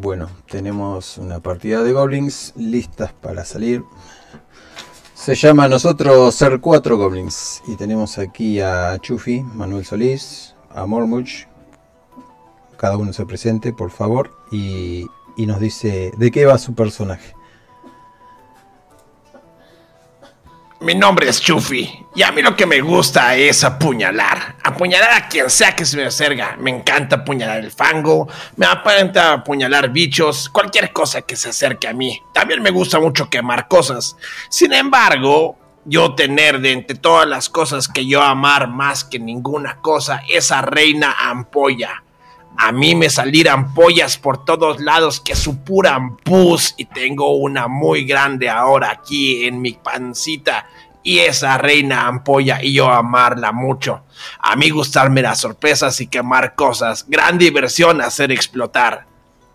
Bueno, tenemos una partida de goblins listas para salir. Se llama nosotros ser cuatro goblins. Y tenemos aquí a Chufi, Manuel Solís, a Mormuch. Cada uno se presente, por favor. Y, y nos dice de qué va su personaje. Mi nombre es Chufi y a mí lo que me gusta es apuñalar. Apuñalar a quien sea que se me acerca. Me encanta apuñalar el fango, me encanta apuñalar bichos, cualquier cosa que se acerque a mí. También me gusta mucho quemar cosas. Sin embargo, yo tener de entre todas las cosas que yo amar más que ninguna cosa, esa reina ampolla a mí me salieran pollas por todos lados que supuran pus y tengo una muy grande ahora aquí en mi pancita y esa reina ampolla y yo amarla mucho. A mí gustarme las sorpresas y quemar cosas. Gran diversión hacer explotar.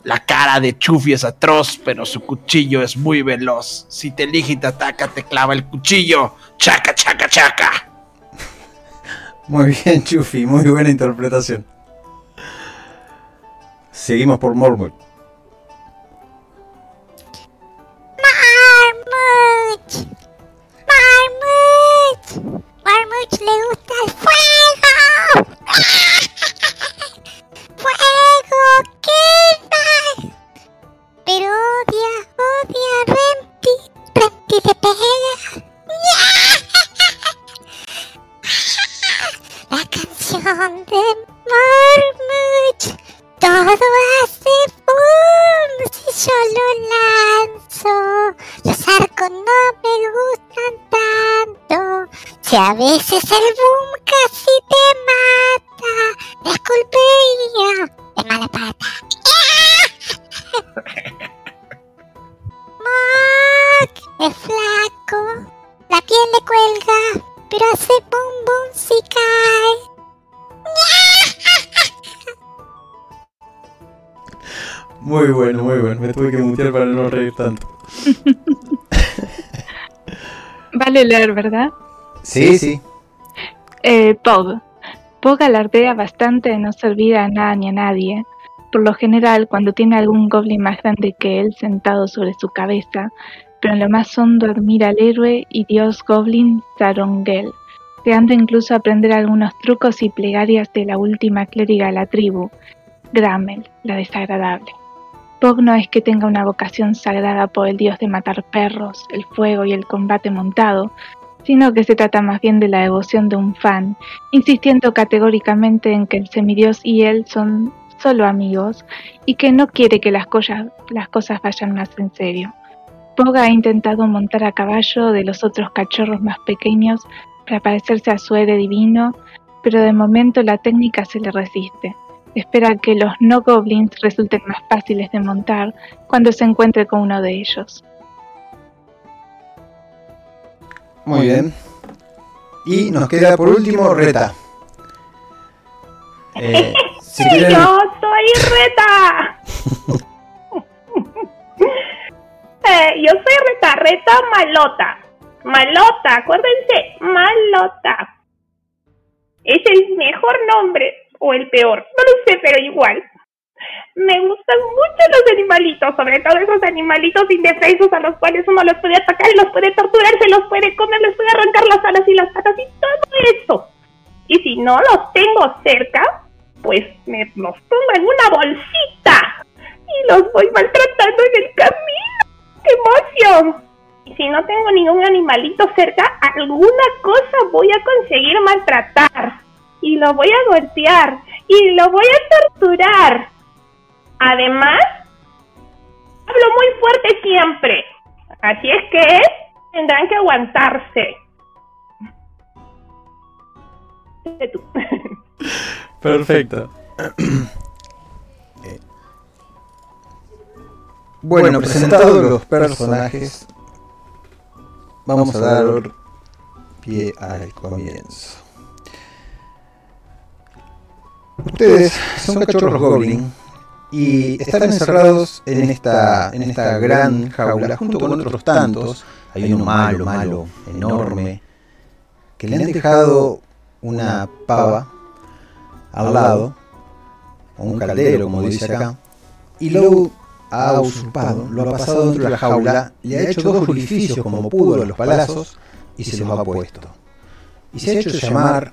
La cara de Chufi es atroz, pero su cuchillo es muy veloz. Si te elige y te ataca, te clava el cuchillo. Chaca, chaca, chaca. Muy bien, Chufi, muy buena interpretación. Seguimos por Mormut. Marmut. Marmut. Marmut le gusta el fuego. fuego, quema. Pero odia, odia a Rempti. Rempti le pega. La canción de Marmut. Todo hace boom si yo lo lanzo. Los arcos no me gustan tanto. Si a veces el boom casi te mata. La culpería de mala pata. Mac es flaco. La piel le cuelga, pero hace boom boom si cae. Muy bueno, muy bueno. Me tuve que mutear para no reír tanto. vale leer, ¿verdad? Sí, sí. Eh, Pog. Pog alardea bastante de no servir a nada ni a nadie. Por lo general, cuando tiene algún goblin más grande que él sentado sobre su cabeza, pero en lo más hondo admira al héroe y dios goblin Sarongel, llegando incluso a aprender algunos trucos y plegarias de la última clériga de la tribu, Gramel, la desagradable. Pog no es que tenga una vocación sagrada por el dios de matar perros, el fuego y el combate montado, sino que se trata más bien de la devoción de un fan, insistiendo categóricamente en que el semidios y él son solo amigos y que no quiere que las, cosas, las cosas vayan más en serio. Pog ha intentado montar a caballo de los otros cachorros más pequeños para parecerse a su héroe divino, pero de momento la técnica se le resiste espera que los no goblins resulten más fáciles de montar cuando se encuentre con uno de ellos. Muy bien. Y nos queda por último Reta. Eh, Yo soy Reta. eh, yo soy Reta, Reta Malota. Malota, acuérdense, Malota. Es el mejor nombre o el peor, no lo sé, pero igual. Me gustan mucho los animalitos, sobre todo esos animalitos indefensos a los cuales uno los puede atacar los puede torturar, se los puede comer, les puede arrancar las alas y las patas y todo eso. Y si no los tengo cerca, pues me los pongo en una bolsita y los voy maltratando en el camino. ¡Qué emoción! Y si no tengo ningún animalito cerca, alguna cosa voy a conseguir maltratar y lo voy a golpear y lo voy a torturar. Además, hablo muy fuerte siempre. Así es que tendrán que aguantarse. Perfecto. Eh, bueno, presentados los personajes, vamos a dar pie al comienzo. Ustedes son cachorros goblin y están encerrados en esta, en esta gran jaula junto con otros tantos. Hay uno malo, malo, enorme, que le han dejado una pava al lado, o un caldero, como dice acá. Y luego ha usurpado, lo ha pasado dentro de la jaula, le ha hecho dos orificios como pudo a los palazos y se los ha puesto. Y se ha hecho llamar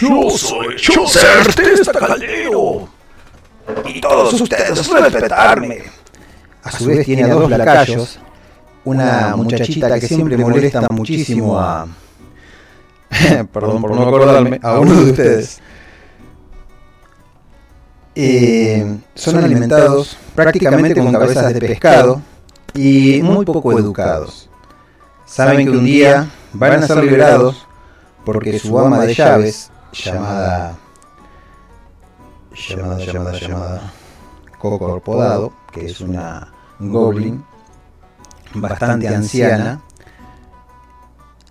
Yo soy Chaucer Testacaldero. Y todos ustedes respetarme. A su vez tiene a dos lacayos, una muchachita que siempre molesta muchísimo a... Perdón por no acordarme, a uno de ustedes. Eh, son alimentados prácticamente con cabezas de pescado y muy poco educados. Saben que un día van a ser liberados porque su ama de llaves, llamada llamada, llamada, llamada Coco Podado, que es una goblin bastante anciana,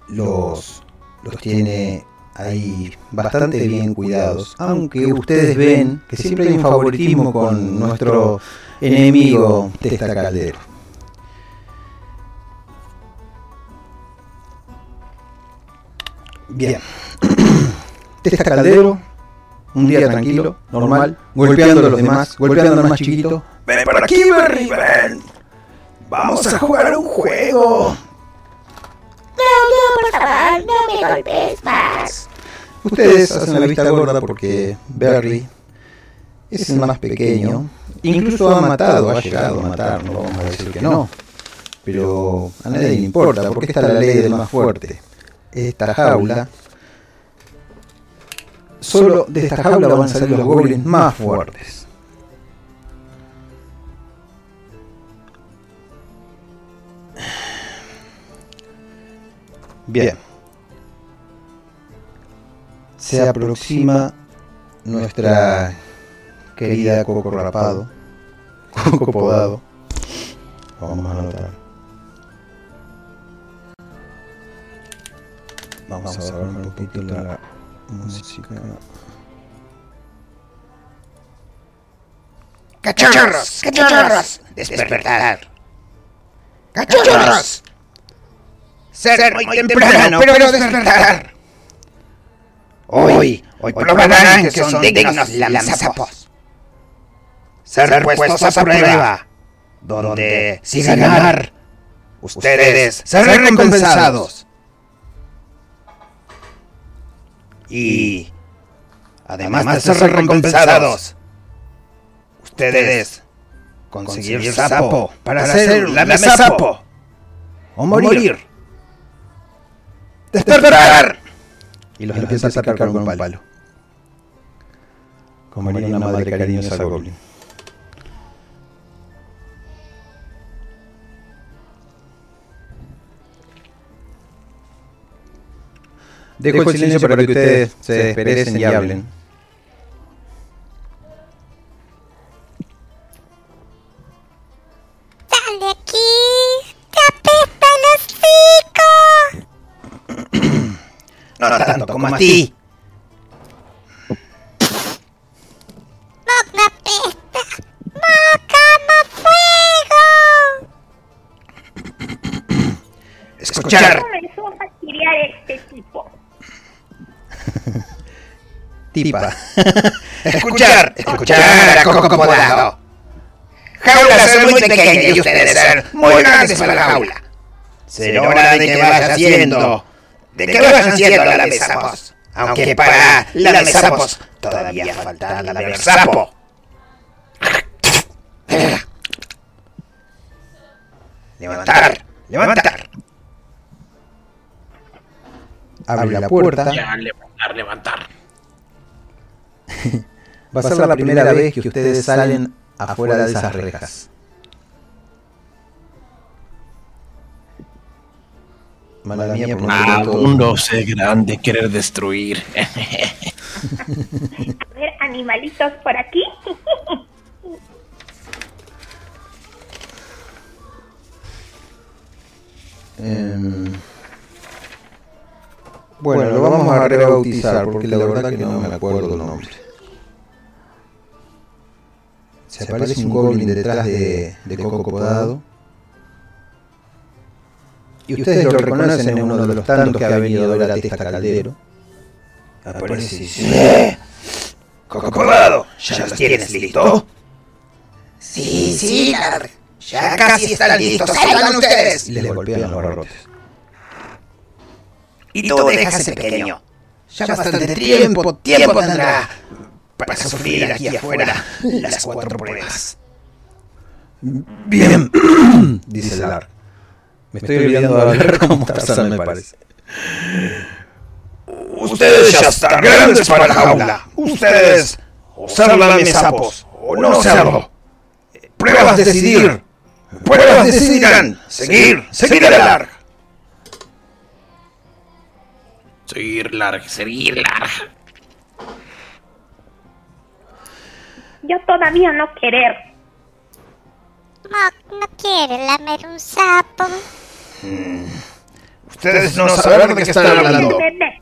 los, los tiene ahí bastante bien cuidados. Aunque ustedes ven que siempre hay un favoritismo con nuestro enemigo Testa Caldero. Bien. Testa Caldero, un día tranquilo, normal, golpeando a los demás, golpeando al más chiquito. Ven por aquí, Berry, ven. Vamos a jugar un juego. No, no, por favor, no me golpes más. Ustedes hacen la vista gorda porque Berry es el más pequeño. Incluso ha matado, ha llegado a matar, no vamos a decir que no. Pero a nadie le importa, porque está la ley del más fuerte. Esta jaula. Solo de esta jaula van a salir los goblins más fuertes. Bien. Se aproxima nuestra querida Coco Rapado. Coco Podado. Vamos a anotar. Vamos a bajar un poquito la música. Cachorros, cachorros, despertar. Cachorros. Ser muy temprano, pero despertar. Hoy, hoy probarán que son dignos lanzapos. Ser puestos a prueba, donde, si ganar, ustedes serán recompensados. Y, además de ser recompensados, ustedes conseguir sapo para hacer un lame sapo o morir. ¡Despertar! Y los empieza a atacar con un palo. Como haría una madre cariñosa Goblin. Dejo el silencio para que ustedes se desperecen y hablen. ¡Sale aquí! ¡Te apesta el hocico! No tanto como a ti. ¡No me apesta! ¡Moca, fuego! Escuchar, a este. Tipa. escuchar, escuchar a Coco Podado. Jaula ser muy pequeña y ustedes ser muy grandes para la jaula. Será hora de que vaya haciendo, de que vayan siendo la sapos. Aunque para la sapos todavía falta la de sapo. Levantar, levantar. Abre la puerta. Ya, levantar, levantar. Va a ser la primera vez que ustedes salen afuera de esas rejas. Mala mía por no Ah, tener todo. un no sé grande querer destruir. A ver, animalitos por aquí. Em, bueno, lo vamos a rebautizar porque la verdad que no me acuerdo el nombre. Se aparece un goblin detrás de, de Coco Podado. Y ustedes lo reconocen en uno de los tantos que ha venido a ver a Testa Caldero. Aparece y dice, Cocodado, ¿ya los tienes listo? Sí, sí. Ya casi están listos. ¡Salgan ustedes! Y les golpean los barrotes. Y tú dejas ese pequeño. Ya bastante tiempo, tiempo tendrá para sufrir aquí afuera las cuatro pruebas. Bien, dice Larg. Me estoy olvidando de hablar como Tarzán, me parece. Ustedes ya están grandes para la jaula. Ustedes, o ser lamesapos, o no serlo. Pruebas decidir. Pruebas decidirán. Seguir, seguir el Seguir larg, seguir larg. Yo todavía no querer. Mock no quiere lamer un sapo. Ustedes no saben de qué están hablando. Bebé.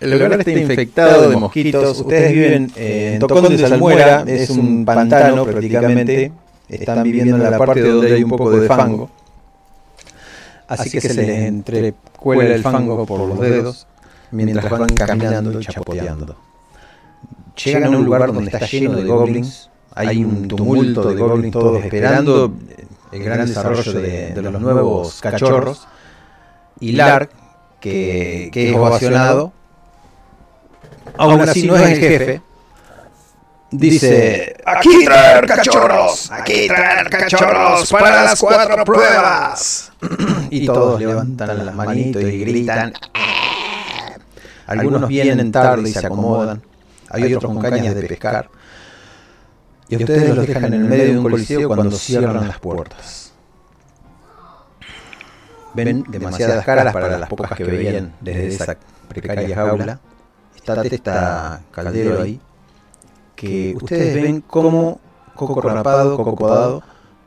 El lugar está infectado de mosquitos. Ustedes viven eh, en Tocón de Salmuera, es un pantano prácticamente. Están viviendo en la parte donde hay un poco de fango. Así que se les entrecuela el fango por los dedos mientras van caminando y chapoteando. Llegan a un lugar donde está lleno de goblins. Hay un tumulto de goblins todos esperando el gran desarrollo de, de los nuevos cachorros. Y Lark, que, que es ovacionado, aún así no es el jefe, dice, Aquí traer cachorros. Aquí traer cachorros para las cuatro pruebas. y todos levantan las manitos y gritan. Algunos vienen tarde y se acomodan, hay otros con cañas de pescar. Y ustedes los dejan en el medio de un coliseo cuando cierran las puertas. Ven demasiadas caras para las pocas que veían desde esa precaria jaula. Está Testa Caldero ahí. Que ustedes ven cómo Coco Rapado, Coco Podado,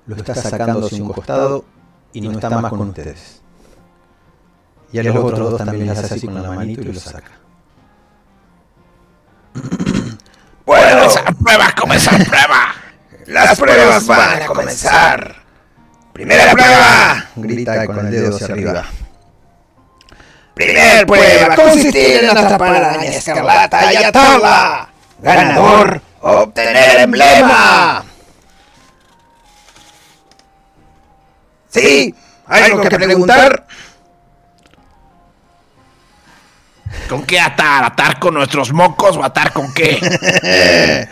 lo está sacando hacia un costado y no está más con ustedes. Y a los otros dos también les hace así con la manito y lo saca. Bueno, Esa prueba, como esa prueba. las pruebas van a comenzar. Primera prueba. Grita con el dedo hacia arriba. Primer prueba consistir en atrapar a la araña escarlata y atarla. Ganador, obtener emblema. Sí, ¿algo que preguntar? ¿Con qué atar? ¿Atar con nuestros mocos o atar con qué?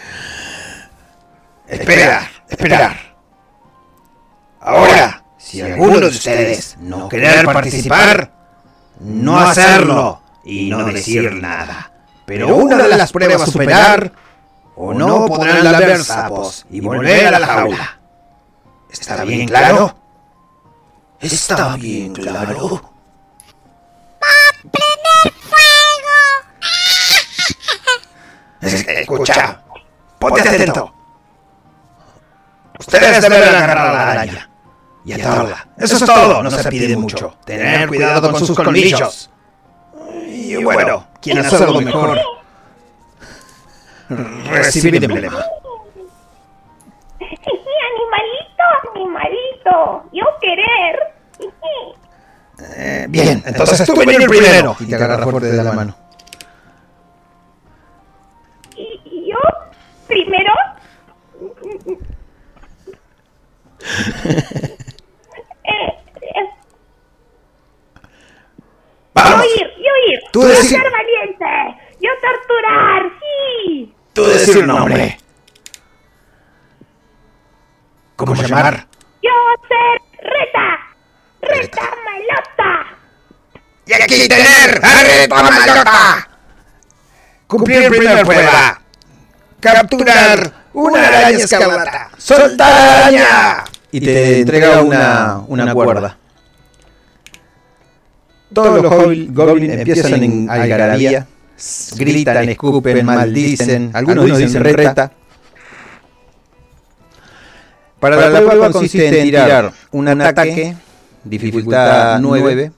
Esperar, esperar. Ahora, si alguno de ustedes no querer participar, no hacerlo y no decir nada. Pero una de las pruebas a superar, o no podrán lamer sapos y volver a la jaula. ¿Está bien claro? Está bien claro. Es- Escucha, ponte atento. Ustedes deben agarrar a la araña y atarla. Eso es todo, no se pide mucho. Tener cuidado con sus colmillos. Y bueno, quien hacerlo mejor, recibir emblema. animalito, animalito. Yo querer. Eh, bien, entonces tú venir primero. Y te agarra fuerte de la mano. ¿Y yo? ¿Primero? eh, eh, Vamos, yo ir, yo ir. Tú yo decir- ser valiente. Yo torturar, sí. tú decir nombre. ¿Cómo llamar? Yo ser reta. Reta malota. Y aquí tener a Reta Malota. Cumplir primera prueba. Capturar una araña escarlata. ¡Soltar araña! Y te entrega una, una cuerda. Todos los goblin- goblins empiezan en algarabía, gritan, escupen, maldicen, algunos dicen reta. Para la prueba consiste en tirar un ataque, dificultad 9.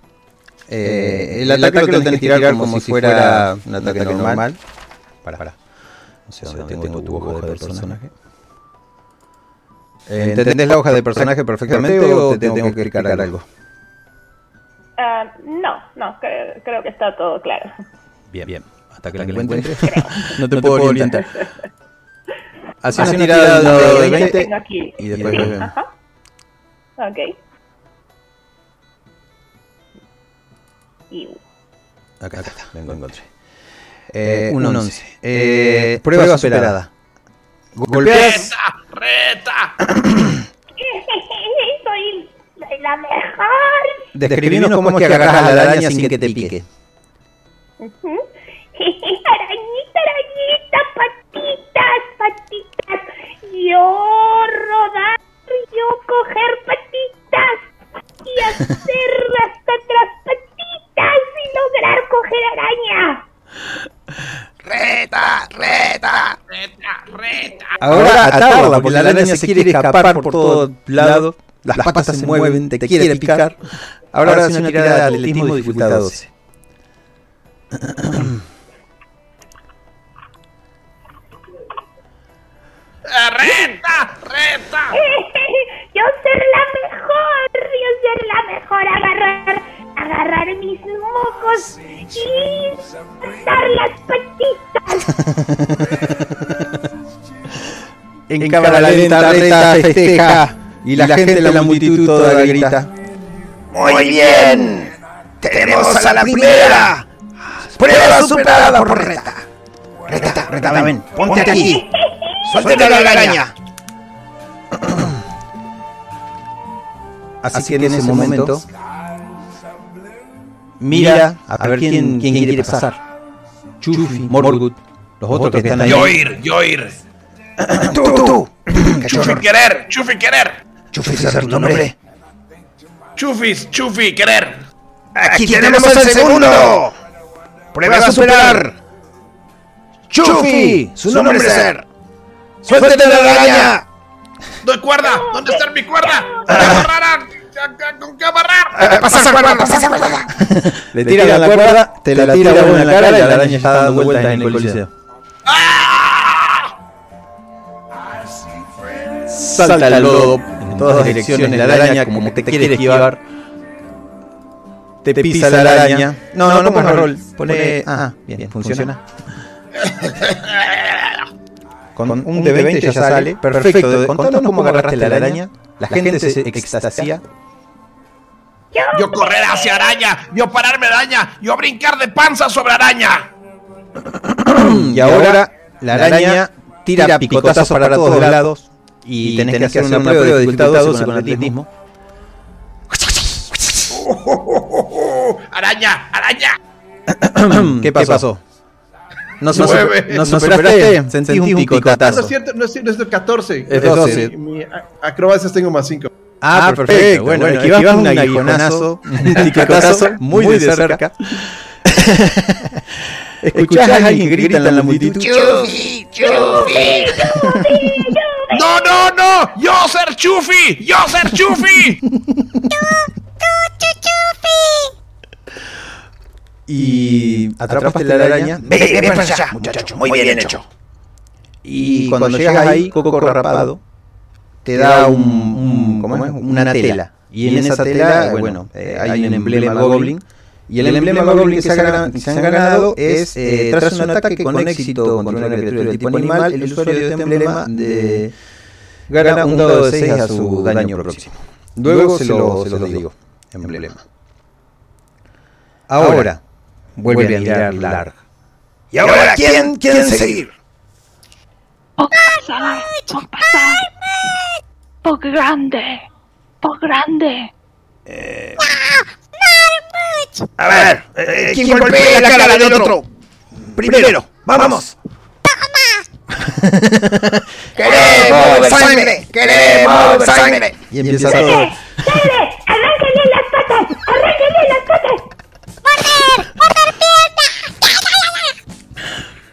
Eh, el ataque lo tenés que tirar como si fuera un ataque normal. Para, para. No sé dónde tengo tu hoja de personaje. Eh, ¿Entendés la hoja de personaje perfectamente o te tengo que explicar algo? Ah, no, no, creo, creo que está todo claro. Bien, bien. Hasta que la encuentres. no te puedo orientar. Hace una una tirada de tirada dado de de 20 Tengo aquí. y después Sí. Ajá. Ok. Y Acá está, lo encontré. Eh, un 11. Eh, prueba superada. Golpeas. ¡Reta! Soy la mejor. Describinos cómo es que agarras a la araña sin que te pique. Arañita, arañita, patitas, patitas. Yo rodar, yo coger patitas y hacer hasta atrás patitas y lograr coger araña. ¡Reta! ¡Reta! ¡Reta! ¡Reta! Ahora atarla, porque la araña se quiere escapar por todos lados. Las patas se mueven, te quiere picar. Ahora hace una tirada de atletismo dificultad 12. ¡Eh, ¡Reta! ¡Reta! Yo ser la mejor, yo ser la mejor, agarrar, agarrar mis mocos y dar las patitas. En cámara lenta, reta, festeja. Y la gente de la multitud toda grita. ¡Muy bien! ¡Tenemos a la primera! ¡Prueba superada por Reta! Reta, Reta, ven, ponte aquí. ¡Suéltate la araña! Así que en ese momento mira a ver quién, quién quiere pasar. Chufi, Morgut, los otros que están ahí. Yo ir, yo ir. ¡Tú, tú! Chufi querer, Chufi querer. Chufi, ¿ese es tu nombre? Chufis, Chufi querer. ¡Aquí tenemos el segundo! ¡Prueba a superar! ¡Chufi! ¡Su nombre es ser! ¡Suéltate la araña! ¿Dónde cuerda? ¿Dónde está mi cuerda? ¿Con qué amarrar? ¿Con qué amarrar? Eh, ¡Pasa cuerda, pasa esa cuerda! Le tiran la cuerda, te la tira uno en la cara y la araña está dando vueltas en el coliseo. Salta el lodo en todas direcciones la araña como que te quiere esquivar. Te pisa la araña. No, no, no pongas rol. Pone... Ah, bien, funciona. Con un de 20 ya sale. Perfecto. Contanos cómo agarraste la araña. La gente se extasia. Yo correr hacia araña, yo pararme araña, yo brincar de panza sobre araña. Y ahora la araña tira picotazos para todos lados. Y tenés que hacer una prueba de dificultad 12 con atletismo. Araña, araña. ¿Qué pasó? No, no, Nueve. no superaste, sentí un No picotazo. es cierto, no es cierto, es de 14. Es de 12. Mi, mi acrobacias tengo más 5. Ah, perfecto. Bueno, esquivas un aguijonazo, un picotazo muy de cerca. Escuchás a alguien que grita en la multitud. ¡Chufi! ¡Chufi! No, no, no. Yo ser Chufi, yo ser Chufi. Y atrapaste la araña. ¡Ve, ve para allá, muchacho! Muy bien hecho. Y cuando llegas ahí, Coco Rapado te da un, un- ¿cómo es? una tela. Y en esa tela, bueno, eh, hay un emblema Goblin. Y el emblema Goblin que se, ha ganado- que se han ganado es, eh, tras un ataque con éxito contra una criatura del tipo animal, el usuario de este emblema de, gana un dado de 6 a su daño próximo. Luego se lo, se lo digo, emblema. Ahora, vuelve a mirar Larg. ¿Y ahora quién quiere seguir? Por pasar, por pasar. Por grande, por grande. A ver, eh, ¿quién golpea la cara del otro? Primero, vamos. ¡Queremos sangre! ¡Queremos sangre! Y empieza todo. ¡Dale! ¡Arránquenle las patas! ¡Arránquenle las patas! ¡Morder! ¡Morder pierna!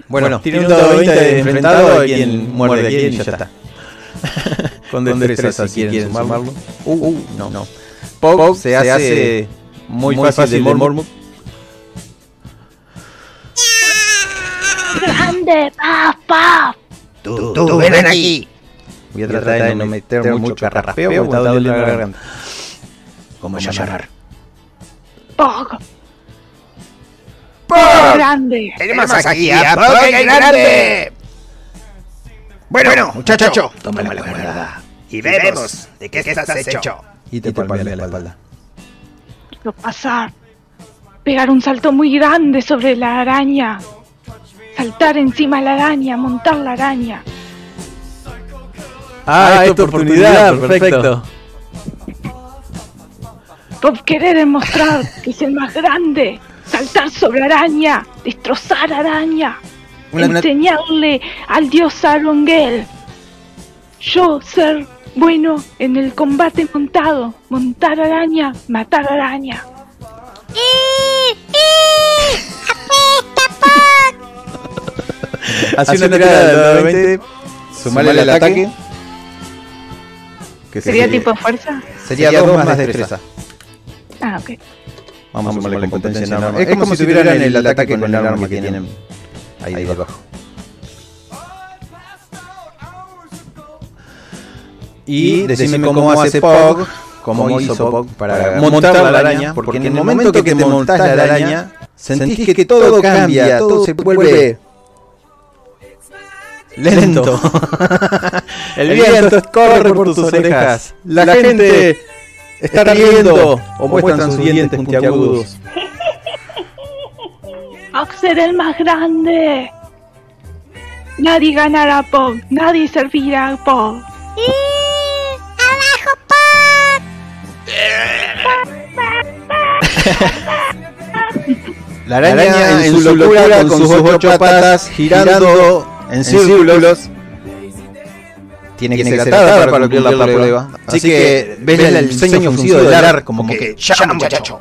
Bueno, tiene un dado de 20 de enfrentado a quien muerde a quien y ya está. Con destreza si quieren sumarlo. Uh, uh, no, no. Pog se hace muy fácil de Mormut. Grande, paf, paf. Tú, tú, ven aquí. Voy a tratar de no meter mucho carraspeo porque está doliendo la garganta. ¿Cómo llamar? Pog, ¡Pog! grande. Tenemos aquí a Pog el Grande. Bueno, muchacho, toma la cuerda. Y vemos de qué estás hecho. Y te palmea la espalda. Pasar. Pegar un salto muy grande sobre la araña. Saltar encima de la araña, montar la araña. Ah, es tu oportunidad, perfecto. Por querer demostrar que es el más grande. Saltar sobre araña, destrozar araña. Una- una- enseñarle al dios Arongel. Yo ser bueno en el combate montado. Montar araña, matar araña. ¡Eh! ¡Eh! Hace una tirada dado 20, sumale el ataque. Que ¿Sería tipo fuerza? Sería 2 más destreza. Ah, ok. Vamos a sumarle competencia en arma. Es como si tuvieran el ataque con el arma que tienen ahí debajo. Y decime cómo hace Pog, cómo hizo Pog para montar la araña, porque en el momento que te montás la araña, sentís que todo cambia, todo se vuelve lento. El viento corre por tus orejas. La gente está riendo o muestran sus dientes puntiagudos. ser el más grande. Nadie ganará a Pog, nadie servirá a Pog. ¡Abajo, Pog! La araña, en su locura, con sus ocho patas girando en círculos. Tiene que ser atada para cumplir la prueba. Así que ves el diseño fruncido del ar como que ya muchacho.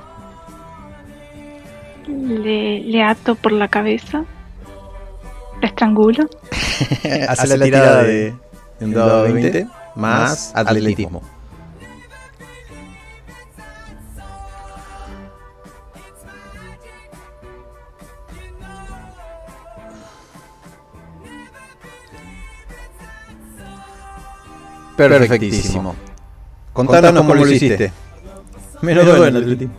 Le, le ato por la cabeza. La estrangulo. hace la tirada de de un dado de 20 más atletismo. Perfectísimo. Contanos cómo lo hiciste. Menos en atletismo.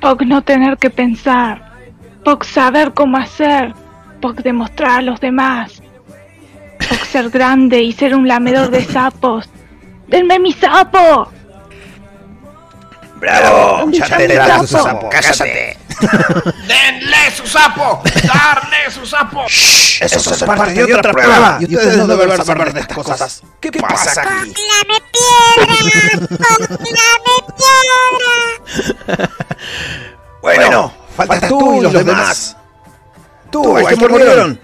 Pog no tener que pensar. Pog saber cómo hacer. Pog demostrar a los demás. Pog ser grande y ser un lamedor de sapos. ¡Denme mi sapo! ¡Bravo! Ya tendrás tu sapo, cállate. ¡Denle su sapo! ¡Darle su sapo! Eso es parte de otra prueba. Y ustedes no deben saber de estas cosas. ¿Qué pasa aquí? ¡Lame piedra! ¡Pog, lame piedra! Bueno, faltas tú y los demás. Tú, el que murieron.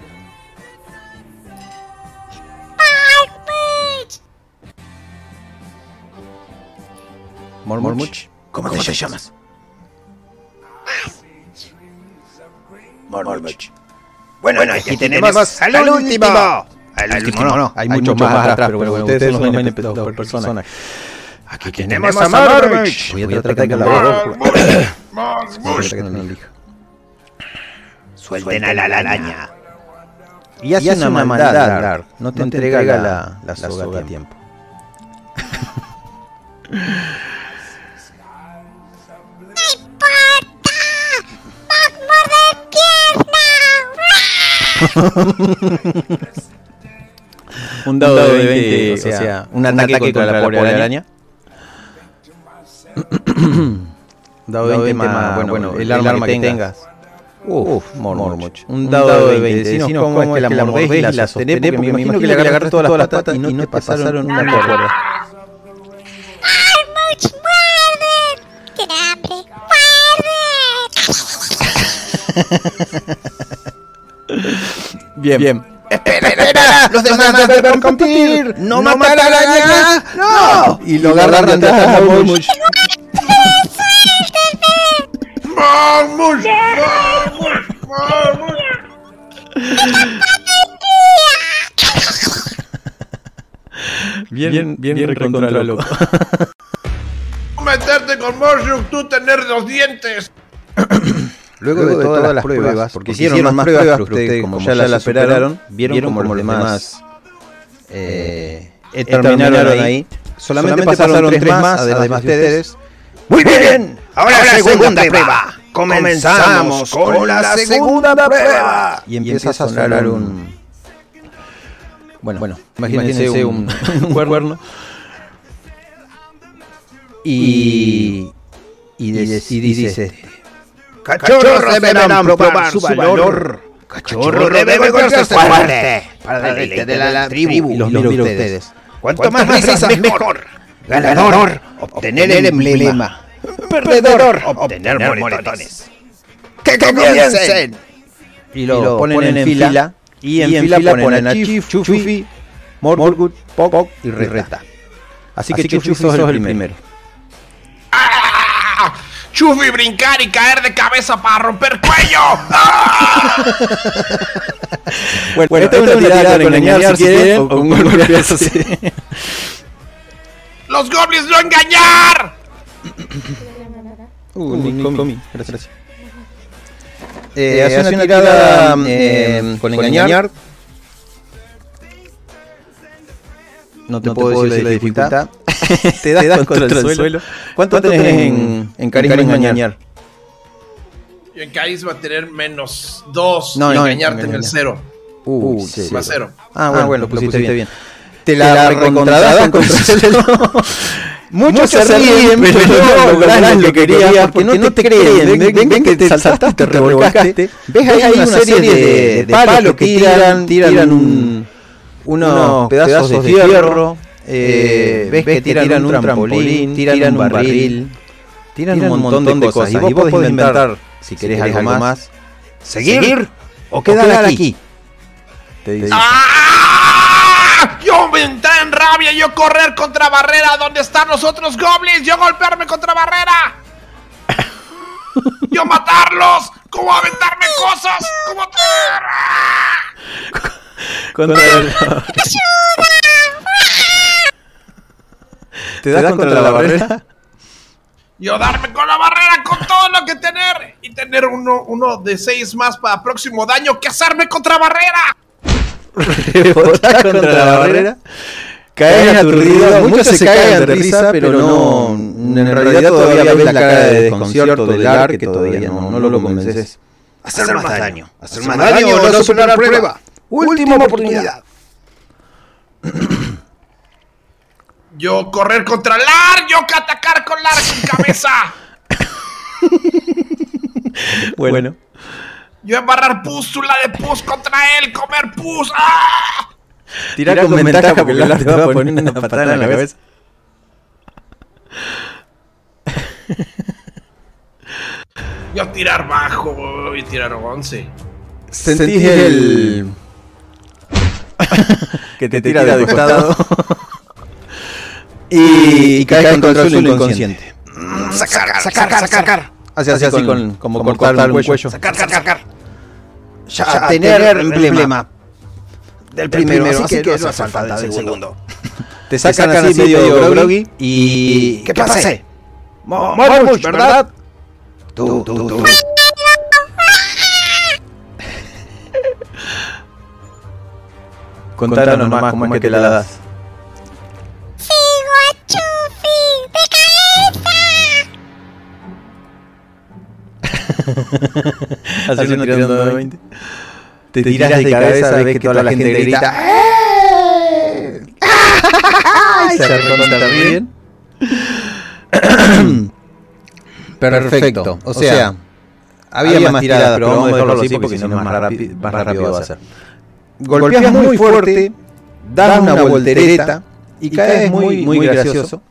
¡Pog, Mormuch. ¿Cómo te llamas? Mormuch. Bueno, aquí tenemos al último. Al último no, Hay muchos más atrás, pero bueno, ustedes son los NPC por persona. Aquí tenemos a Mormuch. Voy a tratar que la voz. No. Suelten a la araña. Y hace una maldad, Dark. No te entrega la, la soga a tiempo. ¡Pog, Un dado, de 20, o sea, un ataque, contra, la pobre araña. dado de 20 más, bueno, el arma, que tengas. Uf, Mormuch. Un dado de 20. Decinos cómo es que la mordés y la sostenés, porque me imagino que le agarraste todas las patas y no te pasaron una cuerda. ¡Mormuch, muerde! ¡Tiene hambre! ¡Muerde! Bien, bien. Espera, espera. Los demás no deben competir. No matar a la araña. No. Y lo agarran de atrás a Mormuch. ¡Vamos! ¡Vamos! ¡Vamos! Bien, bien, bien, recontra loco. Meterte con Moshuk, tú tener los dientes. Luego, de, todas, las pruebas, porque hicieron más pruebas, pero ustedes, como ya las superaron, vieron como los demás eh, eh, terminaron ahí. Solamente, pasaron tres más, además de ustedes. Muy bien. Ahora la segunda prueba. Comenzamos con la segunda prueba. Y empieza a sonar un, Bueno, bueno imagínense, un, un cuerno. Y, y, de- y dice, Cachorros deberán probar su valor. Cachorro debe volverse fuerte para deleite de la tribu. y los miro ustedes. Cuanto más risas, mejor. Ganador, obtener el emblema. Perdedor, obtener moretones. ¡Que comiencen! Y lo, ponen, en fila, y en, fila, ponen a Chief, Chufi, Morgut, Pop y Reta. Así que Chufi sos el primero. Chufi, brincar y caer de cabeza para romper cuello. ¡Ah! Bueno, esto es una tirada con engañar si quieren, o con golpear así. ¡Los goblins no engañar! Uh, comí. Gracias. Eh, hace una tirada eh, con engañar. No te, puedo decir la dificultad. te das contra, el suelo. ¿Cuánto, tenés en, en carisma engañar? Y en carisma tener menos dos. No, y no, engañar en tener engañar. cero. Uh, Más cero. Ah, bueno, lo pusiste, bien. Te la, recontradas contra el suelo. Muchos se ríen, pero no lográs lo que querías porque no te creen. Ven, ven que te saltaste, te revolcaste. Ves ahí una serie de, de palos que tiran, tiran un, unos pedazos de fierro. Eh, ves que tiran un trampolín, tiran un barril, tiran un montón de cosas. Y vos podés inventar, si querés algo más, ¿Seguir o quedar aquí. Te dice. ¡Ah! Yo me entré en rabia, yo correr contra barrera donde están los otros goblins, yo golpearme contra barrera. Yo matarlos, como aventarme cosas, como Contra el- ¿Te das contra la barrera? yo darme con la barrera con todo lo que tener y tener uno, uno de seis más para próximo daño que hacerme contra barrera. Rebotás contra la barrera. Caes aturdido, muchos se caen de risa, pero no, en realidad todavía ves la cara de desconcierto del Ar que todavía no, no lo convences. Hacer más daño. Hacer más daño o no superar prueba. Última oportunidad. Yo correr contra Lar, yo que atacar con Lar con cabeza. Bueno, Yo embarrar pústula de pus contra él, comer pus. ¡Ah! tira con ventaja porque el te va a poner una patada en la cabeza. Yo tirar bajo y tirar 11. Sentís el... que te tira de costado. y, y caes contra el suelo inconsciente. Sacar, sacar, sacar. Hace así, con, como, cortar, un cuello. Sacar, sacar. Ya, tener emblema del primero, así que no hace falta del segundo. Te sacan, así medio groggy y... ¿Qué pasa? Mormush, ¿verdad? Tú, tú, tú. Contanos nomás cómo es que te la das. ¡Sigo a Chufi! ¡De cabeza! Tirando de 20. Te tiras de cabeza, ves que toda la gente grita. ¡Eh! ¡Ay! Se recontra ríen. Perfecto. O sea, había más tiradas, pero vamos a dejarlo así porque si no más rápido, más rápido va a ser. Golpeas muy fuerte, das una voltereta y caes muy, muy gracioso.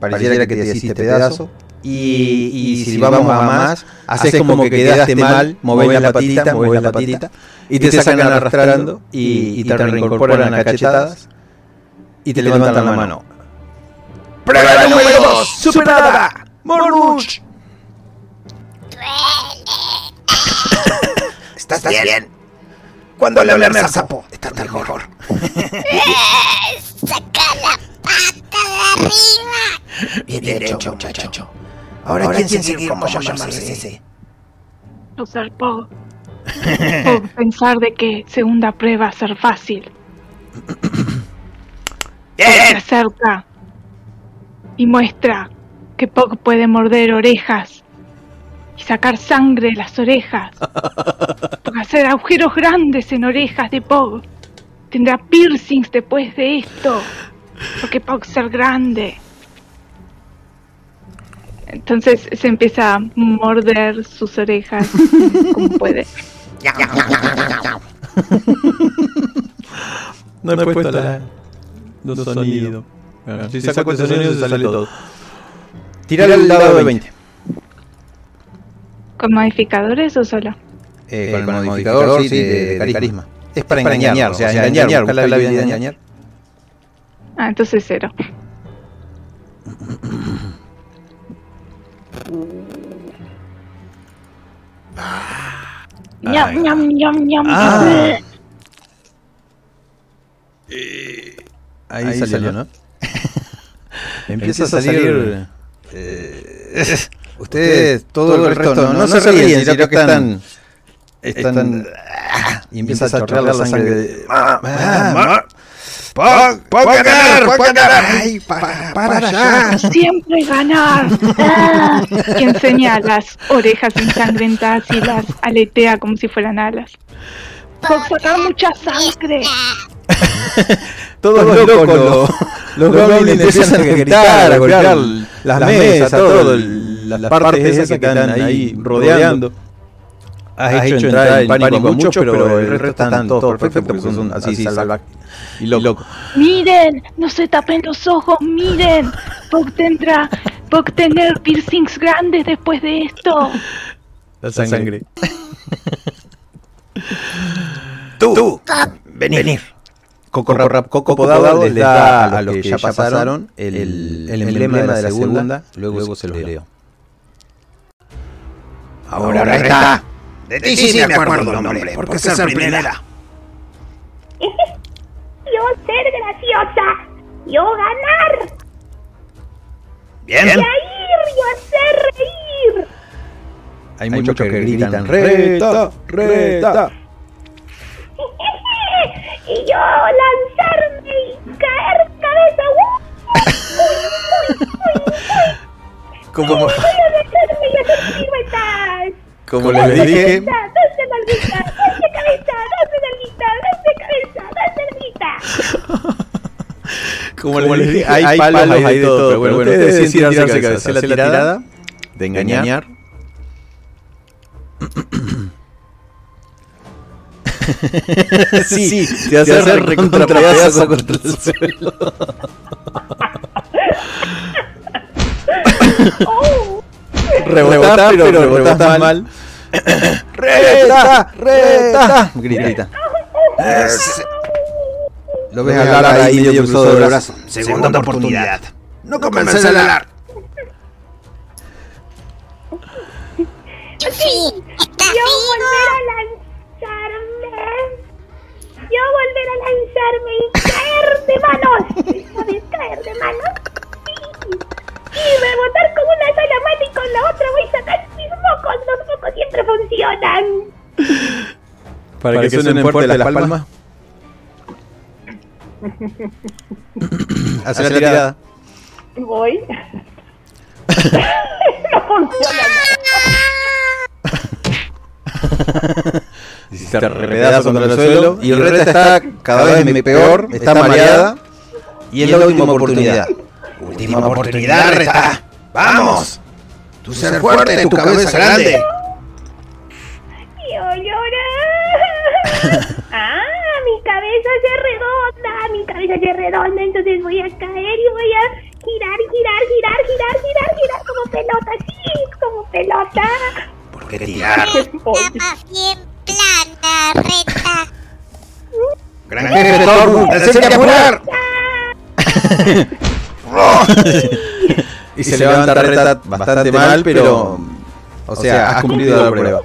Pareciera que te hiciste pedazo. Y, y si vamos a más, haces como que quedaste mal, movés la patita, movés la patita, y te sacan arrastrando y, y te reincorporan a cachetadas y te levantan la mano. Prueba número 2, superada. Mormush. ¿Estás bien? Cuando le hablamos al sapo, estás mejor. ¡Saca la pata de arriba! Bien, bien hecho, muchacho. Ahora, ¿quién sigue? ¿Cómo llamarse ese? Usar Pog. Pog, pensar de que segunda prueba va a ser fácil. Se Bien. acerca y muestra que Pog puede morder orejas y sacar sangre de las orejas. Hacer agujeros grandes en orejas de Pog. tendrá piercings después de esto. Porque Pog ser grande. Entonces se empieza a morder sus orejas como puede. No he puesto la, los sonidos. Bueno, si saco el sonido se sale todo. Tirar el dado de 20. ¿Con modificadores o solo? Eh, con, el modificador, sí, de, de carisma. Es para, engañar, o sea, engañar, buscar la habilidad de engañar. Ah, entonces cero. ñam, ñam, ñam, ñam. Ah. Ahí, Ahí salió, ¿no? Empieza, a salir. eh, ustedes, todo, todo el resto, no, no, no se ríen, sino que están. Están. y empieza a chorrear la sangre de. ¡Puedo ganar! ¡Puedo ganar! ¡Ay, para, para allá! Siempre ganar. Ah. Y enseña las orejas ensangrentadas y las aletea como si fueran alas. Por sacar mucha sangre. Todos los locos, los, los goblins empiezan a gritar, a golpear las mesas, todo, las partes esas que están ahí rodeando. Has hecho entrar en pánico a muchos, pero el resto están todos perfectos porque son así salvajes y locos. Miren, no se tapen los ojos, miren. Pog tendrá, Pog tener piercings grandes después de esto. La sangre. Tú, tú, venir. Coco, Coco, Coco Podado les da a los que ya pasaron el, el, el emblema, emblema de la segunda, luego, luego se lo leo. Ahora, ahora está. De ti sí, sí me acuerdo el nombre, porque ser primera. Yo ser graciosa. Yo ganar. Bien. Y a ir, yo hacer reír. Hay, Hay muchos que, que gritan, reta, reta. y yo lanzarme y caer cabeza. Uy, uy, uy, uy. Como... Como les dije. Como, les dije, hay, hay palos, ahí de todo, pero bueno, ustedes deciden tirarse cabeza, hacer la tirada de engañar. sí, sí, te hace hacer recontrapedazo contra el suelo. Oh. Rebotar, pero, pero rebotas mal. mal. ¡Reta! ¡Reta! Grita. Lo ves hablar ahí medio cruzado de brazo. Segunda oportunidad. No comences a hablar. Chufi, está Yo vivo. volver a lanzarme. Yo volver a lanzarme y caer de manos. ¿Sabes? Caer de manos. Sí. Y rebotar con una sola mano y con la otra voy a sacar mis mocos. Los mocos siempre funcionan. Para, que, suenen fuerte las palmas. Hace la tirada. Voy. no funciona Y se repedaza contra el suelo. Y el reta está cada vez peor, está mareada. Y es la última oportunidad. Última oportunidad, Reta. ¡Vamos! Tu ser fuerte, tu cabeza grande. Yo llorar. ah, mi cabeza se redonda, mi cabeza se redonda, entonces voy a caer y voy a girar, girar, girar, girar, girar, girar como pelota, sí, como pelota. ¿Por qué tirar? Bien plana, reta. Gran ¡Tienes que apurar! y se, levanta reta bastante mal, pero. O sea, has cumplido la prueba.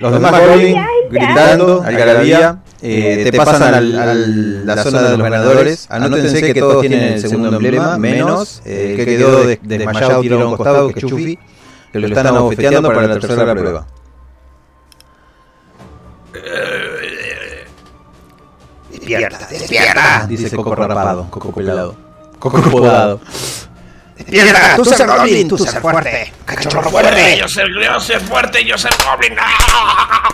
Los demás goblins gritando, algarabía, eh, te pasan al, al, la zona de los ganadores. Anótense que todos tienen el segundo emblema, menos eh, el que quedó desmayado tirado a un costado, que es Chufi, que lo están abofeteando para la tercera prueba. Despierta, despierta. Dice Coco rapado, Coco pelado, Coco podado. Despierta, tú ser goblin, tú ser fuerte. Cachorro fuerte. Yo ser, yo ser fuerte, yo ser goblin. ¡Ah!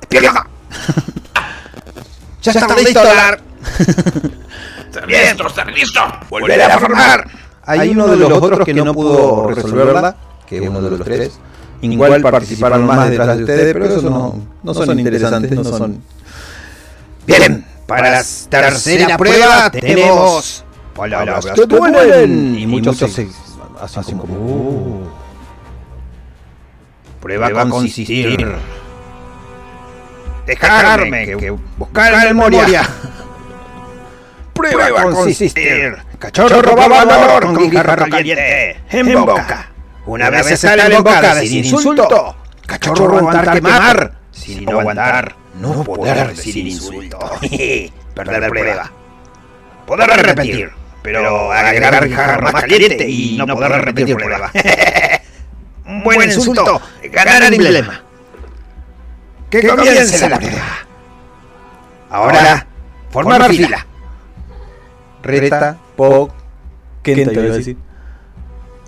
Despierta. Ya estamos listos, Lar. ¡Está listo, está listo! Volver a formar. Hay uno de los otros que no pudo resolverla, que es uno de los tres. Igual participaron más detrás de ustedes, pero esos no, no son interesantes, no son... Bien, para la tercera prueba tenemos palabras que duelen. Y muchos se hacen como... "Uh". Prueba a consistir. Dejarme que buscar la memoria. Prueba a consistir. Cachorro valor con guijarro caliente. En boca. Una vez se sale en boca decir insulto. Cachorro aguantar quemar. Sin no aguantar, no poder decir insulto. Perder prueba. Poder repetir. Pero agregar guijarro más caliente y no poder repetir prueba. Un buen insulto. Ganar el emblema. Que comience la prueba. Ahora, formar fila. Reta, Pog, Kenta iba a decir.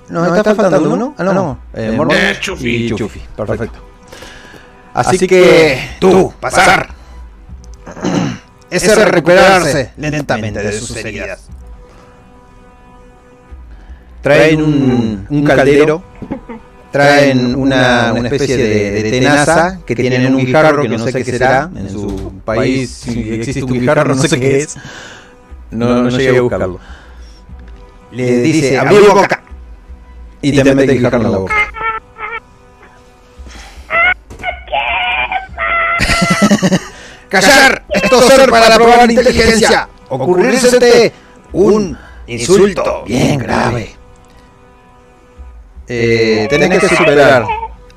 No, está, faltando uno. Ah, no, no. Eh, Mormon Eh, Chufi. y Chufi. Perfecto. Así, Así que, tú, pasar. Ese es recuperarse lentamente de sus heridas. Traen un, un caldero, traen una, una especie de, de tenaza que tienen un guijarro que no sé qué será. En su país si existe un guijarro, no sé qué es. No, no llegué a buscarlo. Le dice, abrí boca. Y te mete el guijarro en la boca. Callar, esto ser para probar inteligencia. Ocurrirse un insulto bien grave. Eh, tenés que superar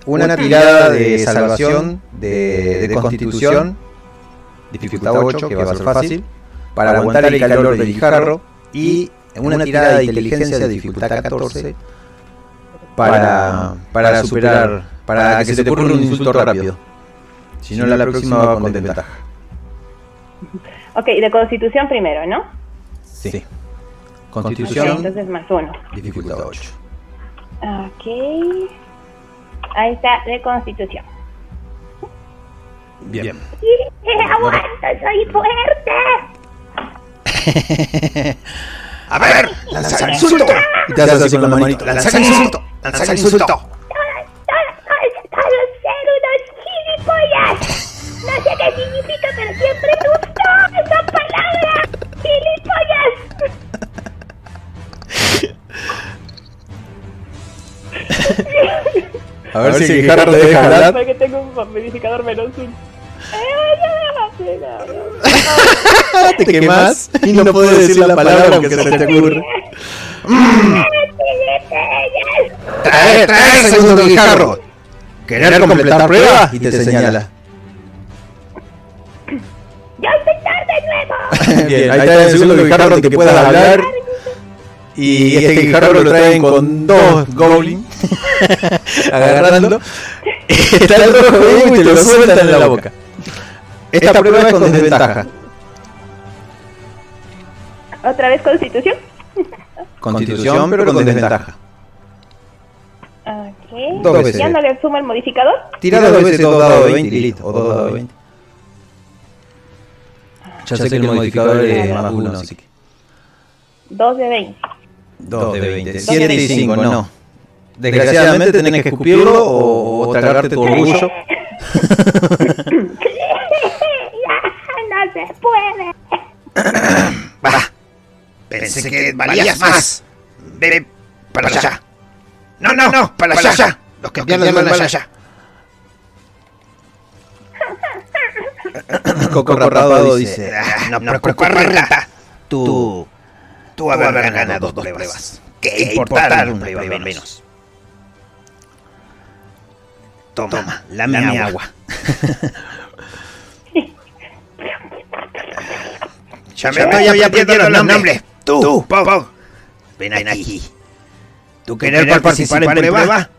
una tirada de salvación de, de constitución, dificultad 8, que va a ser fácil, para aguantar el calor del guijarro, y una tirada de inteligencia de dificultad 14 para, para superar, para que se te ocurra un insulto rápido. Si no, la próxima va con desventaja. Ok, de constitución primero, ¿no? Sí. Constitución, entonces más uno. dificultad 8. Ok. Ahí está, de constitución. Bien. ¡Aguanta, soy fuerte! A ver, lanzar insulto. Y te haces así con la manito. Lanzar insulto. Lanzar insulto. ¡Todos ser unos gilipollas! No sé qué significa, pero siempre me A ver si el guijarro te deja hablar. Porque tengo un verificador menos te quemas y no puedes decir la palabra aunque se te ocurra. Trae, trae el segundo guijarro. ¿Querer completar prueba? Y te señala. ¡Yo soy de nuevo! Bien, ahí está el segundo guijarro donde puedas hablar. Y este guijarro lo traen con dos goblins agarrándolo. Está el rojo vivo y te lo sueltan en la boca. Esta prueba es con desventaja. ¿Otra vez constitución? Constitución, pero con desventaja. Ok. Dos veces. ¿Ya no le sumo el modificador? Tira dos veces dos dados de 20 y listo. O dos dados de 20. Ya sé que el modificador es más uno, así que. 2 de 20. 2 de 20. 7 y 5, no. Desgraciadamente tenés que escupirlo o, o tragarte tu orgullo. no se puede. Va. Pensé que valías más. Ve para allá. No, no, no, para allá. Los que pierden van allá. Coco rapado dice: Ah, No, no preocupes, rata. Tú, tú haber ganado dos pruebas. ¿Qué importar una prueba menos? Toma, la mi agua. Ya me estoy aprendiendo los nombres. Tú, Pog. Ven aquí. ¿Tú querés participar en prueba?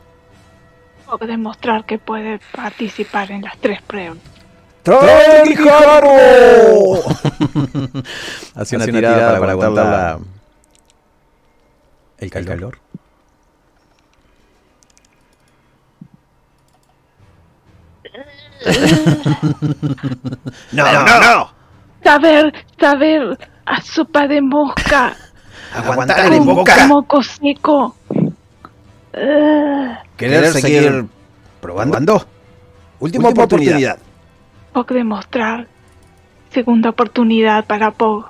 Tengo que demostrar que puede participar en las tres pruebas. ¡Trae el guijarro! Hace una, tirada, para, aguantar la... el calor. No, no, no. saber, saber a sopa de mosca, Aguantar en boca. moco seco. ¿Querer seguir probando? Última oportunidad. Pog demostrar. Segunda oportunidad para Pog.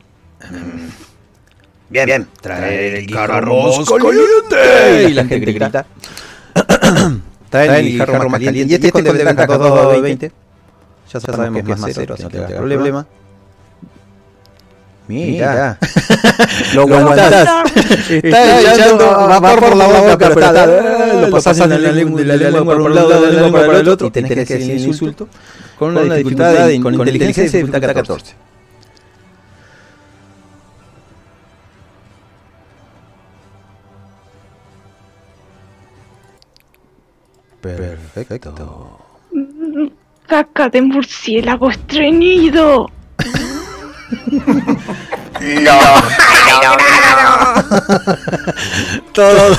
Bien, bien. Traer el guijarro guijarro más más caliente. Y la gente grita. Trae el guijarro más caliente. Y este con desventaja 2 dados de 20. Ya sabemos que es más cero, así que no te problema. Mira. Lo aguantás. Está echando vapor por la boca, pero está, lo pasás en la lengua, de la lengua por un lado, de la lengua para el otro, y tenés que decir el insulto con una dificultad, de- con inteligencia de dificultad 14. Perfecto. Caca de murciélago estreñido. Todos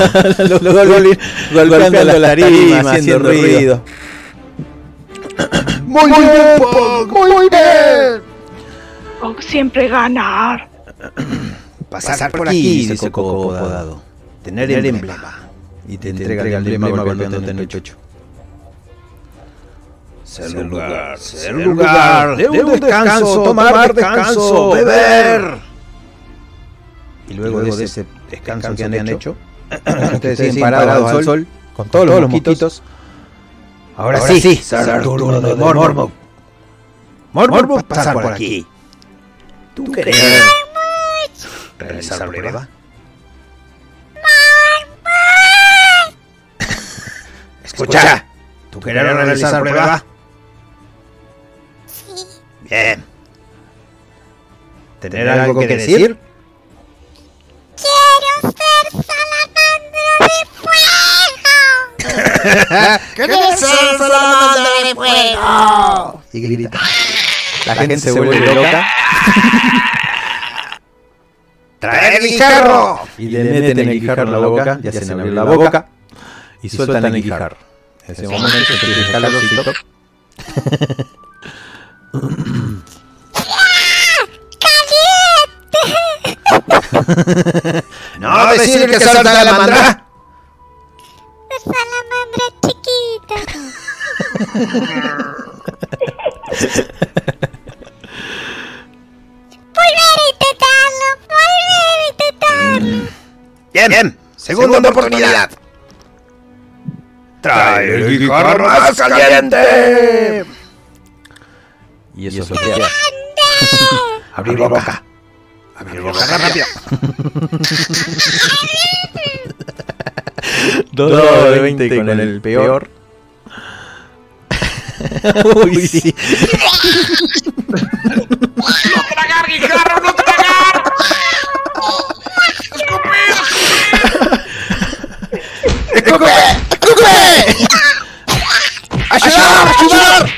los goblins golpeando las tarimas, haciendo ruido. Muy bien, Pog, muy bien. Pog siempre ganar. Pasar, por aquí, dice Coco Podado. Tener el emblema. Y te entrega el emblema golpeándote en el pecho. Ser lugar, ser lugar, de un descanso, tomar descanso, beber. Y luego de ese descanso que han hecho, ustedes siguen parados al sol, con todos los mosquitos. Ahora sí, ser turno de Mormont. Mormont va a pasar por aquí. ¿Tú querés realizar prueba? Escucha, ¿tú querés realizar prueba? Bien. ¿Tener algo que decir? ¡Quiero ser salamandra de fuego! ¿Querés ser salamandra de fuego? Y grita. La gente se vuelve loca ¡Trae el guijarro! y le meten el guijarro en la boca y hacen abrir la boca y sueltan el guijarro. En ese momento empieza el calorcito. No decir que salta la mandra. La salamandra chiquita. Volver a intentarlo, volver a intentarlo. Bien, bien. Segunda oportunidad. Trae el guijarro más caliente. Y eso es lo que hace. Abrir boca. Abrir boca rápido. Dos de 20 con el peor. Uy, sí. ¡No tragar, guijarro! ¡No tragar! ¡Escupe! ¡Escupe! ¡Ayudar! ¡Ayudar!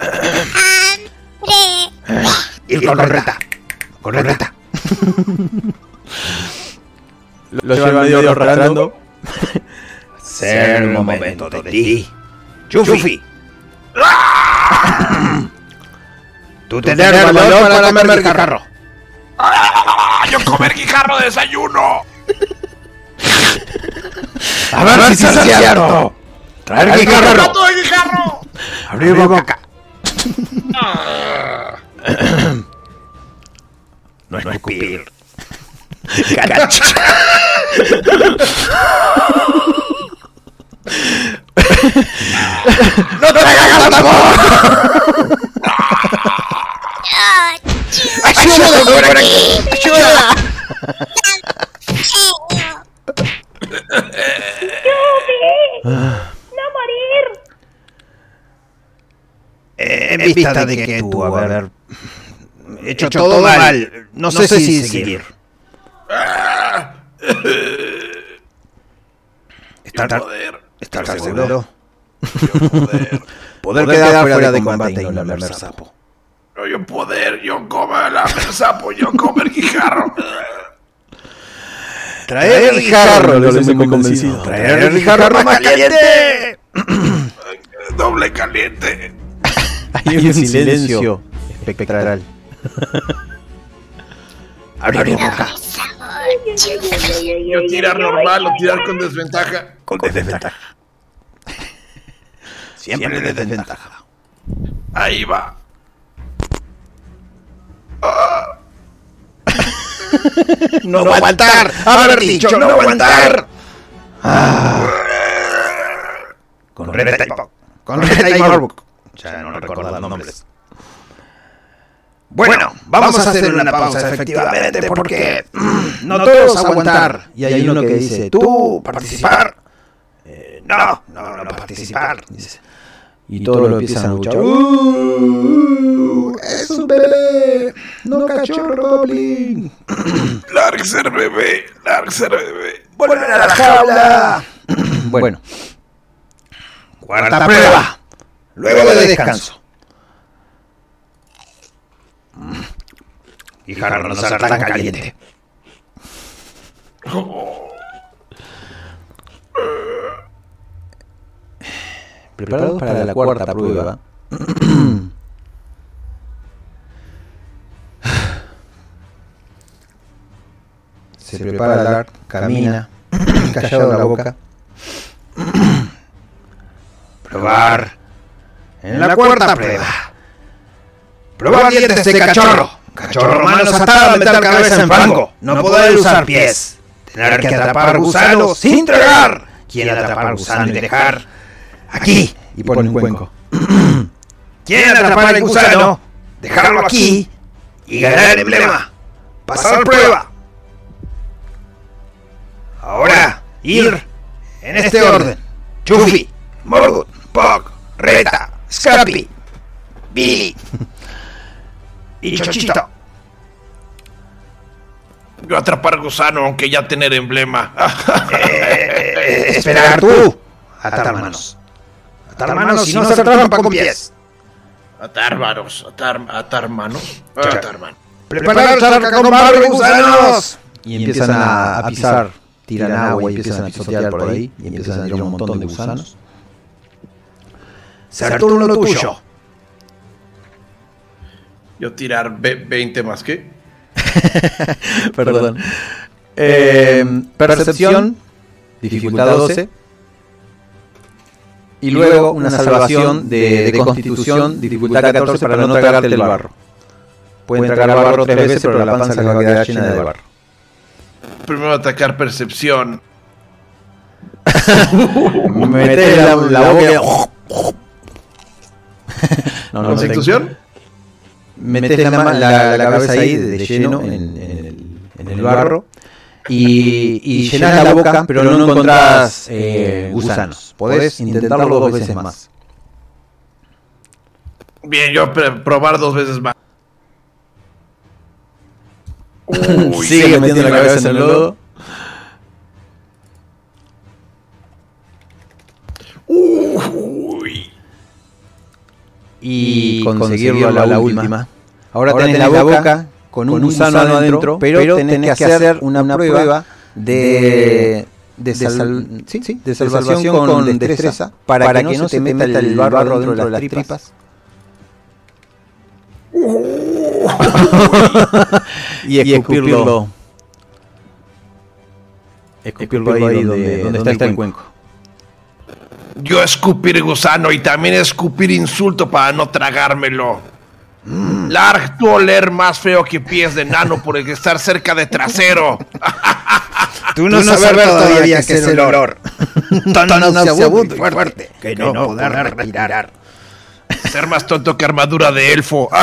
¡Hambre! Ir con reta. Con reta. Lo llevan medio arrastrando. Ser el momento de ti. Chufi. Tú tener valor para comer guijarro. ¡Yo comer guijarro de desayuno! A ver si es cierto. Traer guijarro. ¡Plato de guijarro! Abrir boca. No escupir. Caracho. ¡No te hagas la ¡Ayuda por aquí! ¡Ayuda! genio! ¡No morir! En vista de que tú haber hecho todo mal, no sé si seguir. ¿Estar, estar seguro? Poder. Poder quedar fuera de combate y no lamer sapo. No, yo poder, yo comer la el sapo, yo comer guijarro. Traer el guijarro, lo dice muy convencido. Traer el guijarro más caliente. Doble caliente. Hay un silencio espectral. Abre la boca. Yo tirar normal o tirar con desventaja. Con desventaja. Siempre de desventaja. Ahí va. No aguantar. Haber dicho no aguantar. Ah. Con Po- Con Morbuk. Ya no recuerdo los nombres. Bueno, vamos a hacer una pausa efectivamente porque mm, no todos aguantar. Y hay uno que dice, tú participar. Eh, no, no, no participar. Dice. Y todos lo empiezan a escuchar. Uh, es un bebé, no cachorro goblin. Lárguese el bebé. Lárguese el bebé. Vuelven a la jaula. Bueno, Cuarta prueba. Luego de descanso. Y jarro no ser tan caliente. preparados para la cuarta prueba. Se prepara Lar, camina, callado la boca. Probar. En la cuarta prueba. Probar dientes de cachorro. Cachorro, manos atadas, meter cabeza en fango. No poder usar pies. Tener que atrapar gusano sin tragar. Quiere atrapar gusano y dejar. Aquí. Y pone un cuenco. Quieren atrapar el gusano, dejarlo aquí y ganar el emblema. Pasar prueba. Ahora, ir en este orden. Chufi, Morgut, Pog, Reta, Scrappy, Billy y Chochito. Yo atrapar gusano, aunque ya tener emblema. Eh, esperar tú. Atar manos. Atar manos y no hacer trampa con pies. atar manos. Atar, atar mano. Cha- Atar mano. Preparar charca con barro y gusanos. Y empiezan a, a pisar, tiran agua y empiezan a pisotear por ahí. Y empiezan a tirar un montón de gusanos. Ser turno tuyo. Yo tirar ve- 20 más que. Perdón. Eh, percepción, dificultad 12. Y luego una salvación de, de constitución, dificultad 14 para no tragarte el barro. Pueden tragar barro tres veces, pero la panza va a quedar llena de barro. Primero atacar percepción. Metés la, la boca No, no, no ¿Constitución? metes la, ma- la- la cabeza ahí de, de lleno en, en el, en el barro y, y llenas la boca, pero no encontrás eh, gusanos. Podés intentarlo dos veces más. Bien, yo probar dos veces más. Uy, Sigue metiendo la cabeza en el lodo. Uy. Y conseguirlo a la, última. Ahora, tenés la boca con un gusano adentro, pero tenés que hacer una, prueba de, de, sal- sí, sí, de salvación con destreza para, que, no se te meta el barro dentro de las tripas. y escupirlo. Escupirlo ahí donde, donde está el cuenco. Yo escupir gusano y también escupir insulto para no tragármelo. Larg, tú oler más feo que pies de nano por estar cerca de trasero. Tú no, sabes ver todavía que es el olor. Tan nauseabundo y fuerte que no, poder respirar. Ser más tonto que armadura de elfo.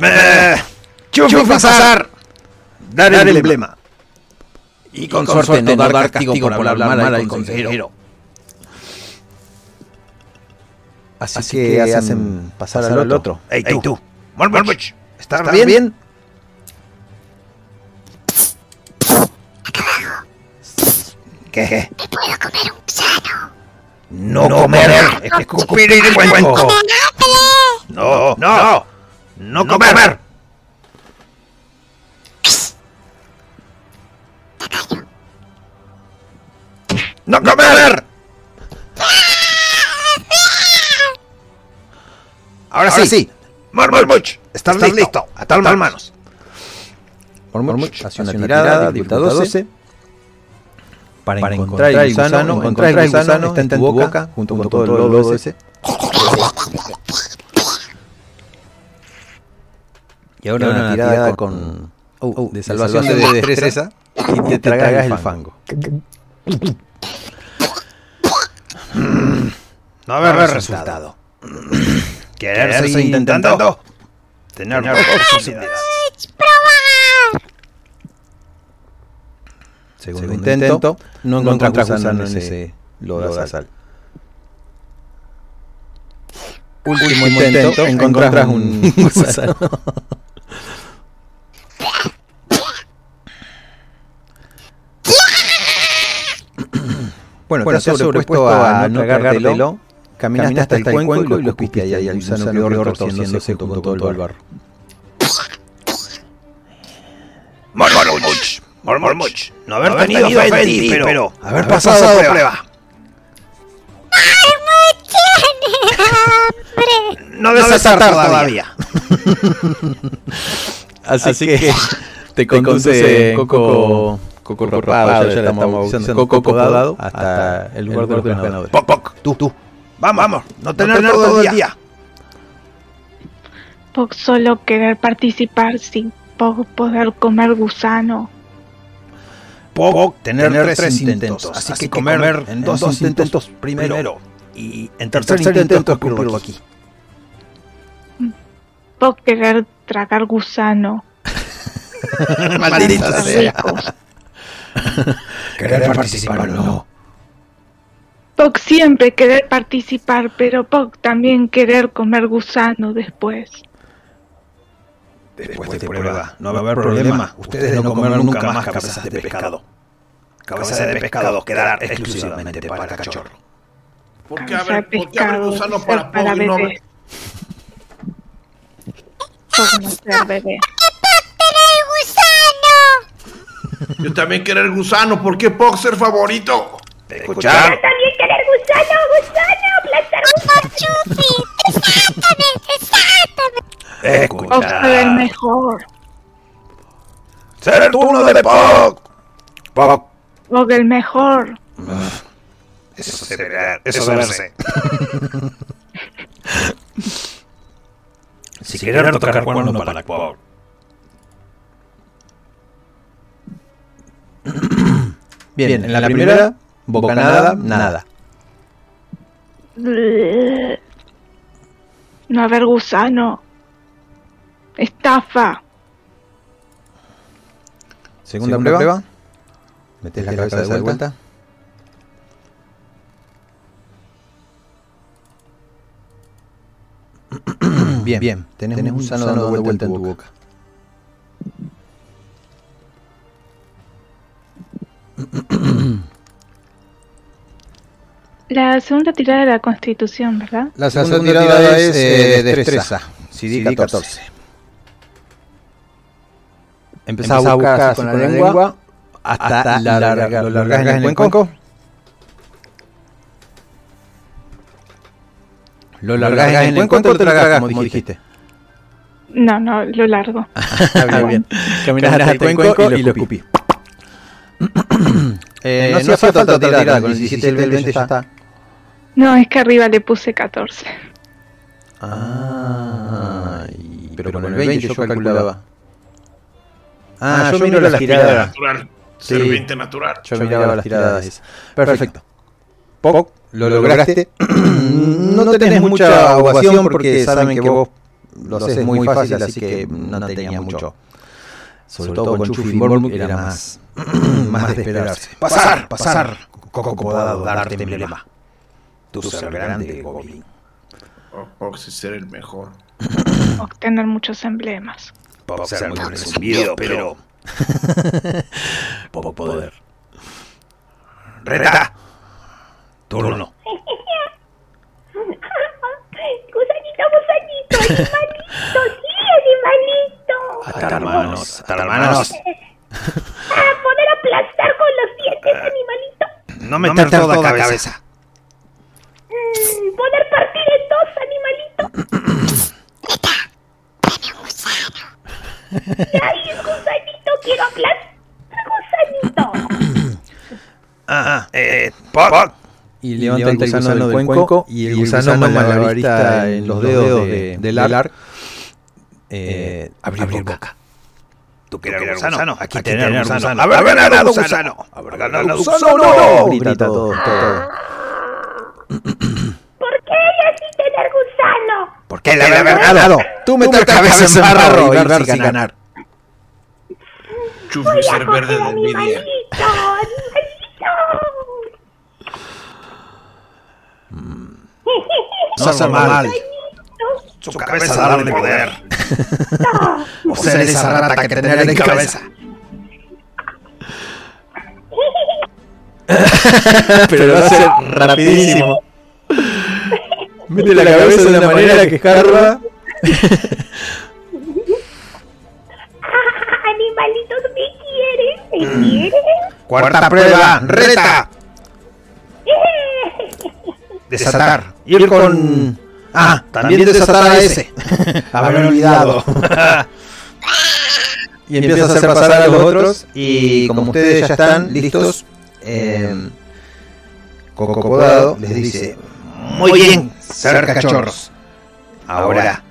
Eh, Chufi pasar. Dar el emblema. Y con, suerte, no dar castigo, por hablar mal al consejero. Así, que, hacen pasar, al otro. Ey, tú. tú. ¿estás bien? bien? ¿Qué? Me puedo comer un gusano. No, comer, escupir y cuenco. No, no, no comer. ¡No comer! Ahora sí, sí. Mormuch, estás, listo. Atar manos. Mormuch hace una tirada, dificultad 12. Para, encontrar el gusano, encontrar el gusano está en tu boca, junto con todo el lodo ese. Y ahora una tirada con oh, de salvación de destreza y te tragas el fango. No haber resultado. ¿Querer seguir intentando? Tener posibilidades. Segundo, intento, no encontrar gusano en ese lodazal. Último intento, encontrás un gusano. Bueno, bueno te has sobrepuesto a no tragártelo, caminaste hasta el cuenco y lo escupiste ahí, y el gusano quedó retorciéndose con todo el barro. Mormuch, Mormuch, no haber tenido fe en ti, pero haber pasado de prueba. No desatar todavía. Así, que te conduce Coco Coco Rapado, ya le estamos bautizando Coco Codado hasta el lugar de los ganadores. Poc, poc, tú, tú. Vamos, vamos, no tener todo el día. Poc solo querer participar sin poder comer gusano. Poc tener, tres, intentos, así, que comer, en dos, intentos, primero, y en tercer, intento escupirlo aquí. Poc querer tragar gusano. Maldita sea. Querer participar no. Poc siempre querer participar, pero Poc también querer comer gusano después. Después de prueba, no va a haber problema. Ustedes no comerán nunca más cabezas de pescado. Cabezas de pescado quedarán exclusivamente para cachorro. ¿Por qué haber, ¿por qué haber gusano para Poc y no? Poc no ser bebé. Yo también querer gusano, ¿por qué Poc ser favorito? Escuchar. Yo también querer gusano, gusano, aplastar gusano. Chufi, exactamente, exactamente. Poc ser el Escuchar. mejor. Ser el turno de Pog. Pog. Poc el mejor. Eso se verá. Eso se verse. Si querer tocar cuerno para Pog. Bien, en la primera, bocanada, nada. No haber gusano. Estafa. Segunda, prueba. Metes la cabeza de vuelta. Bien, bien. Tenés, un gusano dando vuelta en tu boca. La segunda tirada de la constitución, ¿verdad? La segunda, tirada, es eh, destreza. CD 14. Empezás a buscar así con la lengua hasta, largar. ¿Lo largas en el cuenco? ¿Lo largas en el cuenco o te lo largas como dijiste? No, no, lo largo. Está bien. Caminas hasta el cuenco y lo escupí. Eh, no hacía falta otra tirada, con el 17 y el 20 ya está. No, es que arriba le puse 14. Ah, y- pero con el 20 yo calculaba. Ah, yo miro las tiradas. Natural. Sí. Ser 20 natural. Yo miraba las tiradas esas. Perfecto. Poc, lo lograste. no tenés mucha ovación porque saben que vos lo haces muy fácil, así que no tenías mucho. Sobre todo con Chufi y Mormuk era más, más de esperarse. Pasar, pasar. Coco podado, darte emblema. Tu ser grande, Goblin. Poc sí ser el mejor. Obtener muchos emblemas. Pop ser muy presumido, pero. Poco poder. Reta. Turno. Gusanito, gusanito, animalito, sí, animalito. Atar manos, atar manos. A poder aplastar con los dientes, animalito. No meter toda la cabeza. Mm, poder partir en dos, animalito. Ay, el gusanito, quiero aplastar. Gusanito. Ah, eh, Poc. Y levanta el gusano del cuenco y el gusano malabarista en los dedos de, del ar. Eh, abrir boca. ¿Tú quieres el gusano? Aquí, tenés tenés gusano. gusano. ¡Haber ganado gusano! ¡Haber ganado gusano! ¡No! ¡No! Grita todo, todo. ¿Por qué así tener gusano? ¿Por qué le haber ganado? Tú metes la cabeza en barro y ver si ganar. Chufi Voy a ser verde de envidia. No. Su cabeza darle poder. O ser esa rata que tener en cabeza. Pero lo hace rapidísimo. Mete la cabeza de una manera que escarba. Animalitos, ¿me quieren? ¿Me quieren? Cuarta prueba. Reta. Desatar. Ir con... Ah, también desatar a ese. Haber olvidado. Y empieza a hacer pasar a los otros. Y como ustedes ya están listos, eh, Coco Podado les dice: Muy bien, ser cachorros. Ahora,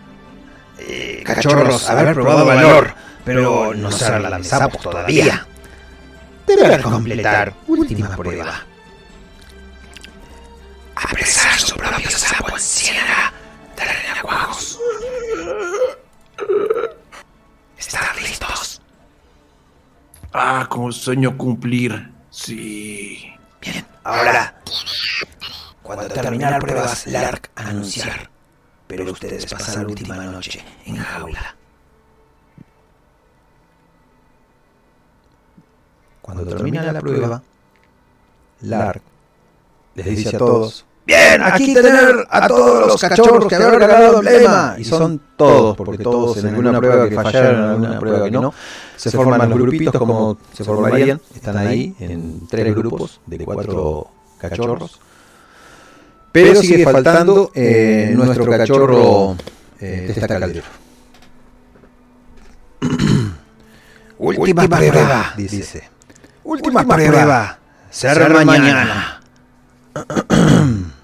eh, cachorros, haber probado valor, pero no ser la sapos todavía. Deber completar última prueba. Apresar su propio sapo en de renacuajos. ¿Están listos? Ah, como sueño cumplir. Sí. Bien, ahora, cuando terminar pruebas, Lark a anunciar. Pero ustedes pasan la última noche en jaula. Cuando termina la prueba, Lark les dice a todos: Bien, aquí tener a todos los cachorros que habrán ganado emblema. Y son todos, porque todos en alguna prueba que fallaron, en alguna prueba que no, se forman los grupitos como se formarían. Están ahí en tres grupos de cuatro cachorros. Pero sigue faltando eh, nuestro cachorro eh, Testa Caldero. Última prueba, Dice. Última prueba. Ser mañana.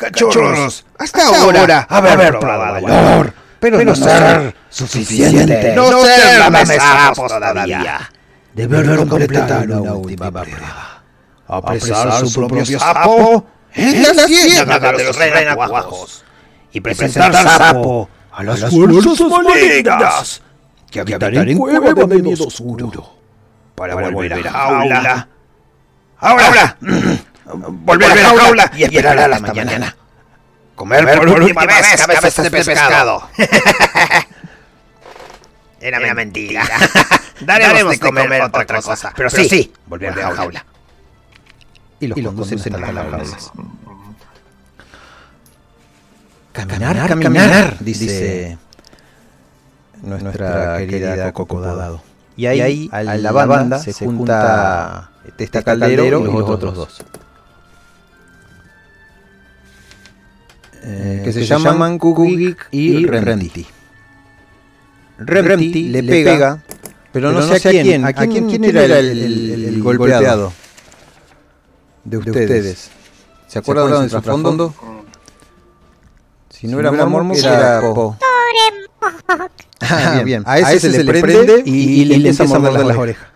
Cachorros, hasta ahora haber probado valor, pero no ser suficiente. No ser la mesa todavía. Deber completar una última prueba. Apresar su propio sapo en la ciénaga de los renacuajos. Y presentar sapo a las fuerzas malignas que habitan en cueva de miedo oscuro para volver a jaula. Ahora, volver a jaula y esperar a la mañana. Comer por última vez cabezas de pescado. Era mentira. Daremos de comer otra cosa. Pero sí, volver a jaula. Y los conducen hasta las jaulas. Caminar, caminar, dice nuestra querida Coco Dado. Y ahí, a la banda se junta Testa Caldero y los otros dos. Eh, que se llaman Kugik y Remti. Remti le pega, pero no sé a quién. ¿A quién, quién era el, el- el golpeado de ustedes? ¿Se acuerdan de su trasfondo? Si no era Mormon, era Po. Ah, bien. A ese, se, le prende y, y le empieza a morder las orejas.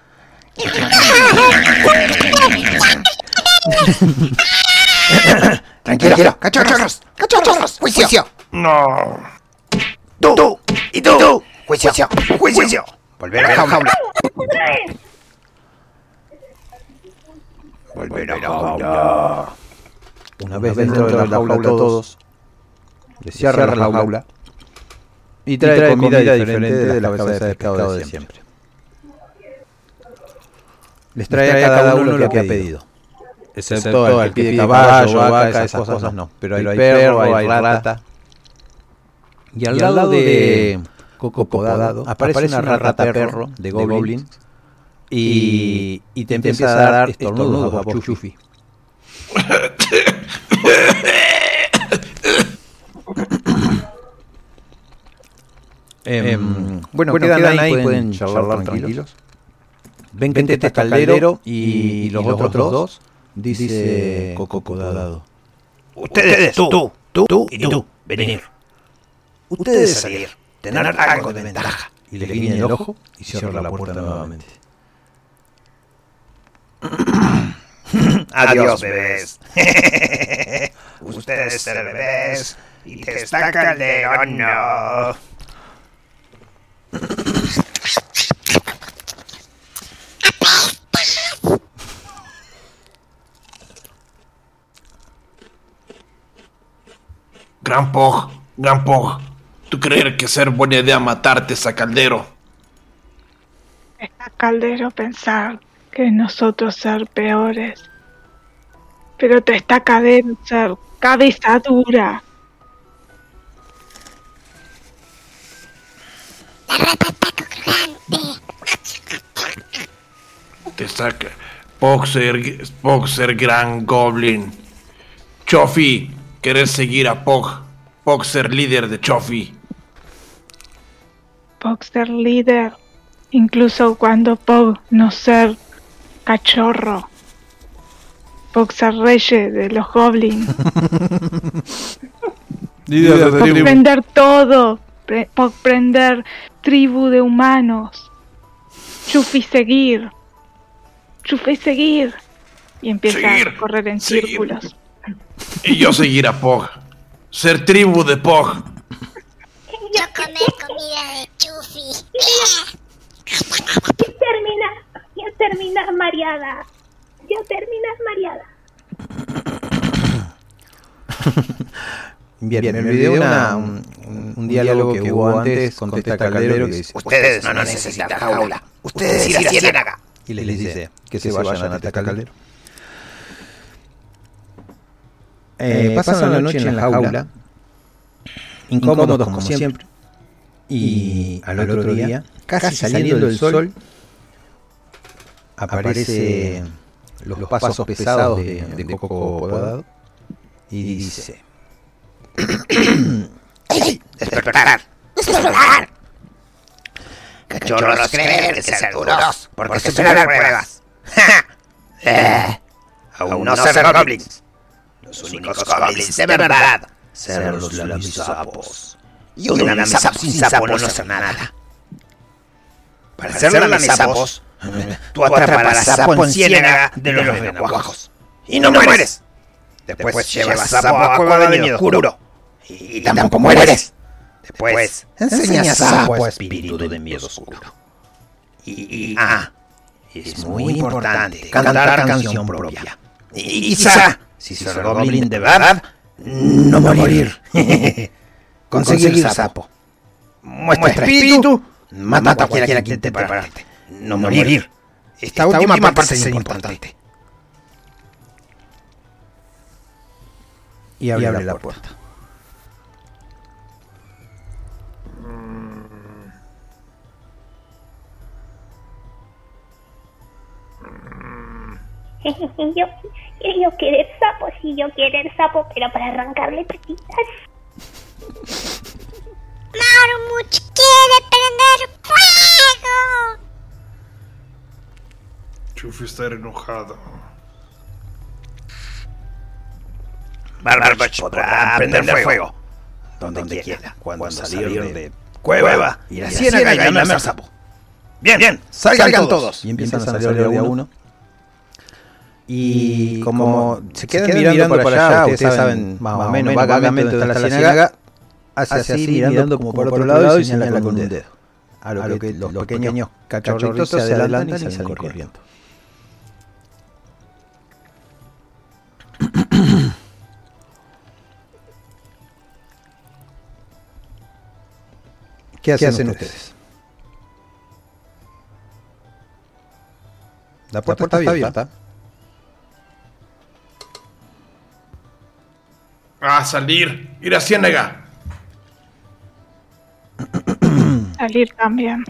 Tranquilo, cachorros, cachorros, juicio. No. Tú, tú y tú, tú. Juicio, juicio. Volver a jaula. Volver a jaula. Una vez dentro de la jaula todos, le cierra la jaula y trae, comida, diferente de la cabeza de pescado de siempre. Les trae, a cada uno lo que ha pedido excepto, al, que, que pide caballo, caballo vaca, esas, cosas, no. Pero, hay, hay perro, hay rata. Y al, lado, de Coco Podado aparece, una rata, perro de Goblin, y, te empieza a dar estornudos a vos, em, em, bueno, bueno, quedan, ahí, pueden, pueden charlar, tranquilos. Ven que este caldero y, los, otros dos dice Coco Dado. Ustedes, tú, tú, tú y tú, venir. Ustedes salir, tener algo de ventaja. Y le guiña el ojo y cierra la puerta nuevamente. Adiós, bebés. Ustedes ser bebés y te está Calderón, no. Gran Pog, Gran Pog, ¿tú crees que ser buena idea matarte a Caldero? Está Caldero pensar que nosotros ser peores. Pero te está Caldero ser cabeza dura. Te saca. Pog ser Gran Goblin. Chofi, querer seguir a Pog. Pog ser líder de Chofi. Pog ser líder. Incluso cuando Pog no ser cachorro. Pog ser reyes de los goblins. Pog prender todo. Pre- Pog prender tribu de humanos. Chufi seguir. Chufi seguir. Y empieza Seguir, a correr en seguir. círculos. Y yo seguir a Pog. Ser tribu de Pog. Yo comer comida de Chufi. Ya termina, ya terminas mareada. Ya terminas mareada. Bien, en el video una, un, un- un diálogo que hubo antes contesta Caldero que dice, Ustedes no necesitan jaula. Ustedes ir a Ciénaga. y les dice que se vayan a atacar Caldero. Eh, pasan la noche en la jaula, incómodos como siempre, y al otro día, casi saliendo del sol, aparece los pasos pesados de, de Coco Podado y dice... Despertar. Despertar. Cachorros creer que ser duros, porque superar pruebas. Eh, Aún no ser goblins. Los únicos goblins de verdad ser los lamisapos. Y un lamisapo sin sapo no ser nada. Para ser lamisapos, tú atraparás sapo en ciénaga de los renacuajos. Y no mueres. Después llevas sapo a cueva de miedo oscuro. Y tampoco mueres. Después enseñas sapo a espíritu de miedo oscuro. Y, y- ah, es muy importante cantar canción propia. Y quizá, si ser goblin de verdad, no morir. Conseguir sapo. Muestra espíritu, mata a cualquiera que intente pararte. No morir. Esta última parte es importante. y abre, la, puerta. yo, yo querer sapo, sí, yo querer sapo, pero para arrancarle patitas. Marmuch quiere prender fuego. Chufi está enojado. Barbach podrá prender fuego. Donde, quiera. Cuando, salir, de cueva, ir a ciénaga y ganar sapo. Bien, bien, salgan, todos. Y empiezan, a salir de a uno. Y como se quedan, mirando, para allá, ustedes saben más o menos vagamente dónde está la ciénaga, hace así mirando como por otro lado y señala con un dedo. A lo que los pequeños cachorritos se adelantan y salen corriendo. ¿Qué hacen, ustedes? La puerta, está abierta. Ah, salir. Ir a Ciénaga. Salir también.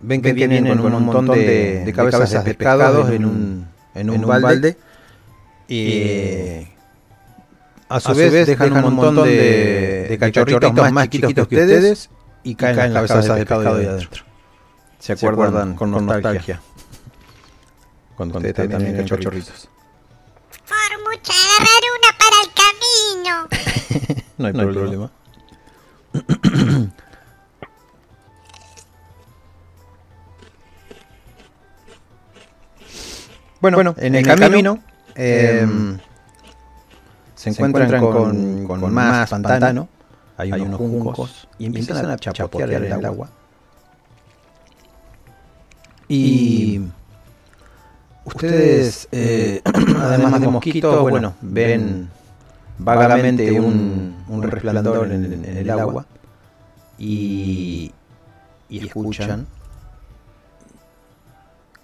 Ven que vienen con un montón de, de cabezas de pescados en un, en un balde. Y a su vez dejan un montón de, de cachorritos más chiquitos que ustedes y caen, las cabezas de pescado ahí adentro. Se acuerdan con nostalgia. Cuando ustedes también cachorritos. Por mucho el camino. No hay problema. Bueno, en el camino eh, se encuentran con, con más pantano, hay unos juncos y empiezan a chapotear el agua. Y ustedes, eh, además de mosquitos, bueno, ven vagamente un, un resplandor en, en el agua y, y escuchan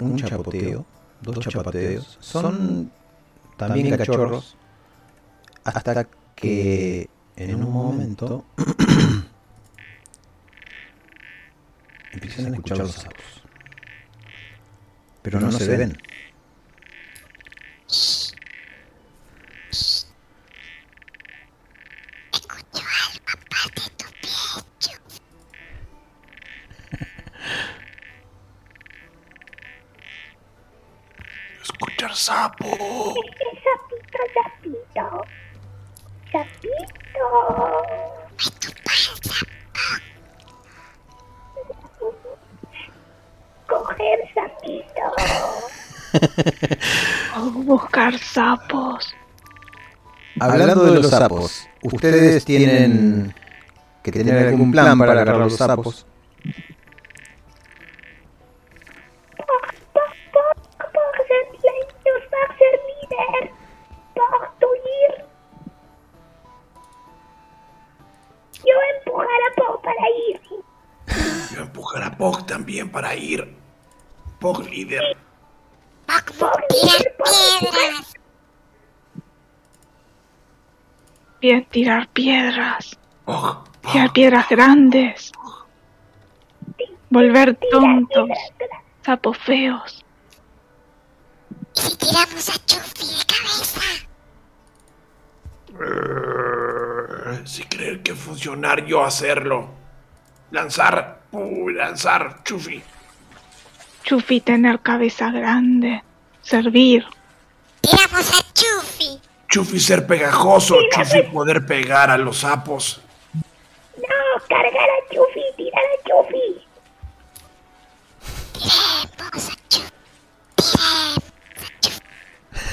un chapoteo, dos chapoteos. Son también cachorros hasta que en un momento empiezan a escuchar los sapos. Pero no, se ven algo aparte de tu pecho. Escuchar sapo. Sapito, sapito. Sapito. Coger sapito. Oh, buscar sapos. Hablando de los sapos, ustedes tienen que tener algún plan para agarrar los sapos. Por ser lentos, por ser líder. Por tuir. Yo empujar a Po para ir. Yo empujar a Pog también para ir. Pog líder. Tirar piedras. Bien, tirar piedras. Pog. Tirar piedras grandes. Volver tontos. Sapos feos. ¿Y si tiramos a Chuffy de cabeza? Eh, Si creer que funcionar, yo hacerlo. Lanzar. Uy, lanzar. Chufi. Chufi tener cabeza grande. Servir. Tiramos a Chuffy. Chufi ser pegajoso. Chufi poder pegar a los sapos. No, cargar a Chufi, tirar a Chufi.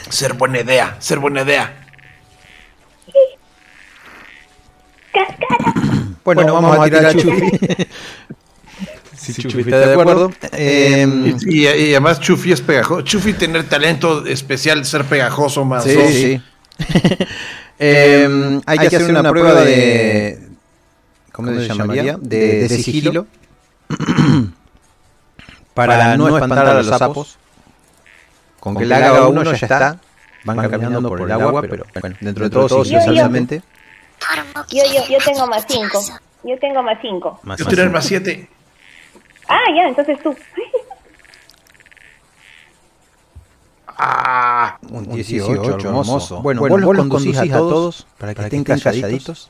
Ser buena idea. Ser buena idea. Cascara. Bueno, vamos, a tirar a Chufi. si Chufi está de acuerdo. Eh, Y, y además Chufi es pegajoso. Chufi tener talento especial, ser pegajoso más sí, dos. sí. Eh, hay que hacer una prueba de. ¿Cómo se llamaría? De, de sigilo. Para no espantar a los sapos. Con que le haga uno ya está. Van caminando por el agua, pero bueno, dentro de todo, Yo- yo- silenciosamente. Yo, yo, yo tengo más cinco. Yo tengo más cinco. Más Yo tener más siete. Ah, ya, entonces tú. Ah. Un 18, hermoso. Bueno, vos, los conducís a todos para que estén calladitos.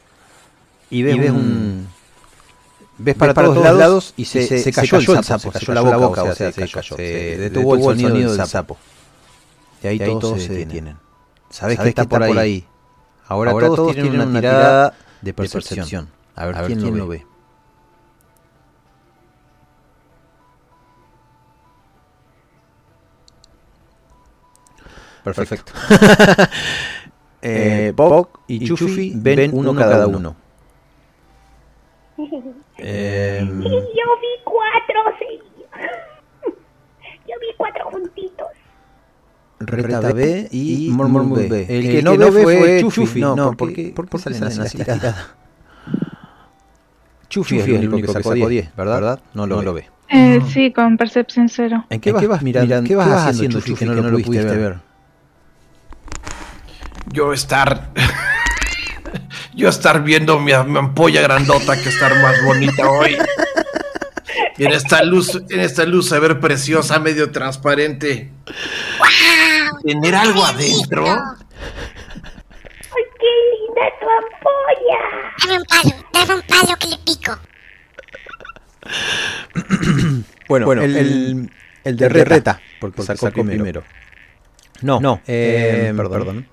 Y ves un... Ves para, todos lados y se, se, cayó, el sapo, se cayó la boca, o sea, se cayó. Se detuvo el sonido del sapo. Y ahí, todos se detienen. Sabes que está por ahí. Ahora, todos, tienen una tirada de percepción. A ver, quién, lo ve. Perfecto. eh, Bob y Chufi ven uno cada uno. Em, Yo vi cuatro, sí. Yo vi cuatro juntitos. Reta B y Mormon B. El que no ve fue Chufi. No, ¿por qué, ¿por qué salen así las tiradas? Chufi es el único que sacó 10, ¿verdad? No lo ve. Eh, sí, con percepción cero. ¿En qué vas mirando? ¿Qué vas haciendo, Chufi, que no lo pudiste ver? Yo estar. Yo estar viendo mi, mi ampolla grandota que estar más bonita hoy. Y en esta luz, en esta luz se ver preciosa, medio transparente. Tener algo adentro. ¡Ay, qué linda tu ampolla! Dame un palo, dame un palo que le pico. Bueno, el, el, el de Reta, porque, sacó, primero. No, no, eh, perdón, perdón.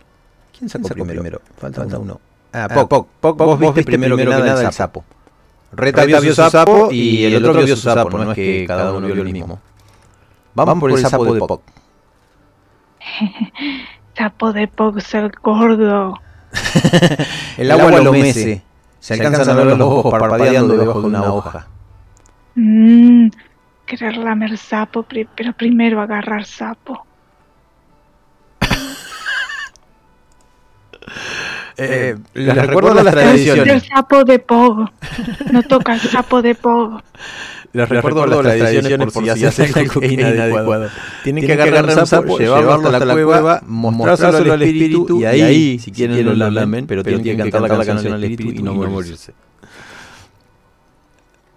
¿Quién sacó, primero? Falta, uno. Ah, Poc, Poc, Poc, vos, viste primero que nada el sapo. Reta vio su sapo y el otro vio su sapo, no es que cada uno vio el mismo. Vamos por el sapo de Poc. Sapo de Poc ser gordo. El agua lo mece. Se alcanzan a ver los ojos parpadeando debajo de una hoja. Mmm, querer lamer sapo, pero primero agarrar sapo. Eh, les recuerdo las El tradiciones. sapo de Pog. No toca el sapo de Pog. Les recuerdo las tradiciones por si hacen algo inadecuado. Tienen que agarrar un sapo, llevarlo hasta la cueva, mostrárselo al espíritu y ahí, si quieren, lo lamen, pero tienen que cantar la canción al espíritu y no morirse.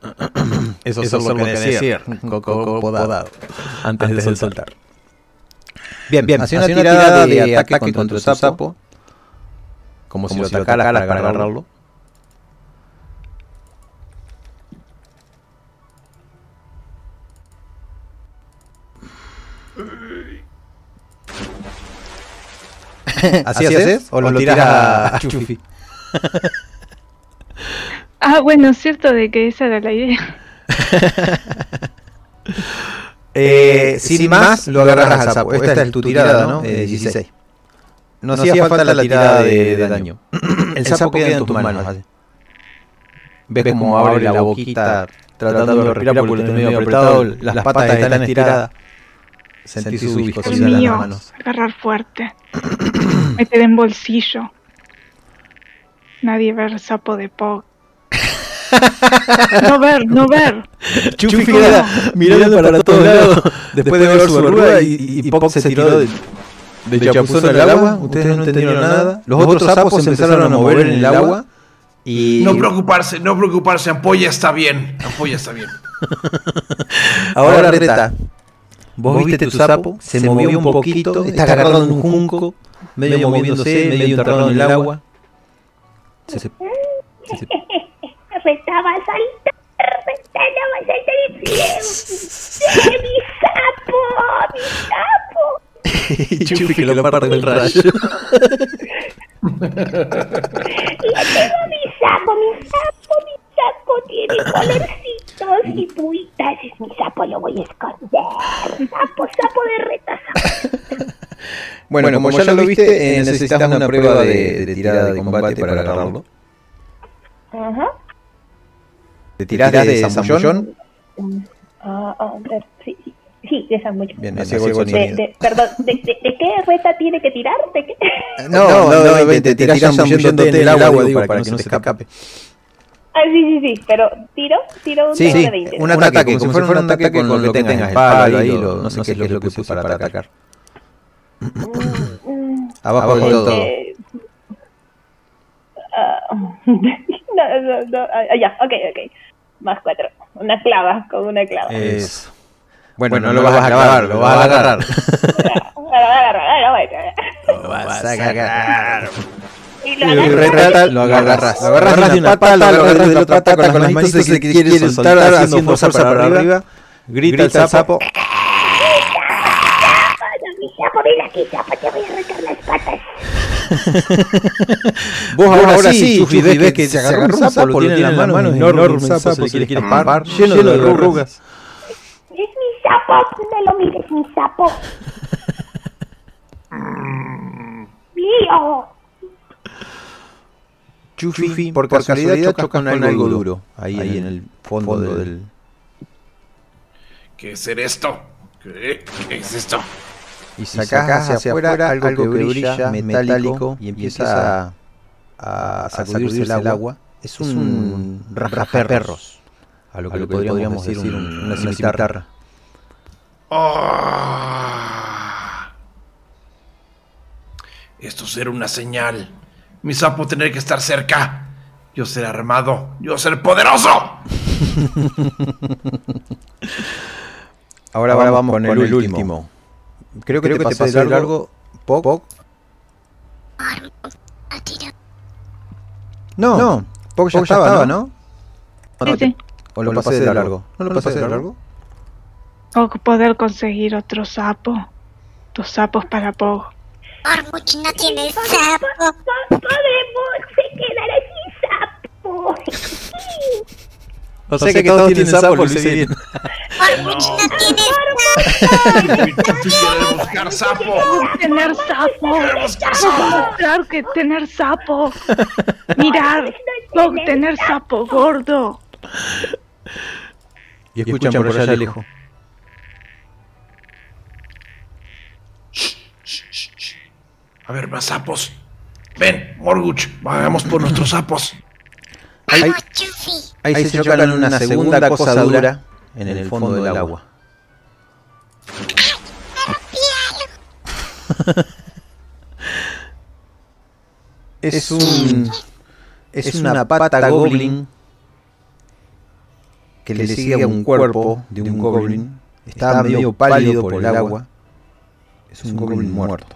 Eso, es lo que decía Coco podado antes de soltar. Bien, bien, hacía una tirada de ataque contra el sapo, como si lo atacara para agarrarlo. ¿Así haces? ¿O lo tiras a Chufi? Ah, bueno, es cierto de que esa era la idea. Eh, sin más, lo agarras al sapo. Esta es tu tirada, ¿no? Eh, 16. No hacía falta la tirada de, de daño. El sapo queda en tus manos. Ves como abre la boquita tratando de respirar porque lo tenés medio apretado. Las patas están estiradas. Sentís su El viscosidad en las manos. agarrar fuerte. Meter en bolsillo. Nadie ver sapo de Pog. No ver, no ver. Chufi queda mirando para todos lados después de ver su arruga y, y Pop se tiró de, de chapuzón al agua. Ustedes no entendieron nada. Los otros sapos se empezaron a mover en el agua y No preocuparse, no preocuparse, Ampolla está bien. Ampolla está bien. ahora reta. Vos viste tu sapo, se movió un poquito, está agarrado en un junco, medio moviéndose, medio enterrado en el agua. Se- se- se- se- Reta va a saltar, Reta no va a saltar el. ¡Mi sapo! ¡Mi sapo! Chufi que lo parte el rayo. ¡Ya tengo mi sapo! ¡Mi sapo! ¡Mi sapo tiene colorcitos y puitas! Es mi sapo, lo voy a esconder. ¡Sapo, sapo de Reta, sapo! Bueno, como, ya lo viste, eh, necesitas una prueba de, de tirada de combate para agarrarlo. Ajá. ¿Te tirás de zambullón? Claro, sí, sí. De Samuel. Bien, así el De, sonido. de, perdón, de, de, de qué Reta tiene que tirar? ¿De qué? No, no, no, te, te tirás zambulléndote en el agua, digo, para que no se te escape. Ah, sí, sí, sí, pero tiro, tiro un Sí, de 20. un ataque, como si fuera un ataque con lo que tengas, el palo ahí, lo- no sé qué es lo que puse para atacar. Mm, Abajo del todo. eh, ah, no, no, no, ah, ya, ok, ok. Más cuatro. Una clava, con una clava. Eso. Bueno, no lo vas a clavar, lo vas a agarrar. Bueno, agarra, bueno, Lo vas a agarrar. Y lo Y agarra. reta, lo agarras. Lo agarras de una pata, lo agarras de la otra pata con las manitos que quiere soltar haciendo fuerza para arriba. Grita el sapo. Bueno, mi sapo, ven aquí, sapo, te voy a arrancar las patas. Vos ahora sí, Chufi, ves que se agarró un sapo, lo tiene en las manos, enorme el sapo, se le quiere escapar, lleno de arrugas. Sapo, no lo mires, mi sapo. Mío. Chufi, por casualidad, choca con algo duro, ahí en el fondo del... ¿Qué es esto? ¿Qué ¿Qué es esto? Y sacás hacia afuera algo que brilla, metálico, y empieza a, a sacudirse el agua. Es un raspaperros, a lo que le podríamos decir un- una cimitarra. Ah. Esto será una señal. Mi sapo tener que estar cerca. Yo ser armado. Yo ser poderoso. Ahora, vamos con el último. Creo que, te pasé de largo, Poc. No, no, Poc ya, estaba, ¿no? Sí, sí. ¿O lo pasé de largo? ¿No lo pasé de largo? O poder conseguir otro sapo. Dos sapos para Pog. Ormuch no tiene sapo. Po- Podemos quedar sin sapo. O sea que todos tienen sapo, hice bien. Ormuch no tiene Chufi quiere buscar sapo. Tener sapo. Mostrar que tener sapo. Mirar. Pog, tener sapo gordo. Y escuchan por allá lejos. A ver, más sapos. Ven, Morguch, vayamos por nuestros sapos. Ahí, se chocan en una segunda cosa dura en el fondo del agua. Es un. Es una pata goblin que le sigue a un cuerpo de un goblin. Está medio pálido por el agua. Es un goblin muerto.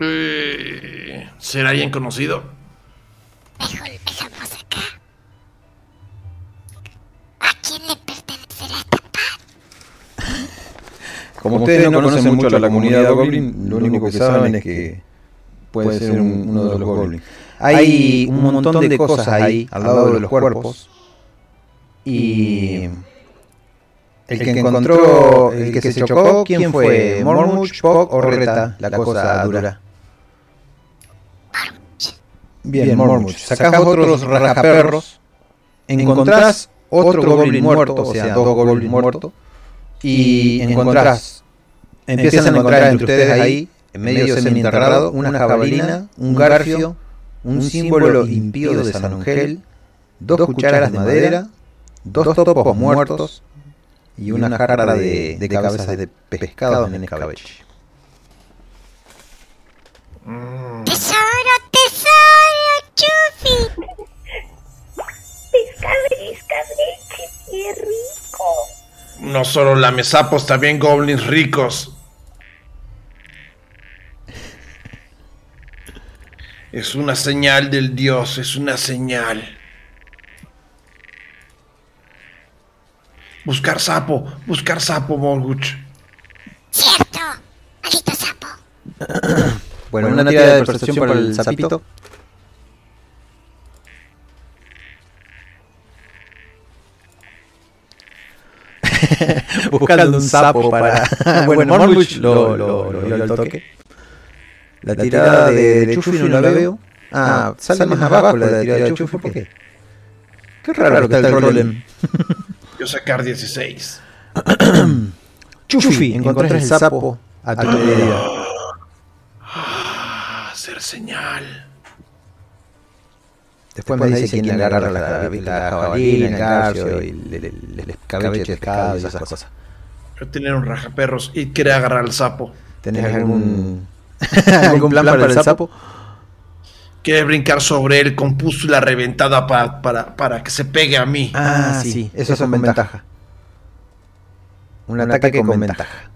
Eh, ¿Será alguien conocido? Mejor empezamos acá. ¿A quién le pertenecerá esta pata? Como ustedes no conocen mucho a la comunidad goblin, lo único que saben es que puede ser un- uno de los goblins. Hay un montón de cosas ahí al lado de los cuerpos y el que encontró, el que se chocó, ¿quién fue? ¿Mormuch, Pog o Reta? La cosa dura. Bien, Mormuch. Sacás otros rajaperros, encontrás otro goblin muerto, o sea, dos goblins muertos, y encontrás, empiezan a encontrar entre ustedes ahí, en medio semienterrado, una jabalina, un garfio, un símbolo impío de San Ángel, dos cucharas de madera, dos topos muertos y una jarra de, de cabezas de pescado en escabeche. ¡Tesoro, tesoro, Chufi! Pescable, escabeche, qué rico. No solo lamesapos, también goblins ricos. Es una señal del dios, es una señal. Buscar sapo, buscar sapo, Morguch. Cierto. Maldito sapo. Bueno, una tirada de percepción para el sapito. Buscando un sapo para... bueno, lo, lo, lo al toque. La tirada de, de Chufi no la veo. Ah, sale más abajo la tirada de Chufi. ¿Por qué? Qué raro que está el golem. Yo sacar 16. Chufi, encontrás el sapo a tu medida. Ah, hacer señal. Después me dice quién le agarra la, la jabalina, el garfio, y el, el, el escabeche de pescado y esas cosas. Yo tener un rajaperros y quería agarrar al sapo. ¿Tenés algún, algún plan para el sapo? Quiere brincar sobre él con pústula reventada para, para, para que se pegue a mí. Ah, sí, eso es con ventaja. Un ataque con ventaja.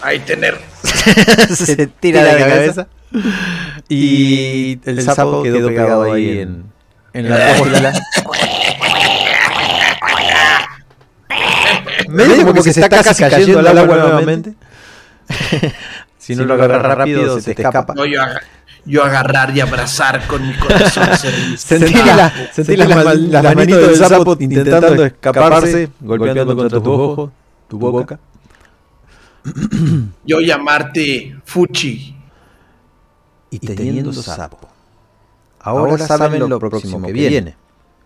Ahí tener. Se tira de la cabeza. Y el sapo quedó pegado ahí en, en la pústula. Medio como que se está casi cayendo al agua nuevamente. Si no lo agarras rápido, se te escapa. No, yo, aga- yo agarrar y abrazar con mi corazón. Sentí, la- sentí las, las manitos del sapo intentando escaparse, golpeando contra tus ojos, tu boca. Yo llamarte Fuchi. Y teniendo sapo. Ahora saben lo próximo que viene.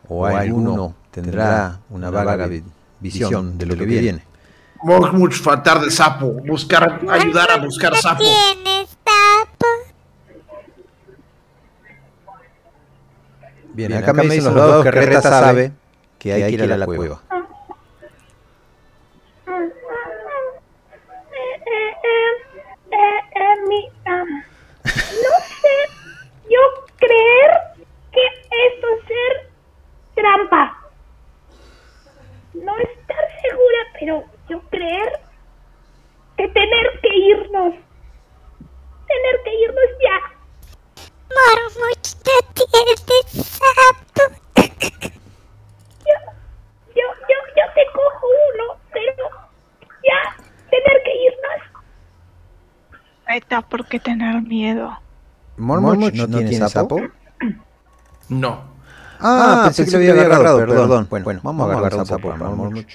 O alguno tendrá una vaga vi- visión de lo que viene. Morgmuch faltar de sapo. Buscar, ayudar a buscar ¿Qué sapo. tienes, sapo? Bien, acá me dicen los dados que Reta sabe que hay que ir a la cueva. Eh, eh, eh, eh, eh, mi, am, no sé, yo creer que esto es ser trampa. No estar segura, pero creer que tener que irnos. Tener que irnos ya. Mormuch no tiene sapo. Yo, yo, yo, yo te cojo uno, pero ya, tener que irnos. No está por qué tener miedo. Mormuch no, tiene sapo. No. Ah, pensé, que lo había agarrado, perdón. Bueno, bueno, vamos, a agarrar un sapo para Mormuch.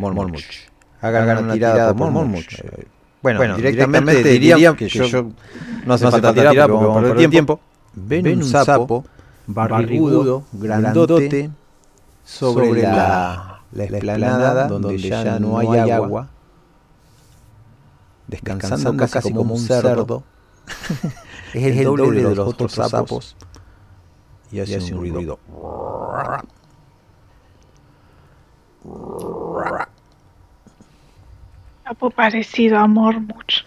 Mormuch. Hagan una tirada por Mormuch. Bueno, directamente, diría que, yo, no hace falta tirar porque vamos a perder tiempo. Ven, un sapo barrigudo, grandote, sobre la, la esplanada donde ya no hay agua, descansando casi como un cerdo. es el doble de los otros sapos y hace un ruido. Sapo parecido a Mormuch.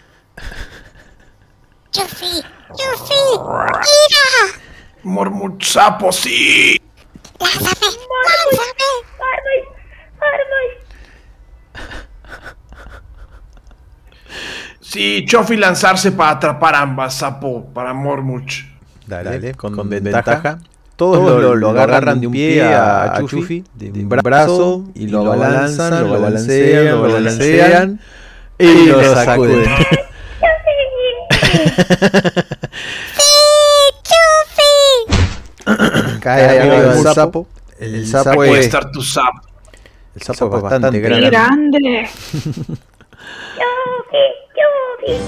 Yuffie, Yuffie, mira. Mormuch sapo, sí. Lánzame, lánzame. Arnold, Arnold. Sí, Chofi lanzarse para atrapar ambas, sapo, para Mormuch. Dale, con, ventaja. Todos, lo, lo agarran de un pie a, a Chufi, de un brazo, y lo balanzan, lo balancean, lo balancean y lo sacuden. Cae arriba del sapo. El sapo Puede es, estar tu sapo. el sapo es bastante ¡Qué grande. grande! Yuffie, Yuffie.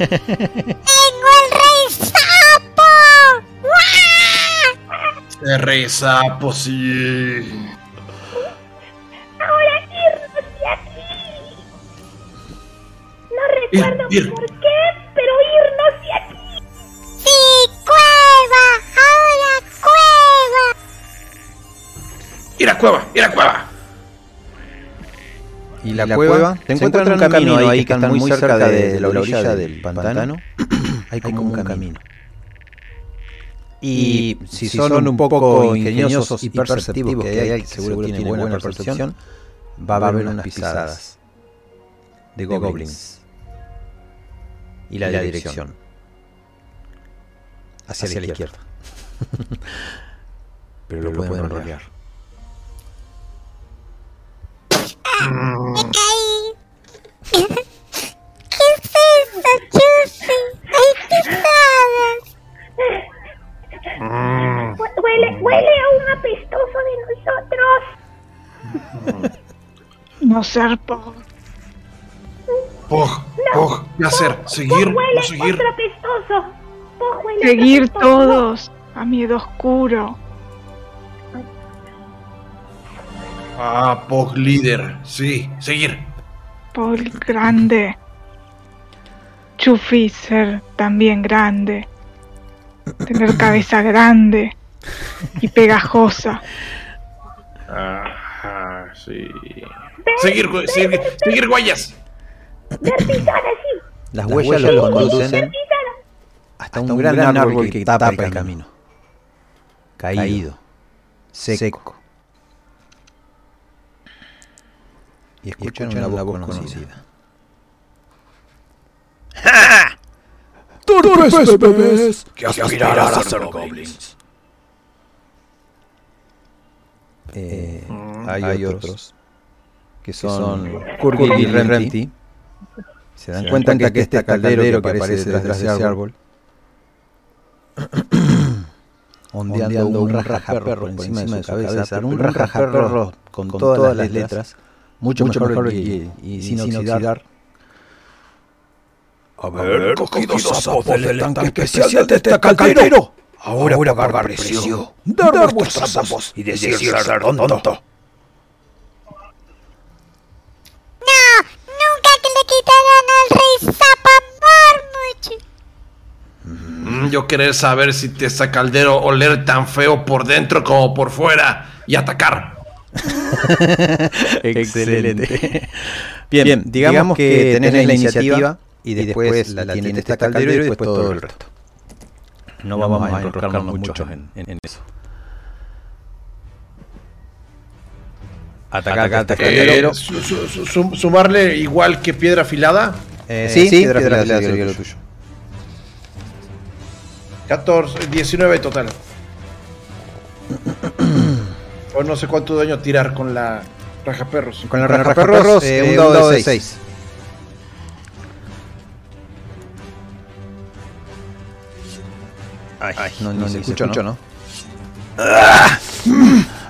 ¡Tengo el rey sapo! El rey sapo, sí. Ahora irnos de aquí. No recuerdo Ir, ir. por qué, pero irnos de aquí. ¡Sí, cueva! ¡Ahora cueva! Ir a cueva, ir a cueva. Y la, cueva, te encuentras en un camino ahí que están muy cerca de, de la orilla del pantano. Hay como un camino. Y si son un poco ingeniosos y perceptivos, que hay, seguro que tienen buena percepción, va a haber unas pisadas de goblins. Y la, dirección. Hacia, la izquierda. Pero lo pueden rodear. ¡Me caí! ¿Qué es eso, Chufi? ¡Hay pisadas! Hue- Huele, huele a un apestoso de nosotros. No ser po- Pog, Pog, ¿qué hacer? ¿Seguir? Pog huele ¿No seguir? otro apestoso. Pog huele Seguir todos a miedo oscuro. Ah, Pog líder. Sí, seguir. Paul grande. Chufi ser también grande. Tener cabeza grande y pegajosa. Ajá, sí. Seguir, gu- seguir, seguir huellas. Sí. Las huellas los conducen hasta un gran árbol que tapa el camino. Caído, seco. Y escuchan una voz conocida. ¡Torpes bebés! Que aspirarán a ser goblins. Eh, hay, otros que son Kurgil y Remti. Se dan cuenta que este caldero que aparece detrás de ese árbol, ondeando un rajaperro por encima de su cabeza, pero un rajaperro con todas las letras, mucho mejor y, y sin oxidar. Haber cogido sapos del estanque especial de este caldero. Ahora pagar precio. Dar vuestros sapos y decir ser tonto. ¡No! ¡Nunca que le quitarán al rey Zapa Mormuch! Mm, Yo querer saber si te esa caldero oler tan feo por dentro como por fuera y atacar. Excelente. Bien, digamos, que tenés la iniciativa y después la, la tiene este caldero y después todo el resto. No vamos a enroscarnos mucho en, en eso. Atacar al Eh, caldero. su- su- su- su- sumarle igual que piedra afilada. Eh, sí, piedra afilada sería lo tuyo. 14, 19 total. O no sé cuánto daño tirar con la raja perros. Con la raja perros, eh, un dado de 6. Ay, no, no, se escucha, ¿no?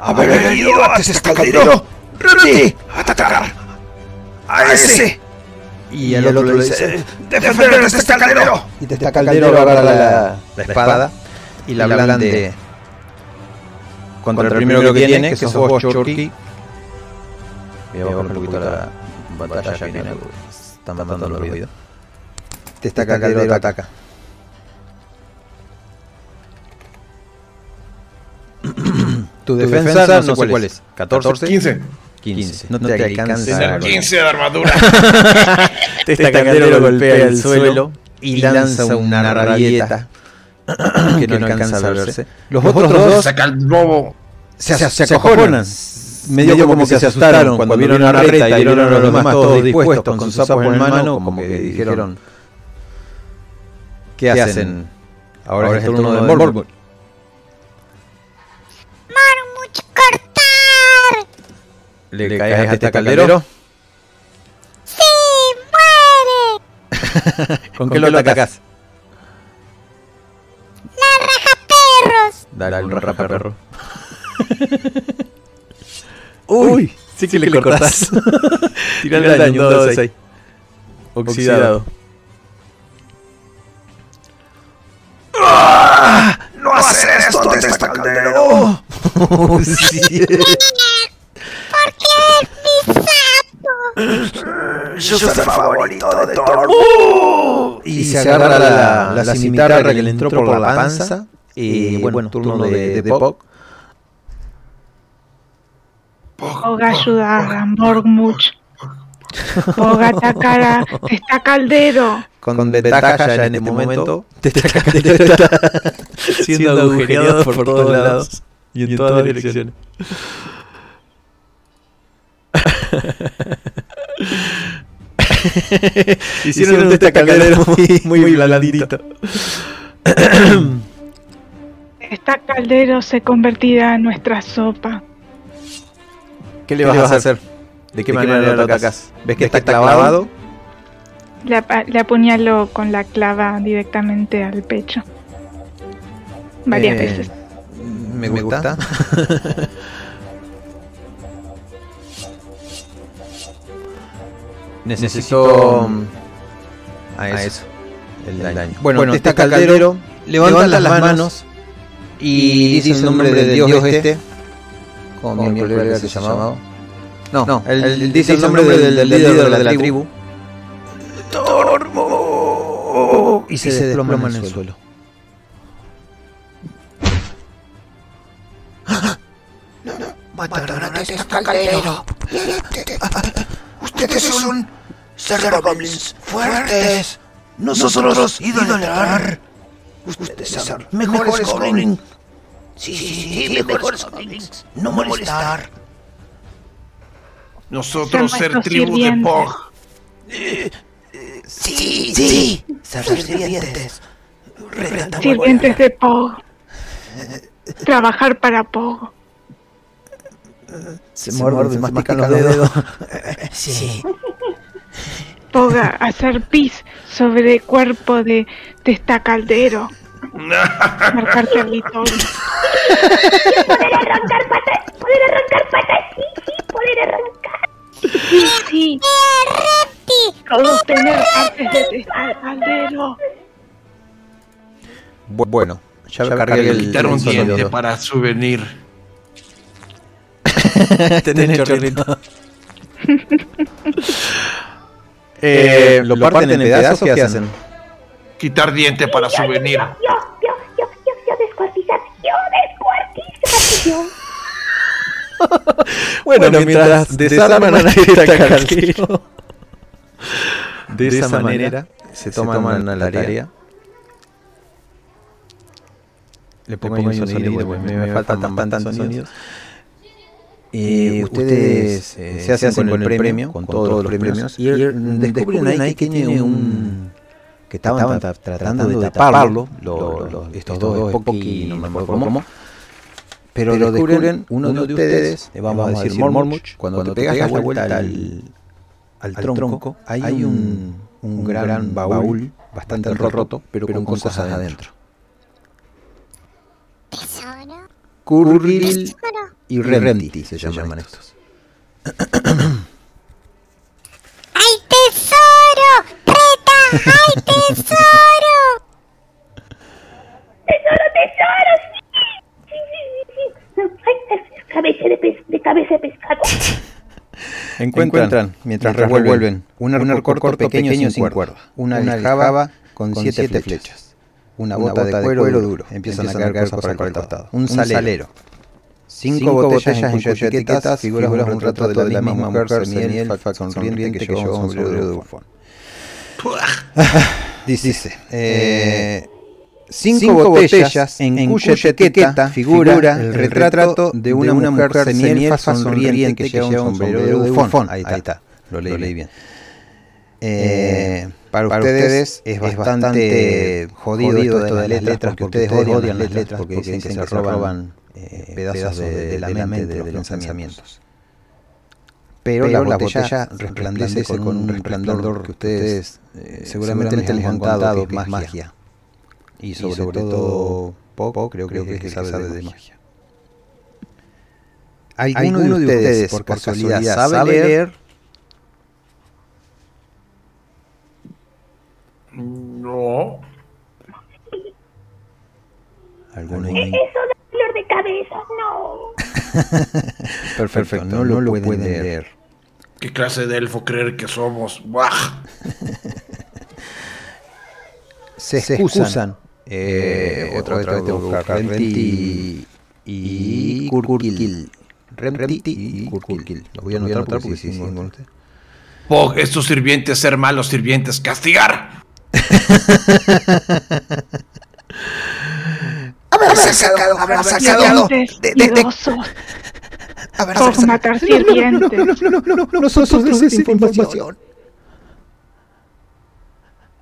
Haber herido a este caldero. Ready. Atacar. A ese. Y al otro le dice, Defender a este caldero. y te está caldero agarra la, la espada y la blande contra, el primero que tiene, que sos vos, Chorky. Voy a bajar un poquito la batalla ya que están matando los ruidos. Te está caldero ataca. Tu defensa, no sé cuál es. 14, 15. 15. No te alcanza. Tener con- 15 de armadura. Este caldero golpea el suelo y lanza una rabieta que no alcanza a verse. Los otros dos Saca el bobo. Se, se, se acojonan. Medio como que se asustaron cuando vieron la reta y vieron a los demás todos dispuestos con sus sapos en mano, como que dijeron, ¿qué hacen? Ahora es el turno de Mormont. Marmuch, cortar. ¿Le caes a este caldero? Sí, muere. ¿Con qué lo atacás? La raja perros. Dale un rapa perro. Uy, sí que le cortás. Tira el daño, un dado de 6. Oxidado. No hacer esto ante este caldero. Sí. Porque es mi sapo. Yo soy el favorito de Thor. Y se agarra la, la, cimitarra que le entró por la panza. Y bueno, turno de, de Pog. Pog ayudar a Morgmuch. Pog atacar a esta caldero. Con, ventaja ya en este momento. Este caldero está siendo agujereado por todos lados. Y en todas direcciones. Hicieron un este caldero muy, muy blandito. Esta caldero se convertirá en nuestra sopa. ¿Qué le vas, a hacer? ¿De qué manera lo atacas? ¿Ves que está clavado? Le, apa- le apuñalo con la clava directamente al pecho. Varias Eh, veces. Me gusta. Necesito a eso, el daño. Bueno, este caldero levanta las manos y dice el nombre del dios este. Como mi colega que se llamaba. No, no, él, él dice el nombre del, del líder de la tribu. Y se, desploma en el suelo. Mataron a este caldero. Ustedes son Cerro Goblins fuertes. Nosotros idolatrar. Ustedes son mejores Goblins. Sí, sí, sí, mejores Goblins. No molestar. Nosotros ser tribu de. Pog. Sí, sí. Ser sirvientes. Sirvientes de Pog. Trabajar para Pog. Se muerde, se mastican los dedos. Sí. Pog a hacer pis sobre el cuerpo de, de esta caldero. Marcar territorio. Poder arrancar patas, poder arrancar patas, sí, sí, poder arrancar. Sí, todos tener partes de esta caldero. Bu- Bueno, ya cargué el, Quitar un diente para souvenir. Tenés chorrito. eh, ¿Lo parten en pedazos? ¿Qué hacen? Quitar diente para souvenir. Yo, yo, yo, yo, yo descuartizar, yo descuartizar, yo. Bueno, mientras desarman a esta caldero, de esa manera se toman a la tarea. Le pongo ahí un sonido, porque me, me faltan bastantes sonidos. Eh, ustedes eh, se hacen con el premio, con todos los premios, y descubren ahí que tiene un... que estaban tra- tratando de taparlo, lo- lo- estos dos Spocky, no me acuerdo cómo, pero descubren uno de ustedes, eh, vamos a decir Mormuch, cuando te pegas la vuelta al, al tronco, hay un, un gran baúl bastante roto, pero con cosas adentro. Tesoro. Tesoro. y Remti se llaman estos. ¡Ay, tesoro! ¡Reta! ¡Ay, tesoro! ¡Tesoro, tesoro! ¡Sí! ¡Sí, sí, sí! sí. ¡Ay, es cabeza de, pes de cabeza de pescado! Encuentran, mientras revuelven, un arco, corto, pequeño, sin cuerda, una aljaba con siete flechas, una bota, de, cuero duro, empiezan a caer cosas por el costado, un salero, cinco, botellas en cuyas etiquetas figura un retrato de la misma mujer semielfa sonriente que lleva un sombrero de bufón. Dice, eh, cinco, botellas en, cuya etiqueta figura el retrato de una, mujer semielfa sonriente que lleva un sombrero de bufón. Ahí está, lo leí, bien. Eh, para, ustedes es bastante jodido esto de las letras, porque ustedes odian las letras porque dicen que se roban eh, pedazos de, la mente, de los pensamientos. Pero, la botella resplandece con un resplandor que ustedes eh, seguramente les han contado que es magia. Y sobre, todo, poco creo, creo que, es que sabe de magia. ¿Alguno, de ustedes, por casualidad, sabe leer? No. ¿Alguno? Eso dolor de cabeza, no. Perfecto, no, lo pueden leer. ¿Qué clase de elfo creer que somos? ¡Buah! Se excusan. Eh, otra vez tengo que buscar Remti y Kurkil. Remti y Kurkil. Lo voy a anotar porque con usted. Pog, estos sirvientes ser malos sirvientes, castigar. Haber sacado, haber sacado. De- de- haber por matar sirvientes. Nosotros de esa información.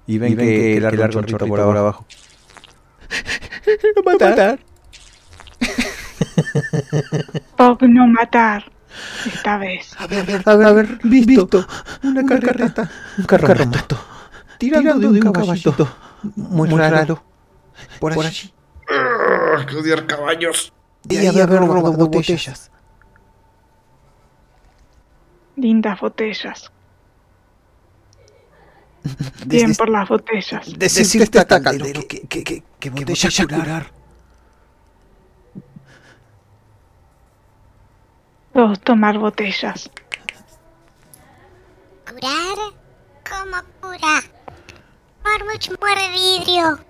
Y ven, que, que el largo chorrito por ahora abajo. matar. Por no matar. Esta vez. Haber, haber visto. Una carreta, un carro tirando de un caballito. muy raro. por allí. Que odiar caballos. Y haber robado botellas. Lindas botellas. Bien por las botellas. Decirte esta caldero que, que, que, que botella curar. Todos tomar botellas. ¿Curar? ¿Cómo cura? Marmuch muerde vidrio.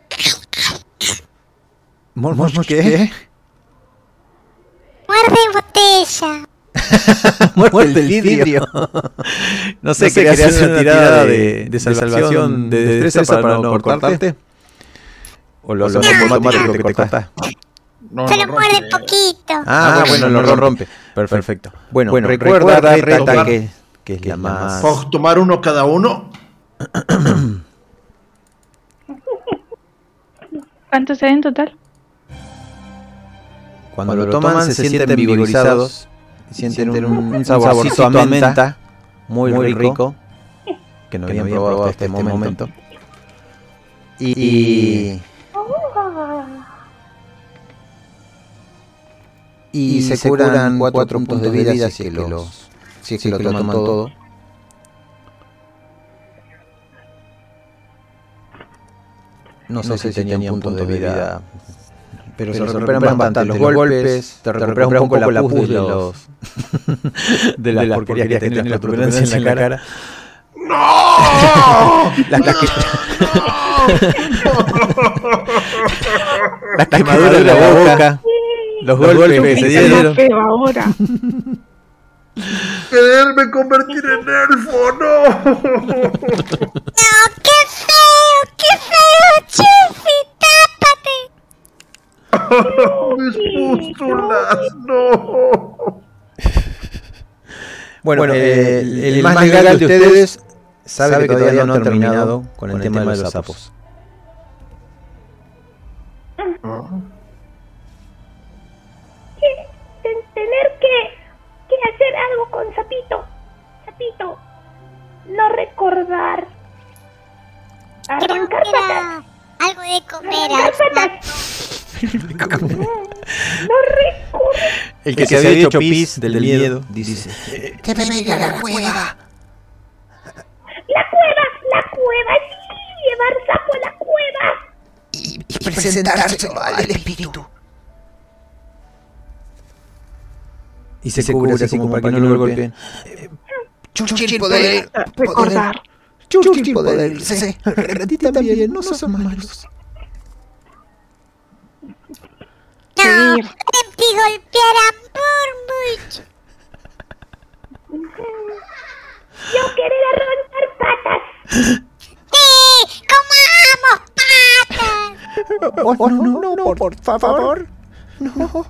¿Mormos qué? Muerde botella. Muerte el vidrio. no sé, quería hacer una tirada de, de salvación de destreza para no cortarte. O lo, lo automático que te corta. No, Se lo no, muerde poquito. Ah, bueno, lo rompe. Perfecto. Bueno, recuerda, Reta, Tomar- que, que es la más... Pog, tomar uno cada uno. ¿Cuántos hay en total? Cuando lo toman se sienten vigorizados, sienten un, un saborcito a menta muy, rico, que no habían probado hasta este momento. Y, y se curan cuatro puntos de vida si es que, los, si es que lo toman todo. No sé si tenían puntos de vida pero, se recuperan bastante los golpes, te recuperas un poco la pus de los de la, porquería que tenés la protuberancia en la cara. ¡No! Las, las, que- las de la boca, los golpes que se dieron. ahora. Quererme convertir en elfo, no. ¡No, qué feo! ¡Qué feo! ¡Chufi, tápate! Mis pústulas, no. Bueno, eh, el, el más legal de ustedes sabe, que todavía no han terminado con el, tema, de los sapos. Tener que, que hacer algo con Sapito. Sapito. No recordar. Arrancar patas. Algo de comer Arrancar patas. No recuerdo. El que, se había hecho pis del miedo, dice. Que me venga a la cueva. La cueva, la cueva, sí. Llevar sapo a la cueva. Y, y presentárselo al espíritu. Y se, cubre así como para que no lo golpeen. Chuchil poder. Recordar. Chuchil poder irse. Ratita también, no son malos. No, Seguir. Empty golpear a Murmuch. Yo querer arrancar patas. ¡Sí! ¡Comamos patas! Oh, no, no, no, por favor. No,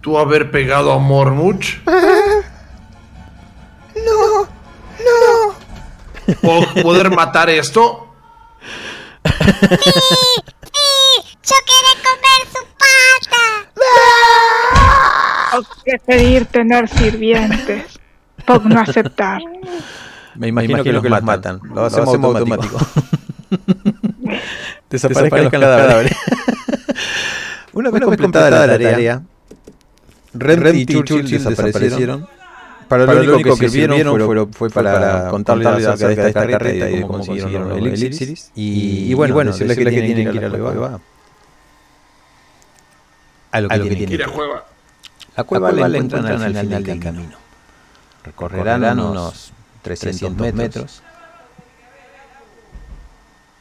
¿Tú haber pegado a Mormuch? no, no. ¿O poder matar esto? ¡Sí! ¡Yo quiero comer su pata! Preferir tener sirvientes. Por no aceptar. Me imagino, que, los matan. Lo hacemos, automático. Desaparezcan los cadáveres. Una vez completada la tarea, Rent y Churchill desaparecieron. Para lo único que sirvieron fue, fue para contarles acerca de esta carreta y de cómo consiguieron los elixires. Y, y bueno, decirles que tienen que ir a la cueva. A lo que tienen que Ir ir. a juega. La cueva la encuentran al final del camino. Recorrerán unos 300 metros.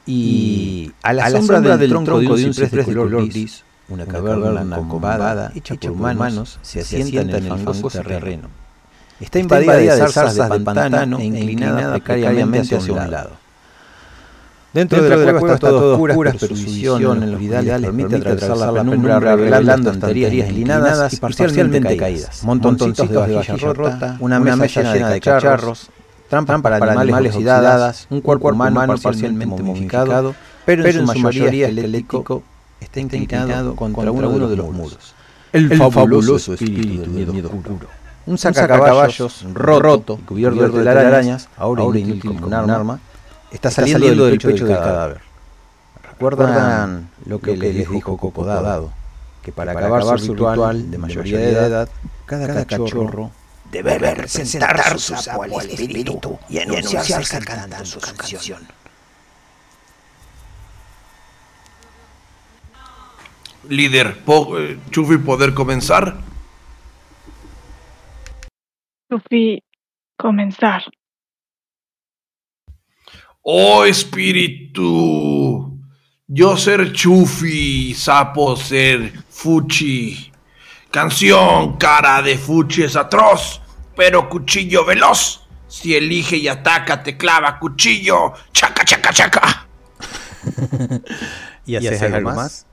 Y a la, sombra, del, tronco de un ciprés de color gris, una caverna combada, hecha por humanos, se asienta en el fangoso terreno. Está invadida de zarzas de pantano e inclinada precariamente hacia un lado. Dentro, de la cueva está todo oscuras, pero su visión en los vidales permite atravesar la penumbra revelando estanterías inclinadas y parcialmente caídas, montoncitos de vajilla rota, una mesa llena de cacharros, trampas para animales oxidadas, un cuerpo humano parcialmente momificado, pero en su mayoría esquelético, está inclinado contra uno de los muros. El fabuloso espíritu del miedo oscuro. Un sacacaballos roto, cubierto de telarañas, ahora inútil como un arma, está saliendo del pecho del cadáver. ¿Recuerdan lo que les dijo Copodado? Que para acabar su ritual de mayoría de edad, cada cachorro Debe presentar su sapo al espíritu y anunciarse cantando su canción. Líder, po- eh, Chufi, ¿poder comenzar? Luffy, comenzar. Oh espíritu, yo ser Chufi, sapo ser Fuchi. Canción, cara de Fuchi es atroz, pero cuchillo veloz. Si elige y ataca, te clava cuchillo. Chaca, chaca, chaca. ¿Y haces algo más?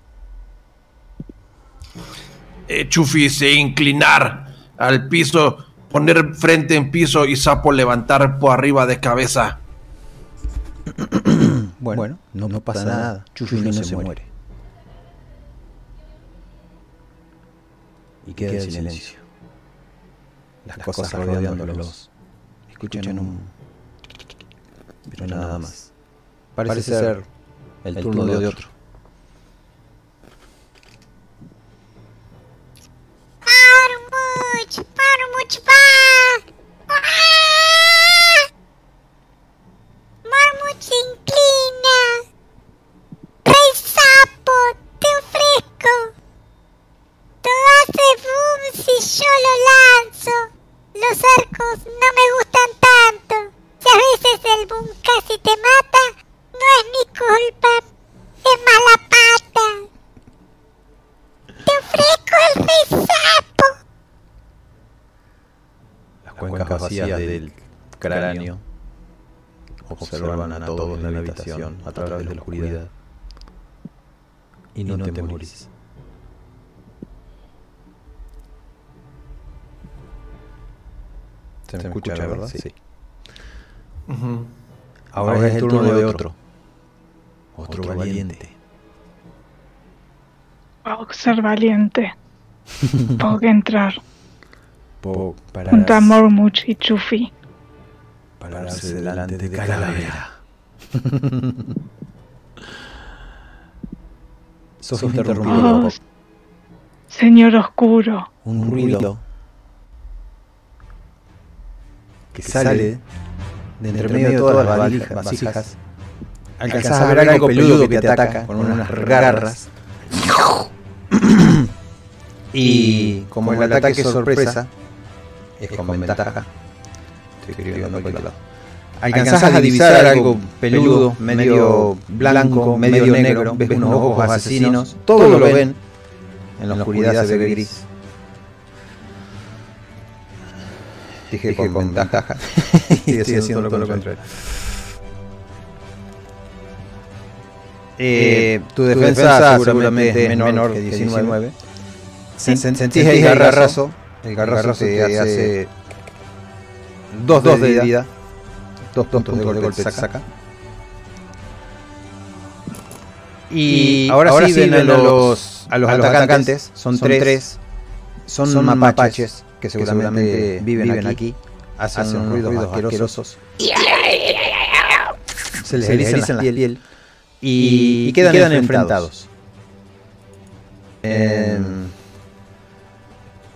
Eh, Chufi se inclinar al piso, poner frente en piso y sapo levantar por arriba de cabeza. Bueno, no, no pasa nada. Chufi no, se muere. Y queda en silencio. Las, cosas rodeándolos. Escuchan un... Pero nada más. Parece, ser el turno, de otro. ¡Marmuch! ¡Marmuch va! ¡Ah! Marmuch se inclina. ¡Rey sapo! ¡Te ofrezco! Todo hace boom si yo lo lanzo. Los arcos no me gustan tanto. Si a veces el boom casi te mata, no es mi culpa. Es mala pata. Te ofrezco el rey sapo. Las vacías del cráneo observan a todos en la habitación a través de la oscuridad. Y no, te morís. Se me escucha, ¿verdad? Sí. Ahora, es el turno de otro. Otro, valiente. Pog ser valiente. Pog entrar. Pog Junto a Mormuch y Chufi. pararse delante de Calavera. Sos interrumpido Oh, señor oscuro. un ruido que sale de entre medio de todas las valijas- vasijas. Alcanzás a ver algo peludo que te ataca con unas garras. Y como el ataque es sorpresa, es con ventaja. Estoy escribiendo en cualquier lado. Alcanzás a divisar algo peludo, medio blanco, medio negro, ves unos ojos asesinos, todo lo ven, en la oscuridad se ve gris. Dije con ventaja. y estoy haciendo todo lo contrario. Eh, tu defensa, seguramente es menor que 19. Sen- Sentís el garrazo. El garrazo te hace 2 2 de vida. 2 puntos de golpe te saca. Y ahora, sí ven a los, a los atacantes, son tres, son, mapaches que seguramente viven aquí, hacen, unos ruidos asquerosos, se les eriza la piel. y, y quedan, enfrentados. Em,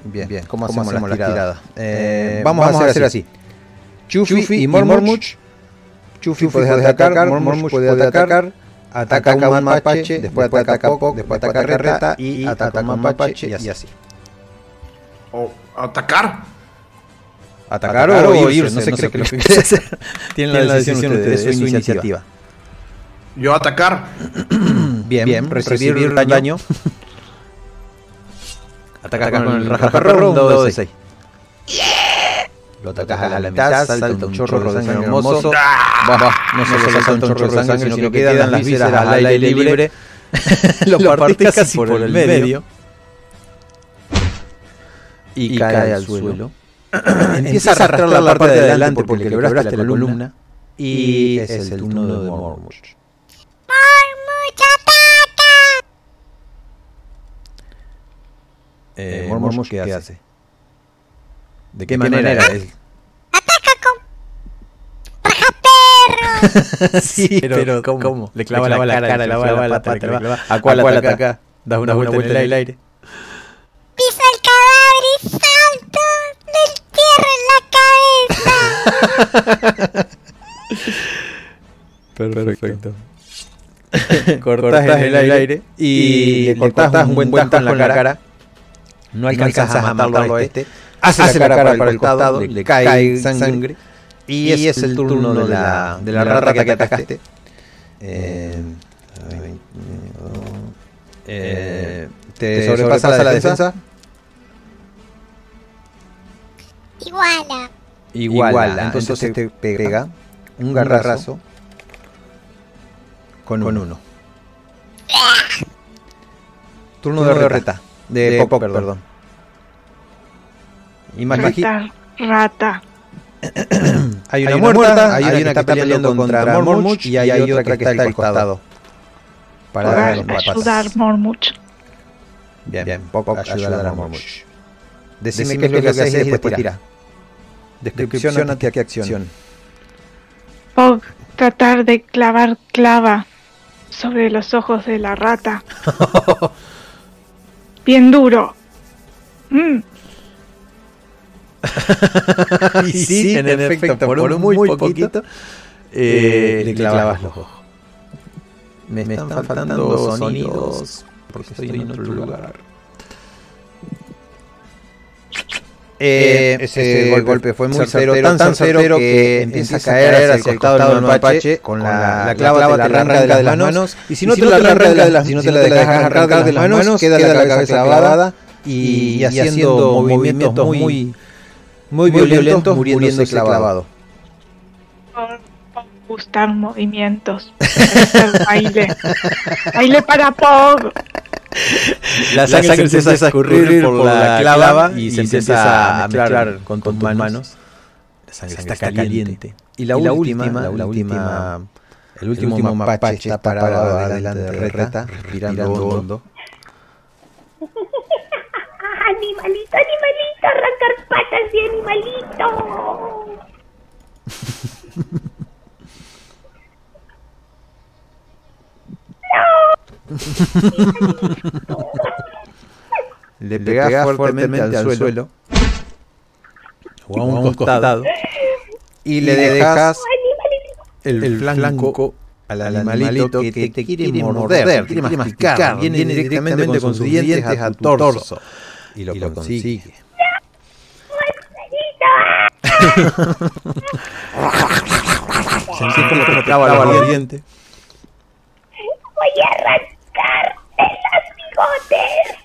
bien, bien, ¿cómo, hacemos, la tirada? Eh, vamos, a hacer así. Chufi y Mormuch. Chufi puede atacar, Mormuch puede atacar, ataca a un mapache, después ataca a Pok, después ataca a Reta y ataca a un mapache y así. O atacar. Atacar o irse, no sé qué es lo que hacer. Tienen la decisión ustedes, es su iniciativa. Yo atacar. Bien, bien recibir daño. Ataca con el rajaperro, un dado de 6. Lo atacas a la mitad, salta un chorro de sangre hermoso. Va, va, no solo salta un chorro de sangre, sino que quedan las vísceras al aire libre. Lo partís casi por el medio. Y cae al suelo. Empieza a arrastrar la parte de adelante porque le quebraste la columna. Y es el turno de. Mormuch ataca. Eh, Mormuch, ¿qué hace? ¿De qué manera? Es- Ataca con rajaperros. sí, pero, ¿cómo? Le clava, la, cara, le clava la pata, le clava- ¿A cuál ataca? Das una, vuelta, en el aire. Piso el cadáver y salto del tierra en la cabeza. Perfecto. cortás en el aire y le cortás un buen tajo en la cara. No alcanzas a matarlo a este. Hace la cara para el costado, le cae sangre. Y es el turno de la, de la rata que atacaste. Eh, eh, ¿Te sobrepasa la defensa? Iguala. Iguala. Entonces te pega un garrazo con uno. Turno de reta. De Pop, perdón. Imagi Reta, rata. hay una muerta, hay una que está peleando contra Mormuch y hay otra que está al costado. Para patas. ayudar Mormuch. Bien, bien. Pop ayudar a Mormuch. Decime qué es lo que haces y después tira. Descripción ante qué acción. Pog tratar de clavar clava sobre los ojos de la rata. Bien duro. Mm, y sí, en, efecto, por un muy, poquito, eh, le clavas los ojos. Me, están, faltando sonidos porque estoy en otro lugar. Eh, ese golpe fue muy certero, tan certero que empieza a caer hacia el costado del mapache con la, la clava, te la arranca de las manos y si no te la arranca de las si no te la dejas arrancar de las manos queda la cabeza clavada y, y haciendo movimientos muy muy violentos muriéndose clavado. gustar movimientos. Baile. baile para Pog. La sangre, se empieza a escurrir por la clava y, se empieza a mezclar con tus manos sangre está caliente. Y la, última, la última, el último mapache está parado adelante de Reta, respirando hondo. Animalito, animalito, arrancar patas de animalito. Le pegas fuertemente, al suelo, o a un, costado, y le dejas el, flanco al animalito que te quiere morder, te quiere masticar, viene directamente con sus dientes a tu torso. y lo consigue. Sentí como te traba los dientes. Voy a arrancarte los bigotes.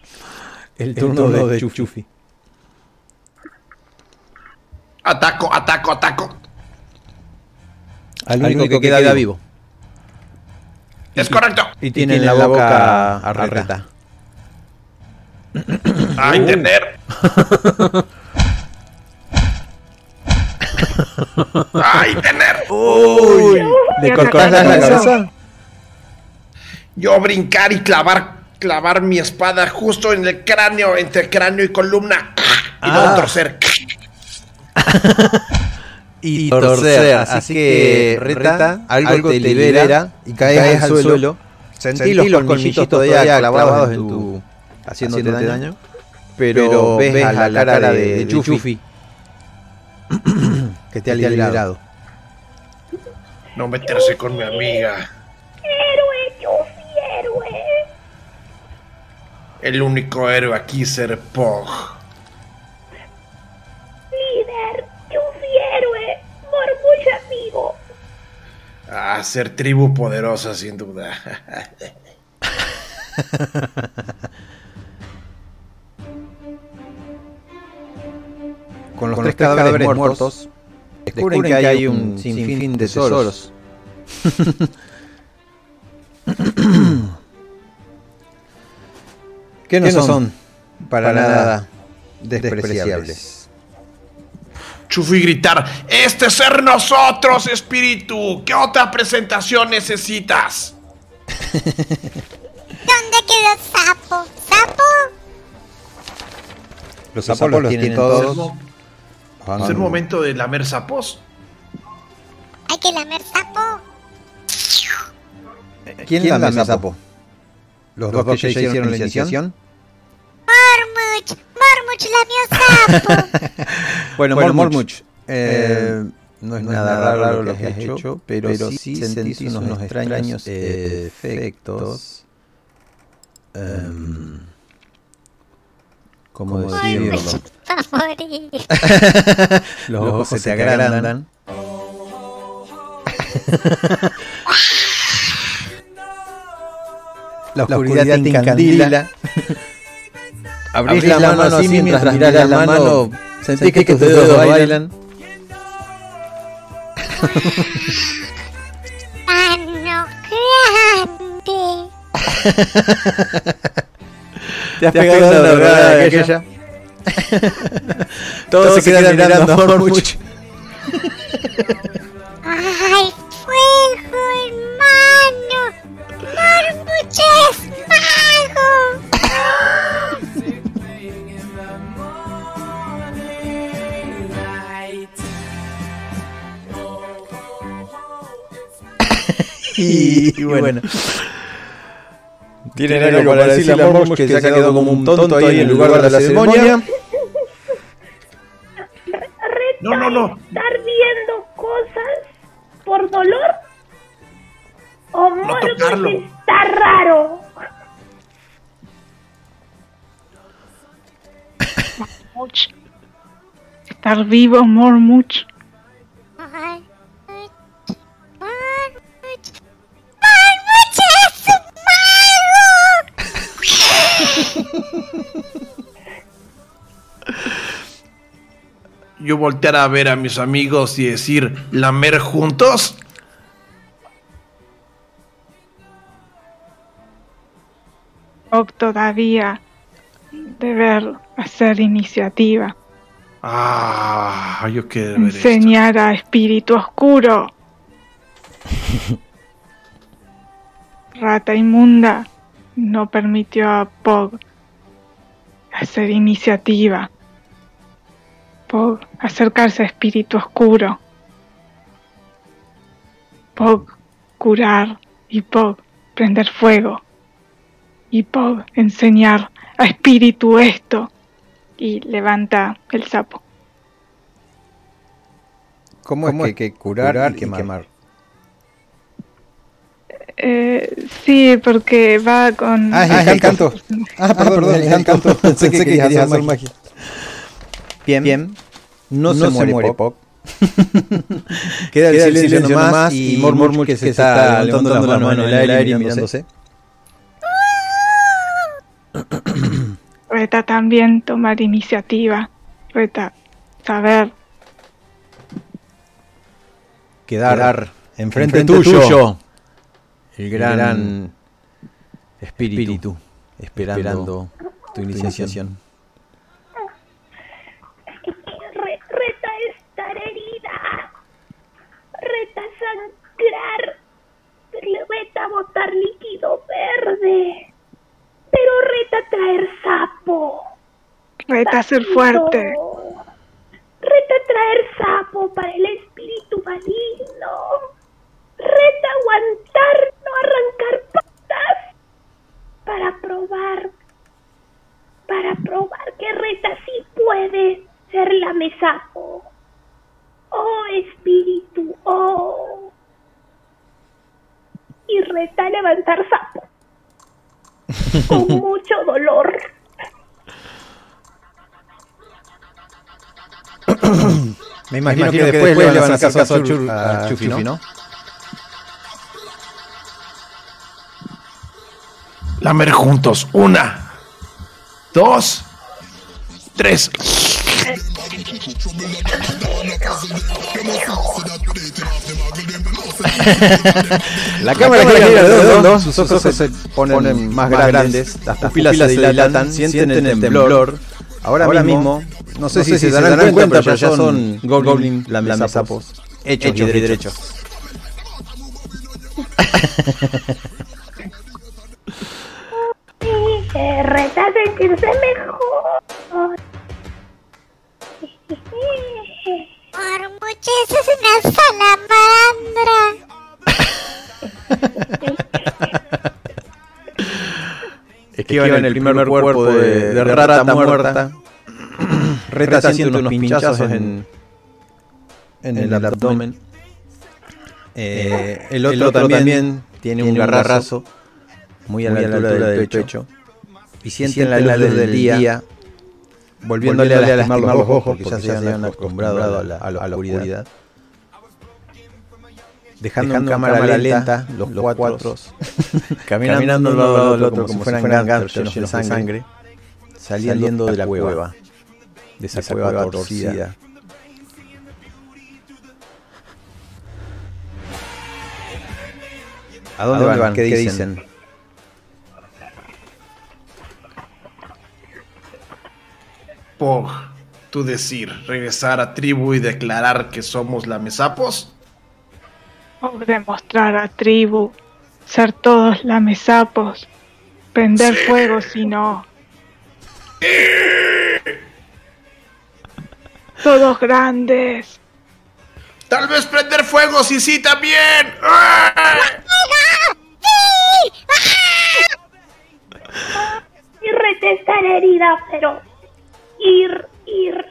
El turno, de, Chufi. Ataco, ataco, ataco. Al único, que, queda, vivo. Es correcto. Y tiene, en la, boca a Reta. A entender. ¡Ay, tener! ¡Uy! ¿Le cortas la cabeza? Yo brincar y clavar, clavar mi espada justo en el cráneo, entre cráneo y columna. Y no Ah. torcer. y torcer. Así que, Reta, algo te libera y caes al suelo. Sentí los colmillitos todavía clavados en tu... haciéndote daño. Pero ves a la cara de, de Chufi que te ha liberado. No meterse con mi amiga. Héroe, Chufi, héroe. El único héroe aquí es ser Pog. Líder, Chufi, héroe. Mormuch, amigo. A ser tribu poderosa, sin duda. Con los, tres, cadáveres, muertos, descubren, que hay un sinfín de tesoros. que no, son, para, nada despreciables. Chufi gritar, este es ser nosotros, espíritu. ¿Qué otra presentación necesitas? ¿Dónde quedó Sapo? ¿Sapo? Los sapos los tienen todos. Es el momento de lamer sapos. Hay que lamer sapo. ¿Quién, lame sapo? ¿Los, dos que ya hicieron la iniciación? Mormuch, Mormuch lamió sapo. Bueno, Mormuch, eh, no es nada raro lo que has hecho, pero, sí sentís unos, extraños eh, efectos. em, ¿Cómo decirlo? Mormuch va a morir. Los ojos se te agrandan. La oscuridad te encandila. Abrís la mano así mientras mirás la mano, sentís que tus dedos bailan. Mano grande. Te has pegado una drogada de aquella. Todos, se quedan mirando. ¡Ay, fuego, hermano! ¡Mormuch es Y, y bueno. Tienen algo para decirle a Mormuch que se ha quedado como un tonto ahí en el lugar de la ceremonia. No, no, no. ¿Estar viendo cosas por dolor? ¿O Mormuch tocarlo. está raro? Estar vivo, Mormuch. Mormuch, Yo voltear a ver a mis amigos y decir, lamer juntos. Todavía deber hacer iniciativa. Ah, yo quiero ver esto. Enseñar a espíritu oscuro. Rata inmunda no permitió a Pog hacer iniciativa. Pog acercarse a espíritu oscuro. Pog curar y Pog prender fuego. Y Pog enseñar a espíritu esto. Y levanta el sapo. ¿Cómo, es que, que curar, y quemar? Eh, sí, porque va con... Ah, es el canto. Ah, perdón, perdón, el canto. Pensé que querías hacer magia. Bien, bien. No, se, muere Pop. Queda el silencio, nomás y Mormur que, se está levantando la mano en el aire y mirándose. Reta también tomar iniciativa. Reta saber. Quedar, enfrente, tuyo. El gran, espíritu, esperando, tu iniciación. Re- reta estar herida. Reta sangrar. Reta botar líquido verde. Pero reta traer sapo. Reta ser fuerte. Reta traer sapo para el espíritu maligno. Reta aguantar, no arrancar patas. Para probar. Para probar que Reta sí puede ser la mesapo. Oh espíritu, oh. Y Reta levantar sapo. Con mucho dolor. Me imagino, que, después, le van a hacer caso a, Chur- a Chufi, ¿no? Lamer juntos. Una, dos, tres. La cámara gira redondo, sus ojos se ponen más grandes, las pupilas se dilatan, sienten el temblor. Ahora mismo, no sé si se darán cuenta, pero ya son Goblin lamesapos hechos y derechos. Eh, Reta sentirse mejor. Mormuch, eso es una salamandra. Esquivan el primer cuerpo de, de rata muerta. Reta siente unos pinchazos en, en el abdomen. Eh, el otro también tiene un garrazo muy a la altura del pecho. Y sienten la luz del día volviéndole a lastimar los ojos porque ya se habían acostumbrado a la, a la oscuridad. Dejando, en cámara, lenta los, cuatro, caminando, uno al lado del otro como si fueran gansos llenos de sangre, saliendo de la cueva, de esa, cueva, torcida. ¿A dónde, van? ¿Qué, dicen? Pog, tú decir, regresar a tribu y declarar que somos lamesapos. O demostrar a tribu. Ser todos lamesapos. Prender fuego si no. Todos grandes. Tal vez prender fuego, sí, sí, también. ¡Ah! Y estar herida, pero ir, ir.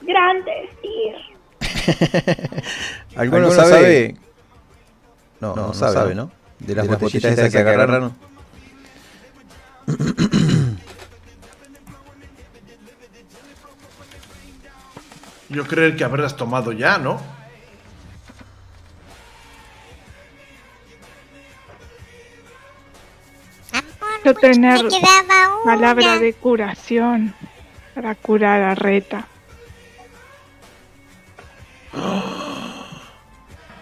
Grandes, ir. ¿Alguno, sabe? No, no, sabe, ¿no? De las, botellitas esas que agarraron. Yo creo que haberlas tomado ya, ¿no? Yo tener palabra de curación para curar a Reta.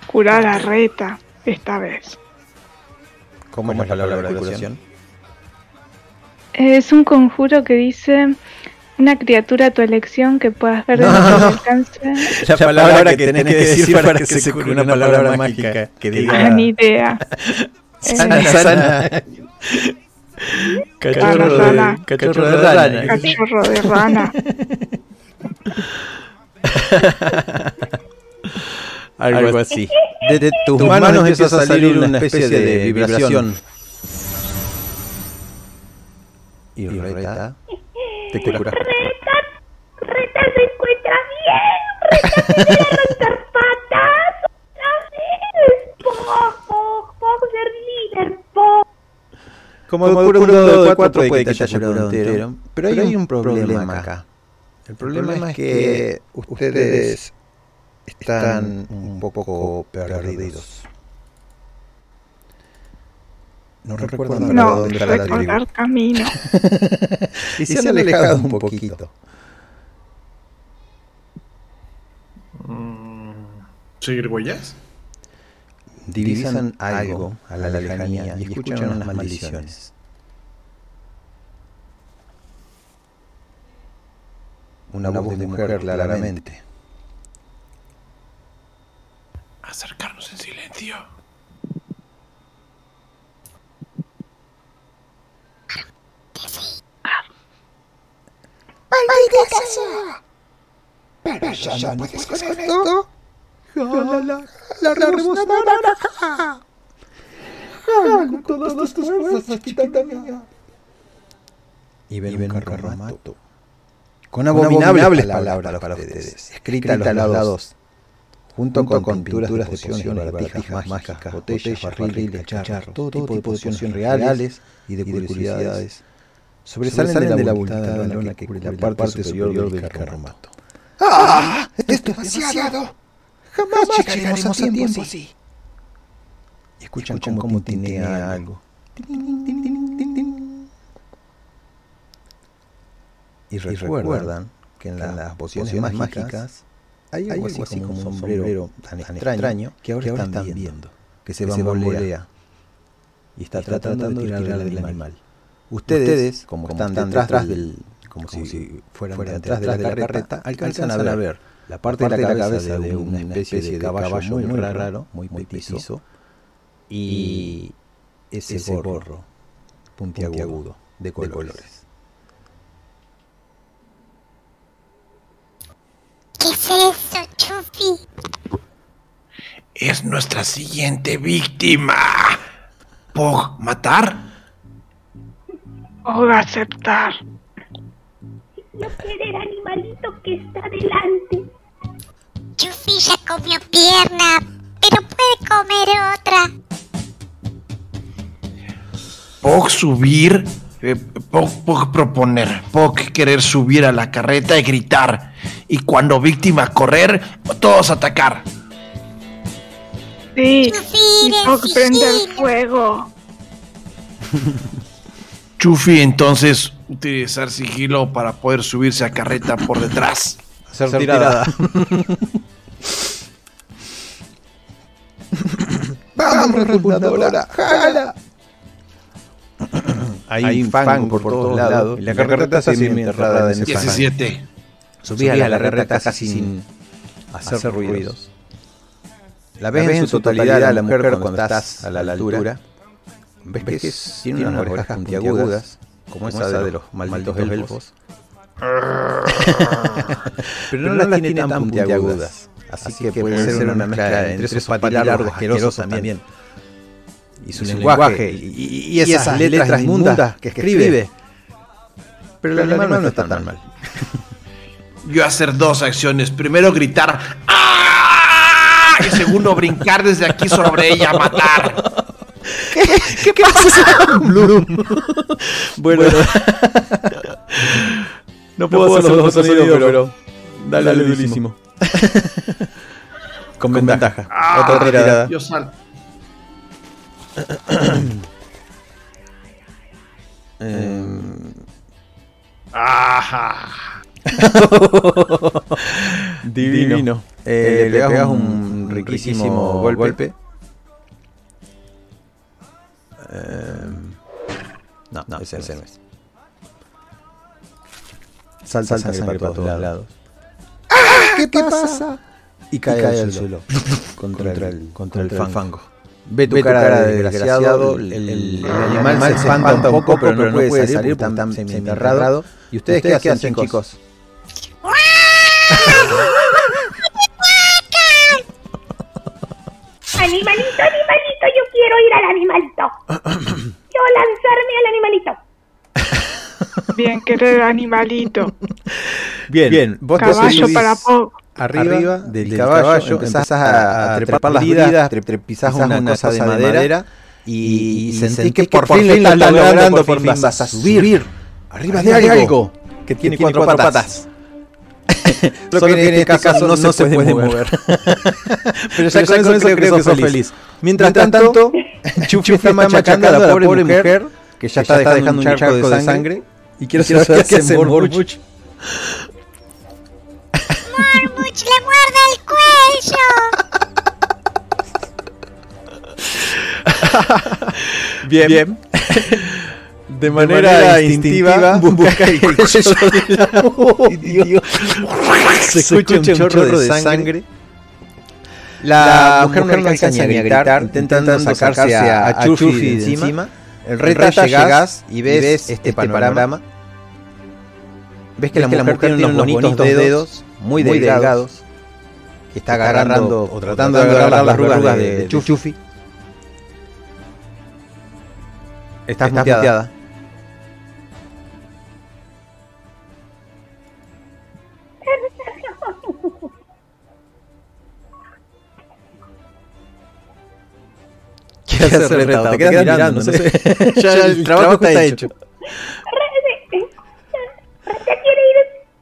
Curar a Reta esta vez. ¿Cómo es la palabra de curación? Es un conjuro que dice Una criatura a tu elección que puedas ver de No, alcance. La palabra que tenés que decir para que se cure una palabra mágica que diga Ah, ni idea. sana, Eh, sana. Cachorro Rana. de, cachorro de rana. Cachorro de rana. Algo así. De, de tus manos empieza a salir una especie de vibración. Y reta. Te curas. Reta, Reta se encuentra bien. Reta se quiere arrancar patas. otra vez. Pog, Pog, Pog, ser líder, Pog. Como, Como cura un dado de 4 puede que te haya curado entero. Pero hay, un problema acá. El problema, es que ustedes están un poco perdidos. No recuerdan para No, dónde está la tribu. recordar camino. Y se han alejado un poquito. ¿Seguir huellas? Divisan algo a la lejanía y escuchan unas maldiciones. Una voz de mujer claramente. Acercarnos en silencio. ¡Maldita sea! Pero ya no puedes con esto. Jala, la rebosna naranja. Jala con todas tus fuerzas, chiquita mía. Y ven, un carromato. Con abominables palabras para ustedes, escritas a los lados, junto con, pinturas de pociones baratijas mágicas, botellas, barriles, cacharros, todo tipo de pociones reales y de curiosidades, sobresalen de la abultada lona que cubre la parte superior del carromato. ¡Ah! ¡Esto es demasiado! Jamás llegaremos a tiempo así. Y escuchan cómo tinea algo. Y recuerdan que en las pociones mágicas hay algo así como un sombrero tan extraño que ahora están viendo, que se bambolea y está tratando de tirarle del animal. Ustedes, como están detrás del, como si fueran detrás de la carreta, alcanzan a ver la parte de la cabeza de una especie de caballo muy raro, muy petizo, y ese gorro puntiagudo de colores. ¿Qué es eso, Chufi? Es nuestra siguiente víctima. ¿Pog matar? O aceptar. No quiere el animalito que está delante. Chufi ya comió pierna, pero puede comer otra. Pog subir. eh, Pog, Pog proponer. Pog querer subir a la carreta y gritar. Y cuando víctima correr, todos atacar. Sí. Chufi, Y Pog prende el sigilo. fuego. Chufi entonces utilizar sigilo para poder subirse a carreta por detrás. Hacer tirada. ¡Vamos, repugnadora! ¡Jala! Hay un fango por todos lados y la carreta está así enterrada en ese fango. 17. Subís a la carreta casi sin hacer ruidos. La ves en su totalidad a la mujer cuando estás a la altura. Ves que tiene unas orejas puntiagudas, como esa de los malditos elfos. Pero no las tiene tan puntiagudas. Así que puede ser una mezcla entre esos patilargos asquerosos también. Y su lenguaje, y, y esas letras inmundas que escribe. Pero el animal no está tan mal. Yo hacer dos acciones. Primero gritar ¡Ah! Y segundo brincar desde aquí sobre ella a matar. ¿Qué, pasa? Bloom. bueno, no puedo hacer los dos sonidos, pero dale, dale durísimo. Con ventaja. Ah, Otra tirada. Yo salto. Ajá. divino. Eh, le pegas un riquísimo golpe. No, no, ese, ese no es. salta, sangre, para todos lados. ¿Qué, pasa? Y cae, al suelo, contra, el, contra el fango. Ve tu, cara, de desgraciado, el, el- el animal, se espanta un poco, pero no puede salir porque está semi-enterrado. ¿Y ustedes, qué hacen, chicos? Animalito, animalito, yo quiero ir al animalito. Yo lanzarme al animalito. Bien, querido animalito. Bien, bien. Vos te Caballo subís para poco. arriba, del, caballo, empezás a, a trepar las bridas, tre- tre- pisás una, cosa de madera, y, y sentís que por fin lo estás logrando, por fin vas a subir arriba de algo que tiene cuatro patas. Solo que en este caso no se puede mover. Pero ya con eso creo que sos feliz. Mientras tanto, Chufi está machacando a la pobre mujer que ya está dejando un charco de sangre. Y quiero saber qué hace Morbuch. Mormuch le muerde el cuello. Bien. Bien. De manera, instintiva, busca el cuello de la ¡Ay, Dios! Se escucha un chorro de sangre. La, mujer no alcanza ni a gritar, intentando sacarse a, a Chufi de encima. El reta llegás y ves este panorama. Ves que la mujer tiene unos bonitos dedos, muy delgados, que está agarrando o tratando de agarrar las arrugas de Chufi. Estás muteada. ¿Qué haces, Reta? Te quedas mirando, no sé. ya el trabajo está hecho quiere ir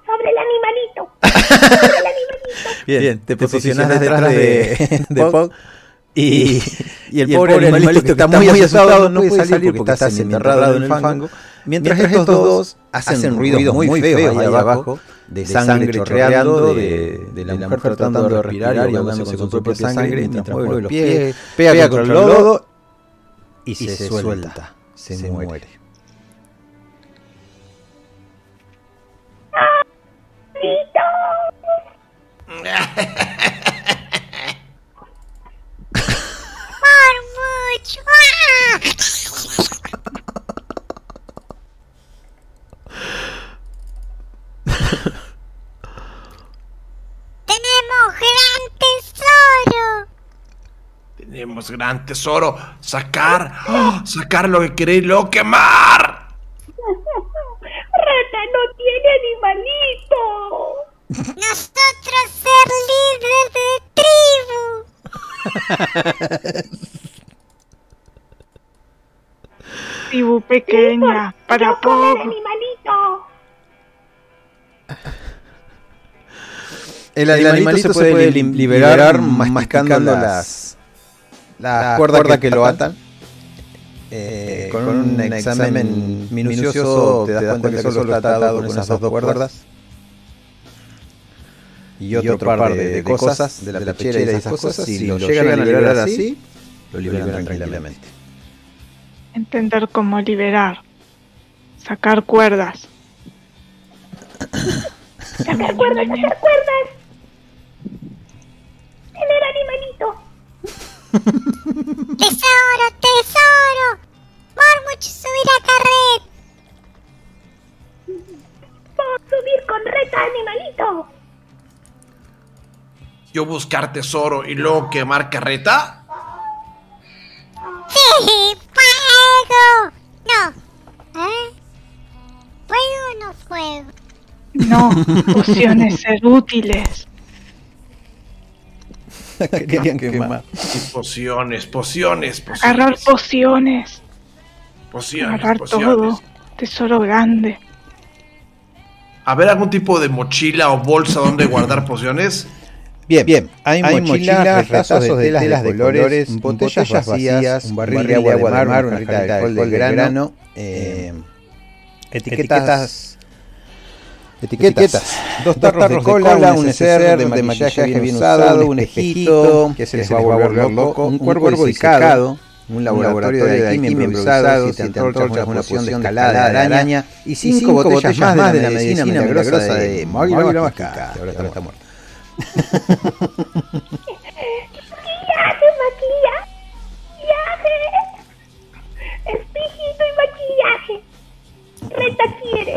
sobre el animalito. Sobre el animalito. Bien, te posicionas detrás de, de Pog. Y, y el pobre animalito que está muy asustado no puede salir porque está enterrado en el fango. Mientras estos dos hacen ruidos muy feos ahí abajo, de sangre chorreando, de, de la mujer tratando de respirar y ahogándose con su propia sangre, mientras mueve los pies, pega contra el lodo y se suelta, se muere. ¡Ah! Tenemos gran tesoro. Tenemos gran tesoro. Sacar. ¡ah! Sacar lo que queréis, lo quemar. Reta no tiene animalito. Nosotros ser líderes de tribu. Tribu pequeña, para poco. animalito. El animalito, se puede lim- liberar masticando las, las cuerdas que lo atan. Eh, con un examen minucioso te das cuenta que solo está atado con esas dos cuerdas. Y otro, par de, de cosas, de la pechera y esas cosas, si lo llegan a liberar así, lo liberan tranquilamente. Entender cómo liberar. Sacar cuerdas. Sacar cuerdas, sacar cuerdas. Tener animalito. Tesoro, tesoro. Mormuch, subir a carret. Vamos a subir con reta animalito. Yo buscar tesoro y luego quemar carreta. Sí, fuego. No. ¿Eh? ¿Fuego o no fuego? No, pociones ser útiles. Querían quemar. Pociones, pociones, pociones. Agarrar pociones. Pociones, Agarrar pociones. todo. Tesoro grande. ¿Haber algún tipo de mochila o bolsa donde guardar pociones? Bien, bien. Hay, mochilas, retazos de telas de colores, botellas vacías, un barril de agua de mar, una jarrita de alcohol de grano, eh, etiquetas, etiquetas, dos tarros de cola, un neceser de maquillaje bien usado, un espejito que se les va a volver loco, un cuervo disecado, un laboratorio de alquimia improvisado, siete antorchas, una poción de escalada de araña y cinco botellas más de la medicina milagrosa de que ahora está muerta. Maquillaje, maquillaje. Maquillaje. Espejito y maquillaje. Reta quiere.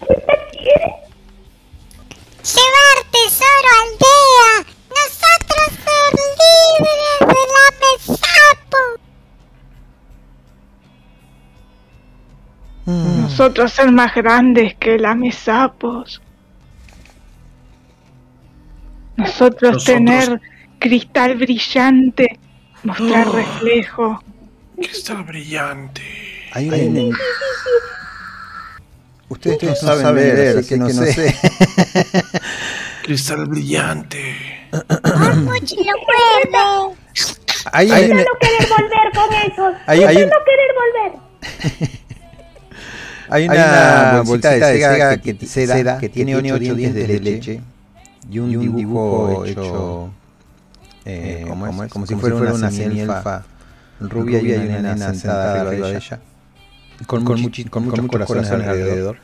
Reta quiere. Llevar tesoro aldea. Nosotros ser libres de la mesapo. Nosotros ser más grandes que lamesapos. Nosotros, Nosotros- tener cristal brillante, mostrar reflejo. Cristal brillante. Hay un... Ustedes no saben leer, así que no sé. Cristal brillante. Hay, Hay un- no querer volver con esos. Hay- hay un- no querer volver. hay una bolsita de seda que, seda que tiene 8 dientes de leche y un, dibujo hecho eh, como, es, como si fuera una semielfa rubia y hay una nena sentada arriba de ella. con, con, muchi- con muchos corazones alrededor.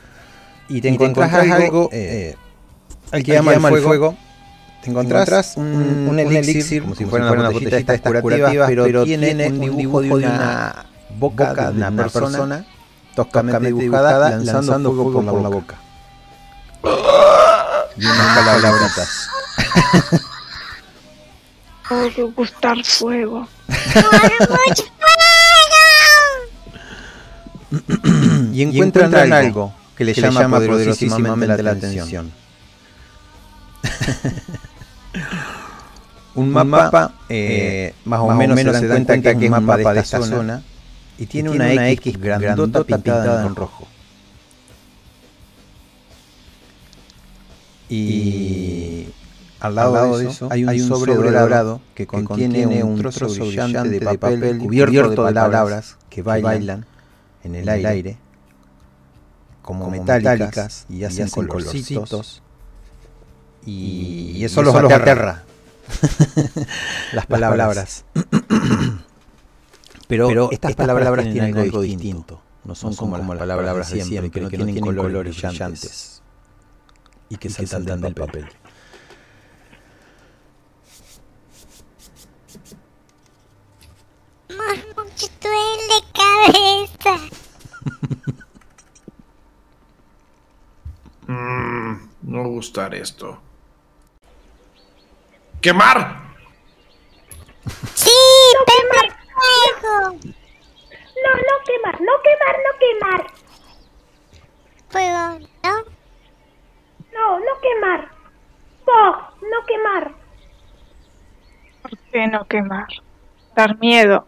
y te encontrás algo eh, al que llama el fuego te encontrás un, un elixir, como si fuera una botellita de estas curativas, pero tiene un dibujo de una boca de una persona toscamente dibujada lanzando fuego por la boca. Y unas palabritas. Puedo gustar fuego. Mucho fuego. Y encuentran, algo que le llama, poderosísimamente la atención. un mapa, eh, más o menos, se dan cuenta, que es un mapa de esta zona, y tiene, una, X grandota pintada en rojo. Y al lado, de eso hay un, sobre, dorado que contiene, un trozo brillante de papel cubierto de palabras que bailan, en el aire, como, metálicas, y hacen colorcitos. Y, y eso, los aterra. Las palabras. Pero, estas, palabras, tienen algo distinto. No son, como, las palabras de siempre, que no tienen colores brillantes. Y que saltan del papel. Mucho duele cabeza. Mm, no gustar esto. ¡Quemar! Sí, pero fuego. No, no quemar, no quemar, no quemar. Fuego, ¿no? No, no quemar. Pog, no quemar. ¿Por qué no quemar? Dar miedo.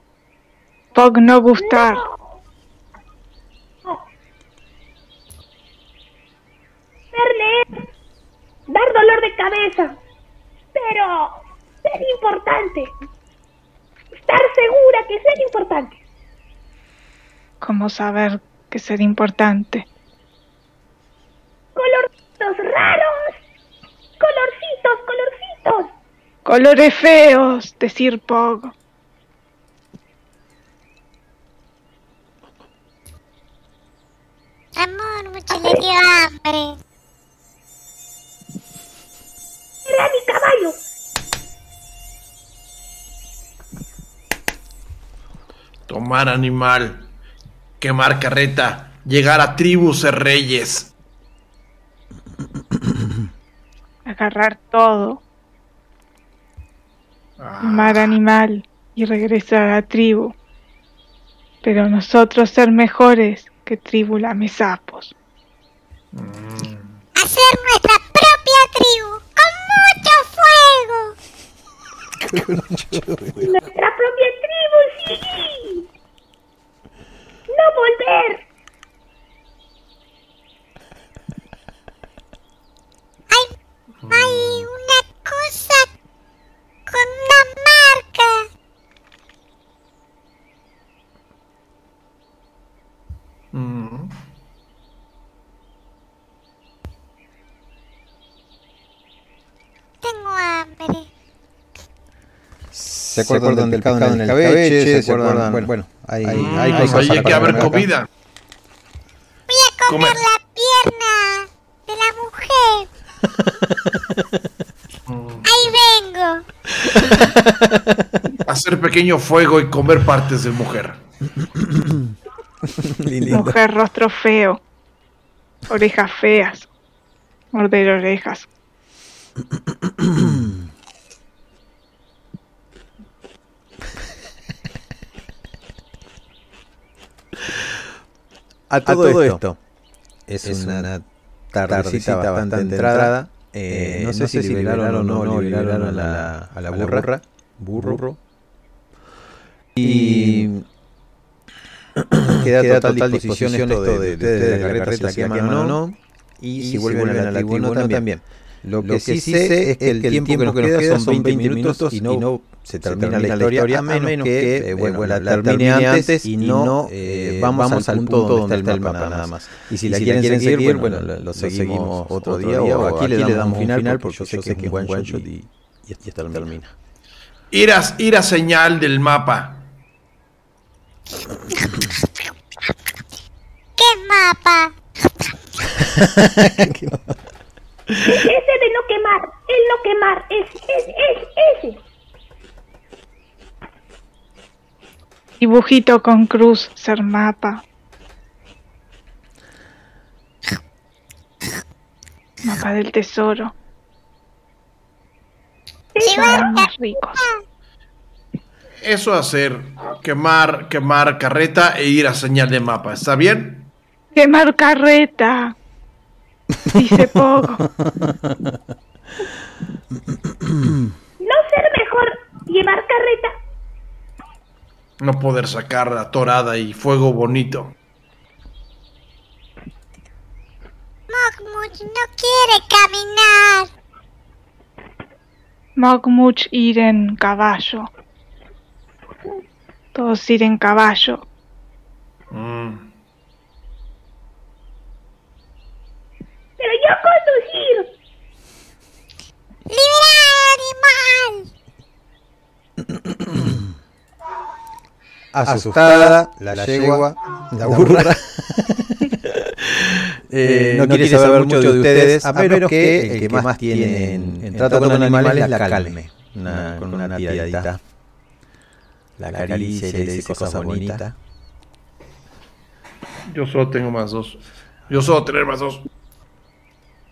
Pog no gustar. Verle. Dar dolor de cabeza. Pero ser importante. Estar segura que ser importante. ¿Cómo saber que ser importante? Colorcitos raros. Colorcitos, colorcitos. Colores feos, decir Pog. Amor, mucho le dio hambre. Era mi caballo. Tomar animal. Quemar carreta. Llegar a tribus ser reyes. Agarrar todo. Amar animal y regresar a la tribu. Pero nosotros ser mejores que tribu lamesapos. Hacer nuestra propia tribu. Con mucho fuego. Nuestra propia tribu, sí. No volver. Hay una cosa con una marca. Mm. Tengo hambre. ¿Se acuerdan del pescado en el escabeche? ¿Se acuerdan? Bueno, bueno hay, hay Mm, cosas ahí hay que haber comer acá. comida. Voy a comer Come. la pierna de la mujer. Ahí vengo. Hacer pequeño fuego y comer partes de mujer. Mujer, rostro feo. Orejas feas. Morder orejas. A todo, esto, es, una tardecita bastante entrada. Eh, no, sé si liberaron o no liberaron a la, a la burra. Burro. Y queda, total disposición esto de, de, de la carreta si la queman o no. Y, si vuelven a la también. Lo que, sí sé es que el tiempo que nos queda son 20 minutos y no se termina la historia, a menos que, eh, bueno, la termine antes y no eh, vamos al punto donde está el mapa nada más. Y si la quieren seguir, bueno, lo seguimos otro día o aquí le damos un final porque yo sé que es un one shot y ya termina. Ir a, ir a señal del mapa. ¿Qué mapa? Ese de no quemar, el no quemar, es, es, es, ese. Dibujito con cruz, ser mapa. Mapa del tesoro. Ricos. Eso hacer, quemar, quemar carreta e ir a señal de mapa. ¿Está bien? Quemar carreta. Dice poco. ¿No ser mejor llevar carreta? No poder sacar la torada y fuego bonito. Mogmuch no quiere caminar. Mogmuch ir en caballo. Todos ir en caballo. Mm. Pero yo conducir. ¡Liberar animal! Asustada, la, yegua, la burra. Eh, no, quiere saber mucho de ustedes, a menos que el que más tiene en, en trato con animales la calme. Una, con una tiradita. La acaricia y le dice cosas bonitas. Yo solo tengo más dos. Yo solo tener más dos.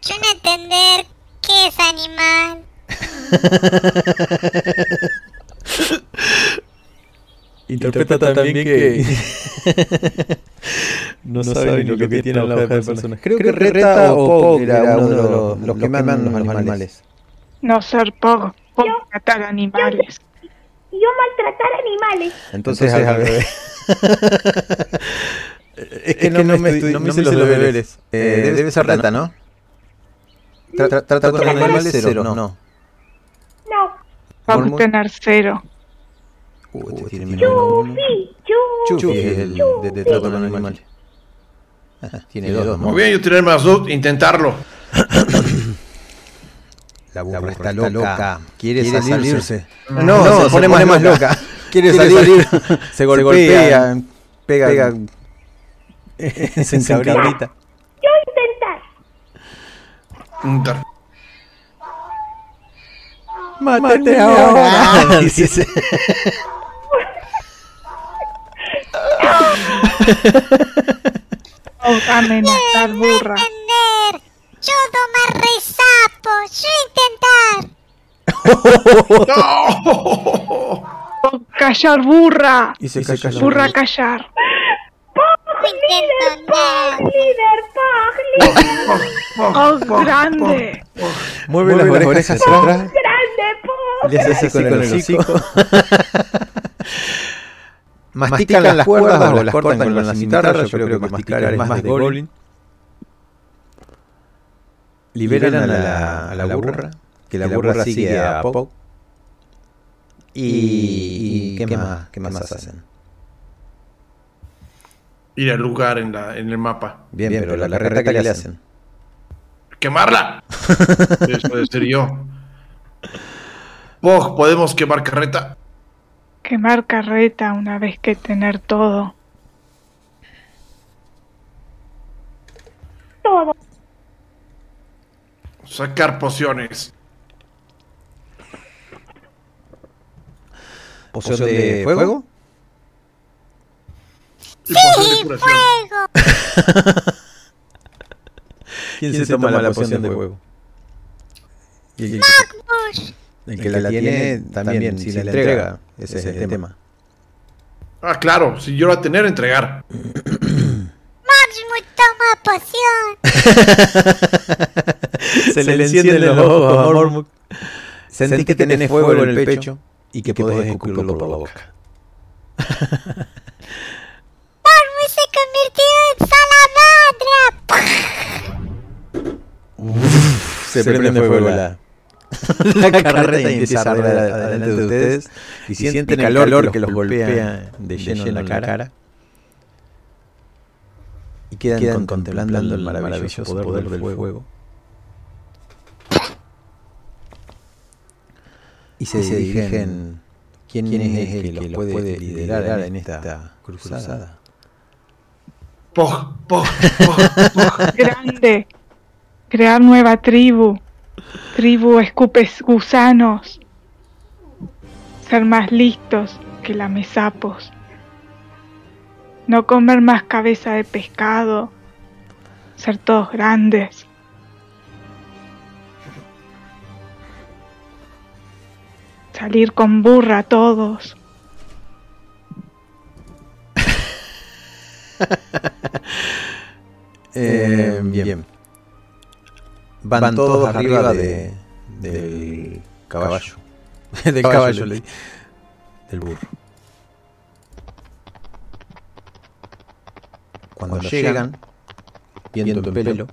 Yo no entender qué es animal. Interpreta, también que, no, sabe ni lo que, tiene la hoja de personas. Creo, que Reta o Pog era uno de los, los que mandan los animales. No ser poco. Poco matar animales. Yo maltratar animales. Entonces, al revés. es que no, me, estoy, no me hice los deberes. Eh, debe, debe ser Reta, ¿no? Tra- tra- Trata con animales cero, no. no. No. Vamos a tener cero. Uy, este tiene menos uno. Chufi, chufi. Chufi es el de, de trato con animales. Ajá, Tiene dos, Muy bien, yo tener más dos. Intentarlo. La burra, está, loca. Quiere, salirse. salirse. No, no, se, pone, más, loca. Quiere, salir. se golpea, pega, pega se encabrita. Yo intentar. Intentar. Mátate ahora. Dice. Oh, amenazar burra. entender. Yo domar resapo. Yo intentar. ¡No! Callar burra. Burra callar. Intento nada. Líder, Pog, líder. Oh, grande. Mueve, las orejas hacia atrás. Grande, Pog. Le hace así con el hocico. Mastican las cuerdas o las cortan con la cimitarra. Yo creo que masticar es más de Goblin. Liberan a la, a la burra. Que la burra sigue a Pop. Y, y ¿qué más? ¿Qué más hacen? Ir al lugar en, la, en el mapa. Bien, pero la carreta que le hacen. ¡Quemarla! Eso de ser yo. Pog, ¿podemos quemar carreta? Quemar carreta una vez que tener todo. Todo. Sacar pociones. ¿Poción de fuego? Y poción de curación. ¡Fuego! ¿Quién, se, toma, la poción de fuego? Y el, que la tiene también, si la entrega, ese es el tema. Ah, claro, si yo la tener, entregar. Toma poción. se le encienden los ojos a Mormuk. Sentí que tenés fuego en el pecho y que podés escupirlo por la boca. Se convirtió en salamandra. Se, prende, fuego la, la carreta y empieza a arder adelante de ustedes y sienten el calor que los golpea de lleno en la cara. Y quedan, contemplando el maravilloso poder, del fuego. Y se, dirigen, ¿quién, es el que los puede liderar en esta cruzada? Poj, poj, poj. Grande. Crear nueva tribu. Tribu escupes gusanos. Ser más listos que lamesapos. No comer más cabeza de pescado. Ser todos grandes. Salir con burra todos. Eh, bien. Van, todos arriba de, del caballo. del caballo, le- del burro. Cuando, llegan, viento en pelo,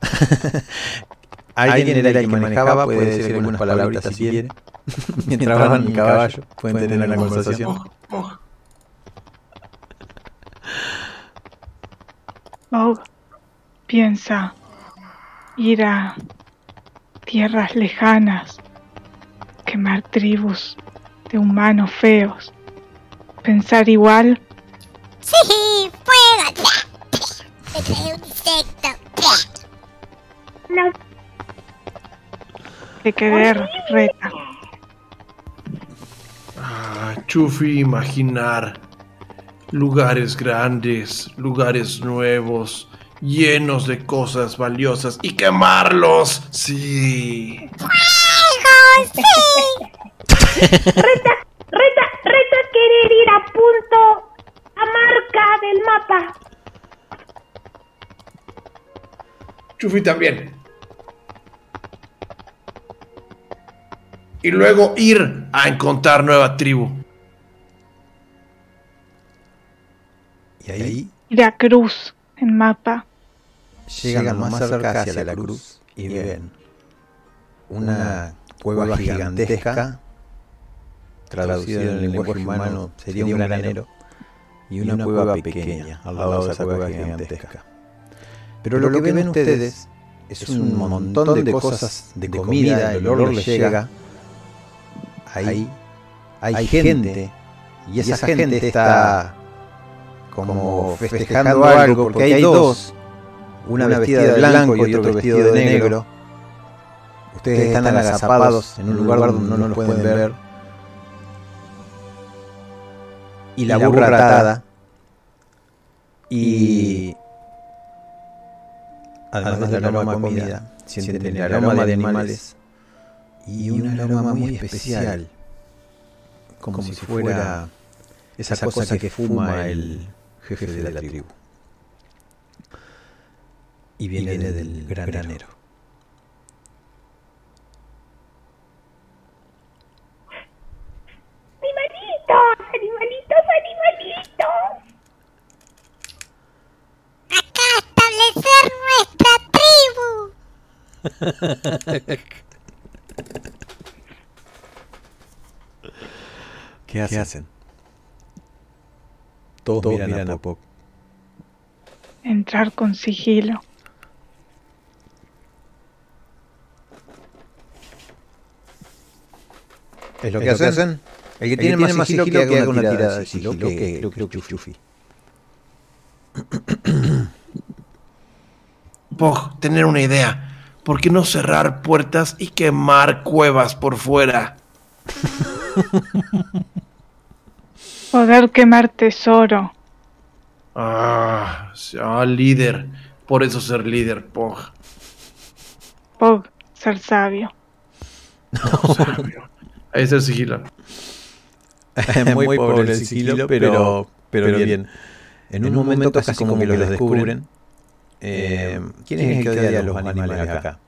alguien era el que manejaba, puede decir algunas palabritas si quiere. Mientras van en el caballo, pueden tener una conversación. Bog piensa ir a tierras lejanas, quemar tribus de humanos feos, pensar igual, Sí, trae un insecto. No, de querer reta. Ah, Chufi, imaginar lugares grandes, lugares nuevos, llenos de cosas valiosas y quemarlos. Sí. ¡Fuego! ¡Sí! Reta, reta, reta querer ir a punto a marca del mapa. Chufi también. Y luego ir a encontrar nueva tribu. Y ahí cruz en mapa. llegan lo más cerca hacia la cruz y ven una cueva gigantesca, traducido en el lenguaje humano sería un granero, y una cueva pequeña al lado de esa cueva gigantesca. Pero lo que ven ustedes es un montón de cosas de comida, el olor les llega. Ahí hay gente, y esa gente está como festejando algo porque hay dos, una vestida de blanco y otro vestido de negro. Ustedes están agazapados en un lugar donde no los pueden ver. Y la burra atada. Y además del aroma de comida, sienten el aroma de animales. y un aroma muy especial, como si fuera esa cosa que fuma el jefe de la tribu. Y viene del granero. Animalitos, animalitos, animalitos. Acá establecer nuestra tribu. ¿Qué hacen? Todos, miran, a Pop. Entrar con sigilo. ¿Es lo que hacen? El que tiene, más sigilo, que haga una tirada de sigilo, que creo que es Chufi. Pog, tener una idea. ¿Por qué no cerrar puertas y quemar cuevas por fuera? Poder quemar tesoro. Ah, ah, líder. Por eso ser líder, Pog. Pog, ser sabio. Sabio. Ahí está el sigilo. muy, pobre el sigilo, pero, pero, bien. En, un, momento, casi como que lo descubren. Eh, ¿Quién es el que odia a los animales acá?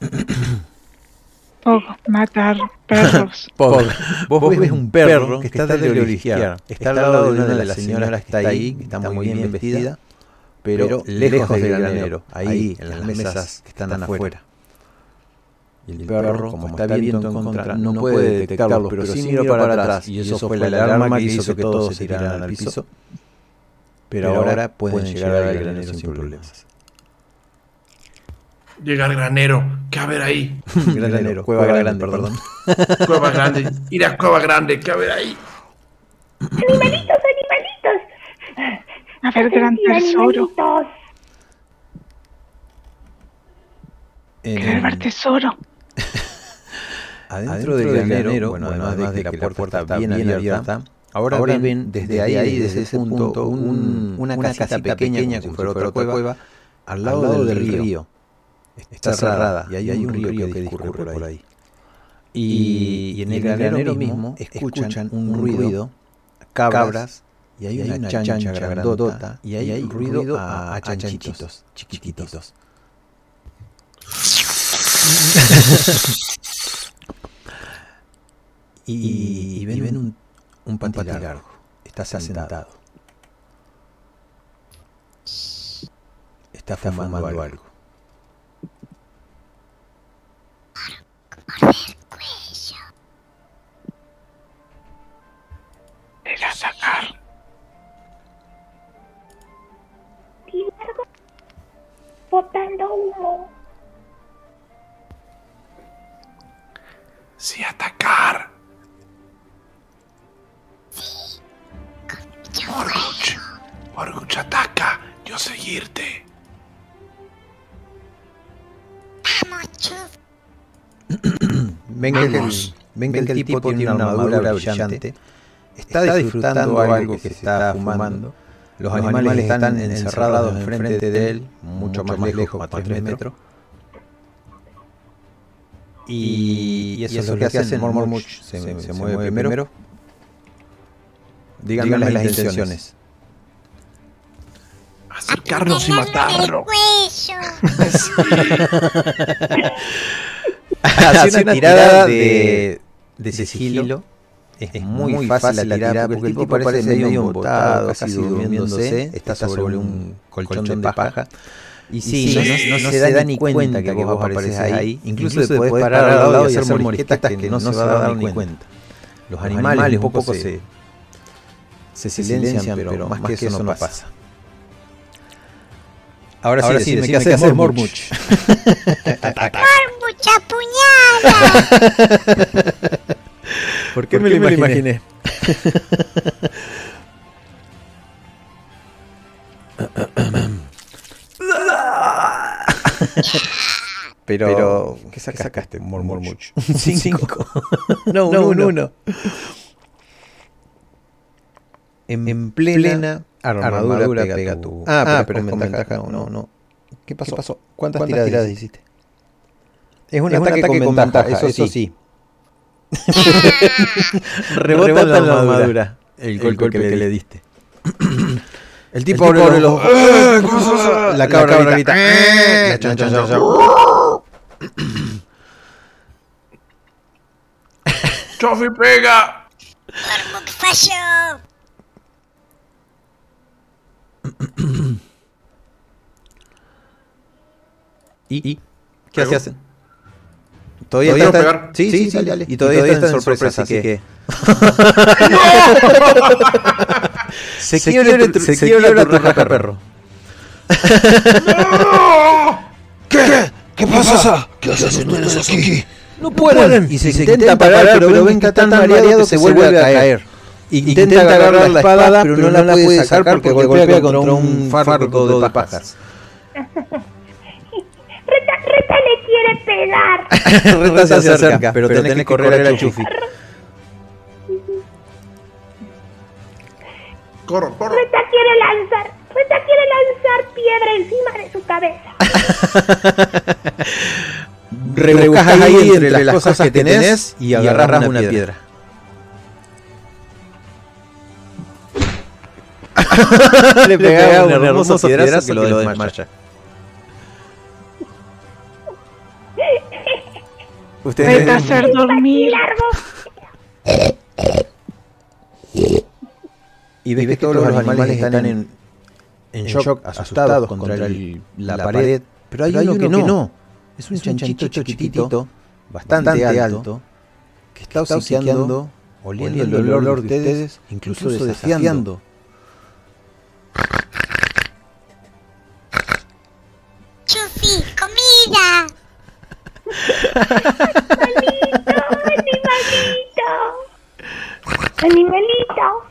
Pog, matar perros. Pog. Vos, ves un perro que está de orisquear. Está al lado de una de las señoras que está ahí, que está muy bien vestida, pero lejos del granero, ahí en las mesas que están afuera. Y el perro, como está viendo en contra, no puede detectarlos, pero sí mira para atrás. Y eso fue la alarma que hizo que todos se tiraran al piso. Pero ahora pueden llegar al granero sin problemas. Llega al granero. ¿Qué a ver ahí? granero, cueva, grande, perdón. Cueva grande. Ir a cueva grande. ¿Qué a ver ahí? Animalitos, animalitos. A ver, gran tesoro. Quiero ver tesoro. Adentro, del granero, bueno, además, de, que la puerta, está bien abierta, ahora, ven desde ahí, desde ese punto, un, una, casita pequeña, como si fuera otra cueva, al lado, del, río. Está cerrada y hay, un río que discurre por ahí. Y, y en el granero mismo escuchan un ruido, cabras, y hay una chancha grandota, y hay un ruido a, chanchitos chiquititos. y, y, ven, ven un, un patilargo. Está sentado. Está fumando, algo. Era sacar. Largo. Botando humo. Sí, atacar. Morguch. Morguch, ataca. Yo seguirte. Vamos, Chuf. Ven que, el, ven que el tipo tiene una armadura brillante. Está disfrutando algo que se está fumando. Los animales están encerrados enfrente de él, mucho más lejos, a 3 metros. Y, y eso, es lo que hacen Mormuch. Se, se, se mueve primero. Díganme las intenciones. Acercarnos y matarlo. Hace una tirada de, de sigilo. Es muy fácil la tirada porque el tipo parece medio embotado, casi durmiéndose. Está sobre un colchón de paja. Y sí, no, no, se, da ni cuenta que vos apareces ahí. Incluso, Incluso podés parar al lado y hacer morisquetas que no se va a dar ni cuenta. Los animales un poco se, se silencian, pero más que eso no pasa. Ahora, Ahora sí, decime, ¿qué haces, Mormuch? ¡Mormuch, apuñala! ¿Por qué, ¿Por me, qué lo me, lo imaginé? Pero, Pero, ¿qué sacaste? Un 5. no, un 1. No, uno. En, en plena armadura, armadura pega, pega tu... Ah, pero, ah, pero es con ventaja. No, no. ¿Qué pasó? ¿Qué pasó? ¿Cuántas, ¿Cuántas tiradas, tiradas hiciste? Es un, es ataque, un ataque con, ventaja, ventaja, eso, sí. Rebota, Rebota la, la armadura el golpe, el golpe que, que, le diste. El tipo, el tipo abre los ojos. ¡Eh! La cabra, la cabra grita. ¡Eh! ¡Chofi pega! ¡Mormuk falló! ¿Y? ¿Y? ¿Qué hace hacen? Todavía, ¿Todavía está, pegar? Sí, sí, sí, dale, dale. Y todavía, y todavía está, en sorpresa, así que... que... se, se quiebra tu, se quiebra tu raja, perro. ¿Qué? ¿Qué pasa? ¿Qué haces ustedes aquí? No pueden. Y se, intenta parar, pero ven que está tan mareado que se vuelve a caer. Intenta agarrar la espada, pero no la puede sacar porque golpea contra un fardo de pajas. Reta, Reta le quiere pegar. Reta se acerca, pero tenés que correr a Chufi. Corro, corro. Reta quiere lanzar. Reta quiere lanzar piedra encima de su cabeza. Rebuscas ahí entre las cosas que tenés y agarras una piedra. Le pega un hermoso piedrazo que lo desmaya. Ustedes Vete a hacer dormir. Y ves que todos los animales están en, en shock, asustados contra el- la pared, pero hay, uno, que no. Es un chanchito chiquitito, bastante, alto, que está hociqueando, oliendo el olor de ustedes, incluso desafiando. Chufi, comida. Animalito. Animalito.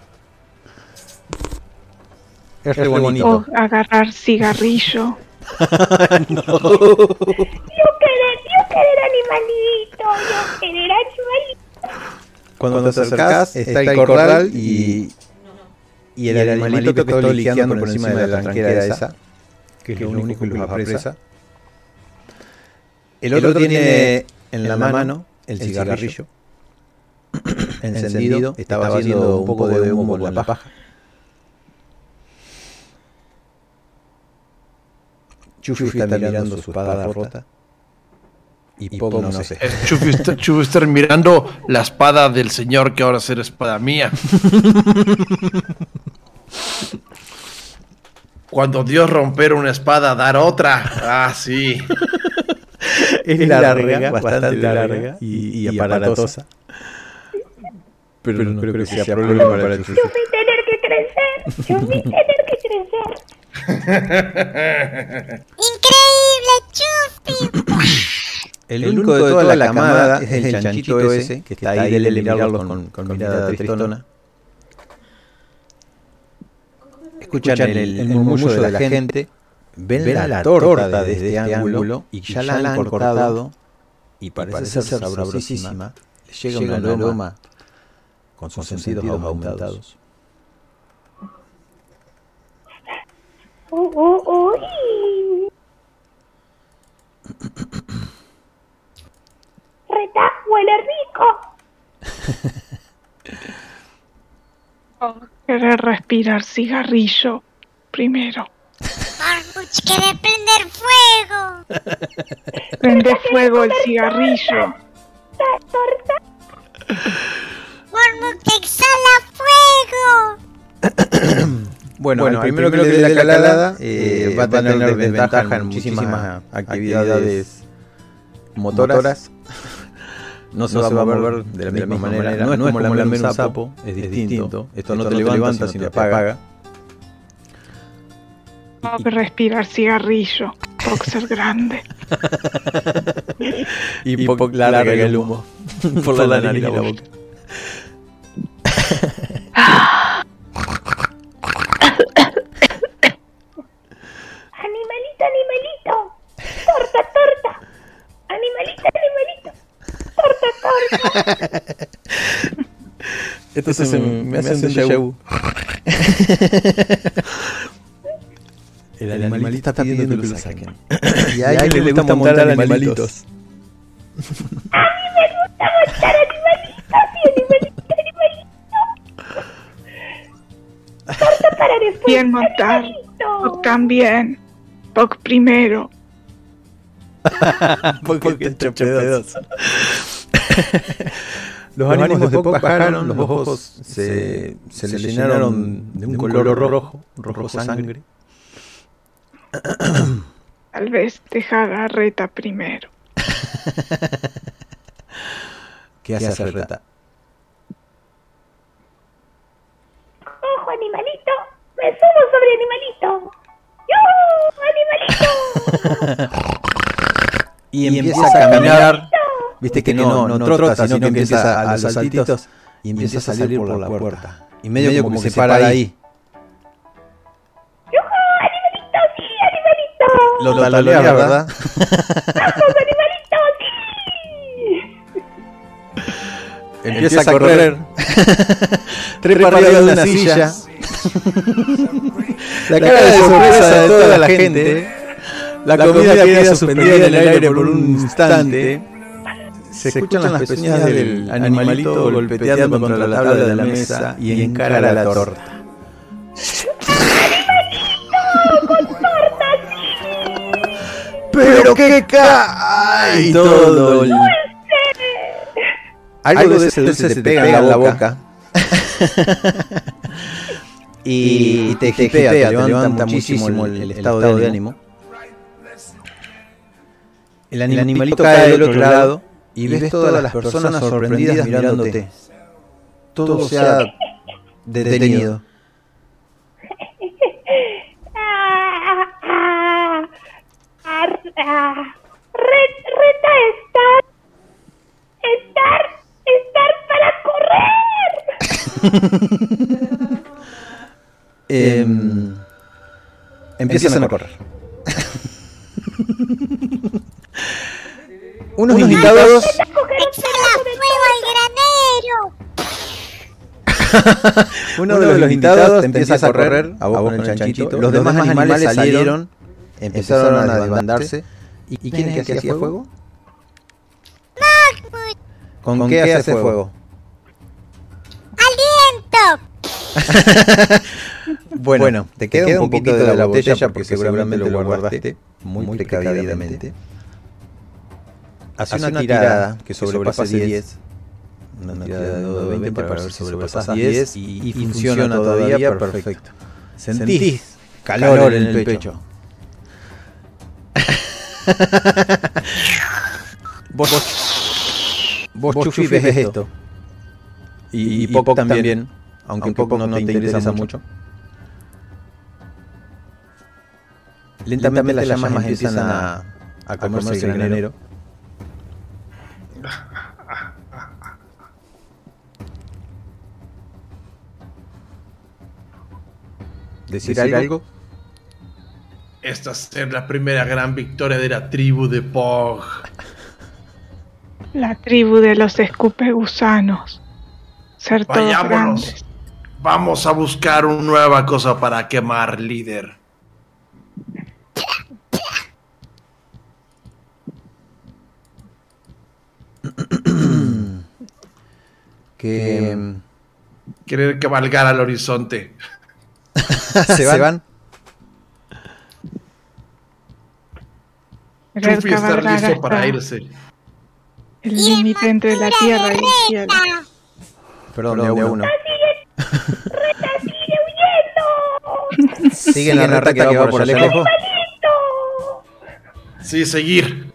Es re bonito. O agarrar cigarrillo. Yo querer, yo querer animalito. Yo querer animalito. Cuando te acercás, está el corral y, y el, animalito que está liqueando por encima de la tranquera esa, que es lo único que los apresa. El otro tiene en la mano el cigarrillo encendido, estaba haciendo un poco de humo con la paja. Chufi está mirando su espada rota. Y Pog no sé. Es Chufi está, Chufi está mirando la espada del señor que ahora será espada mía. Cuando Dios romper una espada, dar otra. Ah, sí. es larga, bastante larga y, y aparatosa. Pero, no creo que sea problema para el Chufi. Chufi tener que crecer. Chufi tener que crecer. Increíble, Chufi. El único de toda la camada es el chanchito ese, que está ahí de mirarlo con, con mirada tristona. Escuchan el, el murmullo de la gente, ven la torta desde este ángulo y ya la han cortado y parece ser sabrosísima. Le llega un aroma con sus sentidos aumentados. Uh, uh, uy. Reta, huele rico. O querer respirar cigarrillo primero. Marmuch quiere prender fuego. Prende fuego el cigarrillo. La torta. Marmuch exhala fuego. Bueno, el primero que le dé la calada eh, va a tener desventaja en muchísimas actividades motoras. No se, va, a mover de la misma, manera. No, es como lamer un sapo, es distinto. Esto, no te levanta, sino te apaga. Respirar cigarrillo. Boxer grande. y, Poc larga el humo por la nariz y la boca. Animalito, animalito. Torta, torta. Animalito, animalito. Torta, torta. Esto se me, me hace un déjà vu. El animalito está pidiendo que lo saquen. Y a él le gusta montar animalitos. A mí me gusta montar animalitos. Sí, animalito, animalito. Torta para después. Bien montar. animalito. Poc también. Poc primero. Porque está pedoso. Los ánimos de Pop bajaron, los ojos se, se le llenaron de un color rojo, rojo sangre. Tal vez deja a Reta primero. ¿Qué hace Reta? Ojo, animalito. Me subo sobre animalito. ¡Yo! ¡Animalito! Y empieza a caminar. Viste que no, no trota, sino que empieza a, los saltitos y empieza a salir por la puerta. Y medio, como, que se para ahí. ¡Yujú! Lo talolea, ¿verdad? ¡Vamos, animalito, sí! Empieza a correr. Trepa arriba de una silla. La cara de sorpresa de toda la gente. La comida queda suspendida en el aire por un instante. Se escuchan las pezuñas del animalito golpeteando contra la tabla de la mesa y encara la torta. Pero qué cae todo. el- Algo de ese dulce se te pega en la boca. y te gipea, te levanta muchísimo el, el estado de ánimo. El animalito cae del otro lado y ves todas las personas sorprendidas mirándote. Todo se ha detenido. Ah, ah, ah. Re- Reta estar. Estar. Estar para correr. Em, empiezan a correr. Unos invitados, ¡Échale fuego al granero! uno de los invitados empieza a correr a vos con el chanchito. Los demás animales salieron, empezaron a desbandarse. ¿Y quién es el que hacía fuego? ¿Con, qué hace fuego? ¡Aliento! Bueno, te queda, un poquito de la botella porque seguramente lo guardaste muy precavidamente. Hace una tirada que sobrepase 10. Una tirada de 2 de 20 para ver si sobrepasas 10 y, y funciona todavía perfecto. Sentís calor en el pecho. vos, vos, vos Chufi, ves esto. Y, y también, aunque, Pop no te interesa mucho. Lentamente, las llamas empiezan a, a comerse el granero. ¿Decir, algo? Esta es la primera gran victoria de la tribu de Pog. La tribu de los escupegusanos. Ser todos Vayámonos. grandes. Vamos a buscar una nueva cosa para quemar, líder. Que Querer cabalgar al horizonte. se van. Querer Chufi listo para irse. El límite entre la tierra y el cielo. Perdón, de a uno. Reta sigue huyendo. Siguen la rata que va por allá lejos. Sí, seguir.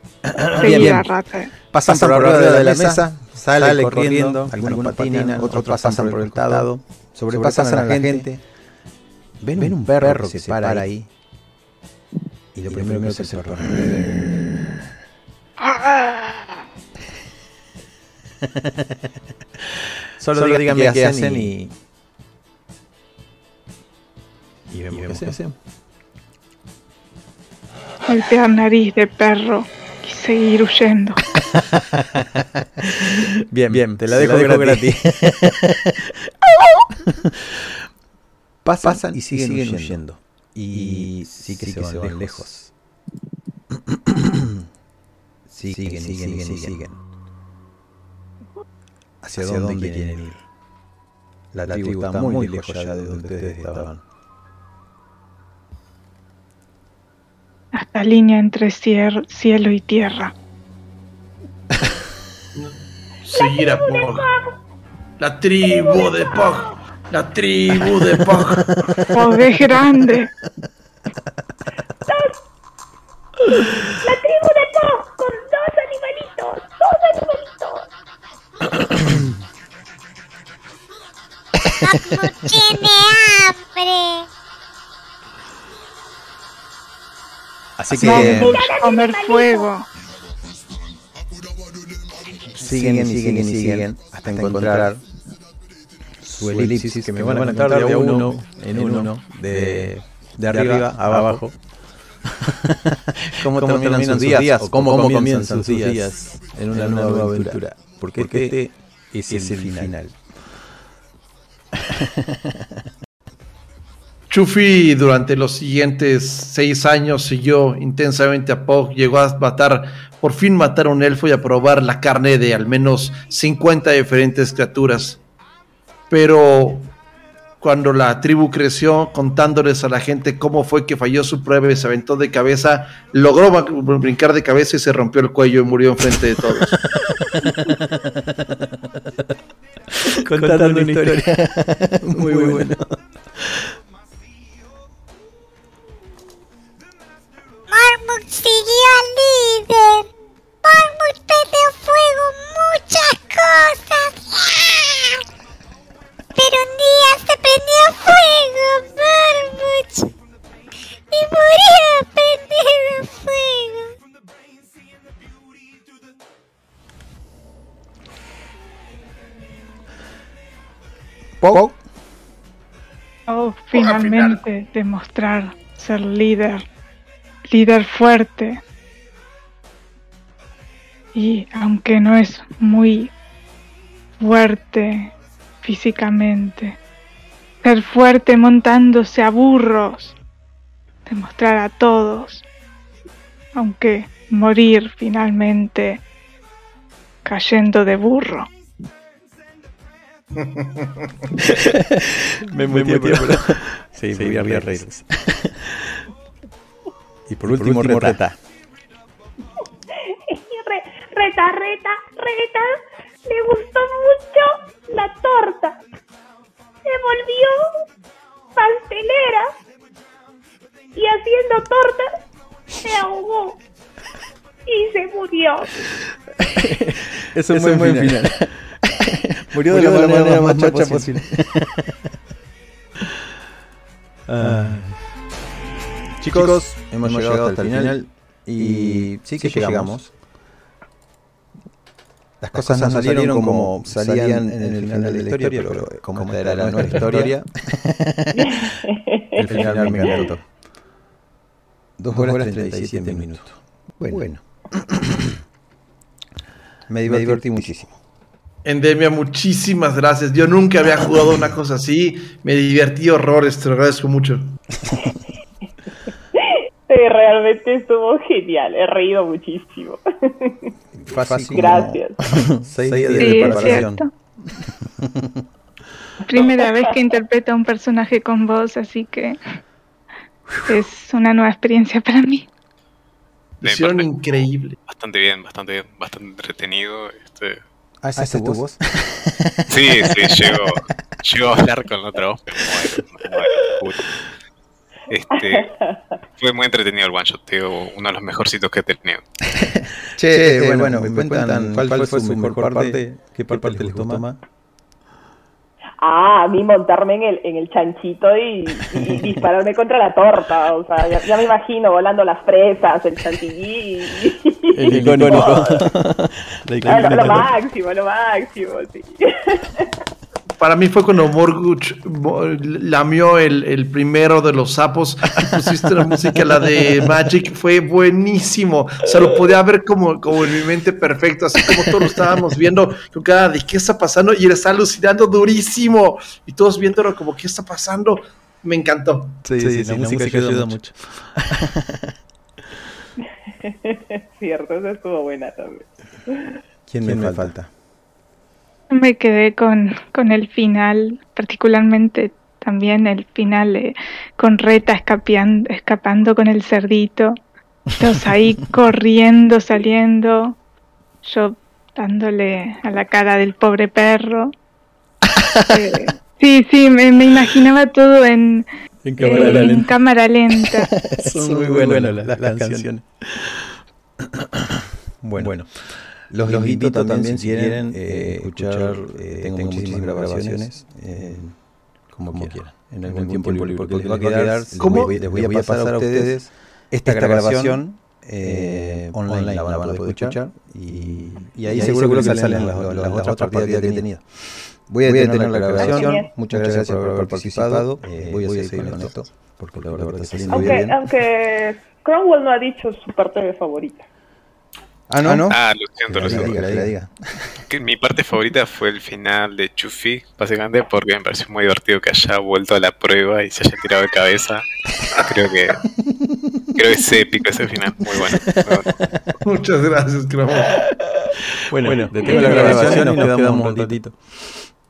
Seguir bien. la rata. Pasan por arriba de la mesa, sale corriendo, algunos patinan, otros pasan por el costado, sobrepasan a la gente. Ven un perro que se para ahí. Y lo primero que hace es el perro. Solo, díganme qué hacen y... Y vemos qué hacen. Golpear nariz de perro y seguir huyendo. Bien, bien, te la dejo, gratis. Pasan, y siguen, huyendo. Y sí que, se, van lejos. siguen, y siguen, y siguen. ¿Hacia, dónde, quieren ir? La, tribu está muy lejos ya de donde ustedes estaban. Hasta línea entre cier- cielo y tierra. Seguir a Pog. La tribu de Pog. La tribu de Pog. ¡Oh, es grande! La tribu de Pog con dos animalitos. Dos animalitos. Papu tiene hambre. Así Vamos a comer fuego. siguen y siguen y siguen hasta encontrar su elipsis que me van a contar de a uno en uno, de, de arriba a abajo. ¿Cómo, terminan, sus días, o cómo, comienzan sus días en una, nueva aventura? Porque, este, es, el, final. Chufi durante los siguientes seis años siguió intensamente a Pog, llegó a matar, por fin matar a un elfo y a probar la carne de al menos 50 diferentes criaturas. Pero cuando la tribu creció, contándoles a la gente cómo fue que falló su prueba y se aventó de cabeza, logró brincar de cabeza y se rompió el cuello y murió enfrente de todos. Contando, una historia. muy, muy bueno. Marmut siguió al líder. Marmut prendió fuego muchas cosas. Pero un día se prendió fuego, Marmut. Y murió prendido fuego. Pog, Oh, finalmente demostrar ser líder. Líder fuerte. Y aunque no es muy fuerte físicamente, ser fuerte montándose a burros. Demostrar a todos. Aunque morir finalmente cayendo de burro. me pero... Sí, voy a reírse. y por último, reta. Re- reta, reta, reta. Le gustó mucho la torta. Se volvió pastelera. Y haciendo torta se ahogó. Y se murió. Es un buen, final. Murió de, la, manera, más macha posible. Ah. Chicos, hemos, llegado, hasta el final, y sí que, llegamos. Las cosas, no salieron como salían en el final de la historia, pero como esta era la nueva historia, el final me encantó. Dos horas 37 minutos. Bueno. me divertí muchísimo. Endemia, muchísimas gracias. Yo nunca había jugado una cosa así. Me divertí horrores, te lo agradezco mucho. Realmente estuvo genial. He reído muchísimo. Fácil. Gracias. Seis días de Sí, preparación. Primera vez que interpreto a un personaje con voz, así que es una nueva experiencia para mí. Hicieron increíble. Bastante bien, bastante bien, bastante entretenido. Este, Ah, ¿esa es tu voz? sí, sí, llego, llego a hablar con la otra voz, me muero, me muero, juro. Este, fue muy entretenido el one shot, tío, uno de los mejorcitos que he tenido. Che, eh, bueno, me cuentan cuál fue su mejor parte, qué parte les gustó más. Ah, a mí montarme en el, en el chanchito y, y dispararme contra la torta. O sea, ya, ya me imagino volando las fresas, el chantilly. Y, El icónico. Lo, máximo, lo máximo, sí. Para mí fue cuando Morguch mo- lamió el, el primero de los sapos y pusiste la música, la de Magic, fue buenísimo. O sea, lo podía ver como, como en mi mente perfecto, así como todos lo estábamos viendo, con cara de qué está pasando y él está alucinando durísimo. Y todos viéndolo como qué está pasando. Me encantó. Sí, sí, la, música, ayuda, mucho. Cierto, eso estuvo buena también. ¿Quién, me falta? Me quedé con, con el final, particularmente también el final eh, con Reta escapean- escapando con el cerdito. Todos ahí corriendo, saliendo. Yo dándole a la cara del pobre perro. Eh, sí, sí, me, me imaginaba todo en, En eh, en cámara lenta. Son muy buenas las, las canciones. Bueno, bueno. Los, los invito también, si quieren, eh, escuchar, eh, tengo, muchísimas grabaciones, eh, como, quieran, en algún tiempo libre, porque les va a quedar, ¿Cómo? les voy, les voy a pasar a ustedes esta grabación eh, online la van a poder escuchar. Y, y ahí, seguro, que salen las, las, las otras partidas que he tenido. Voy a detener la grabación. Muchas gracias por haber participado. Eh, voy a seguir con esto. Porque la verdad está saliendo Aunque, bien. aunque Cromwell no ha dicho su parte favorita. Ah, no, no. Ah, lo siento, lo la siento. diga, diga. Que mi parte favorita fue el final de Chuffy, básicamente porque me pareció muy divertido que haya vuelto a la prueba y se haya tirado de cabeza. Creo que creo que es épico ese final, muy bueno. Bueno. Muchas gracias, Cromwell. Bueno, detengo la grabación y nos quedamos un ratito.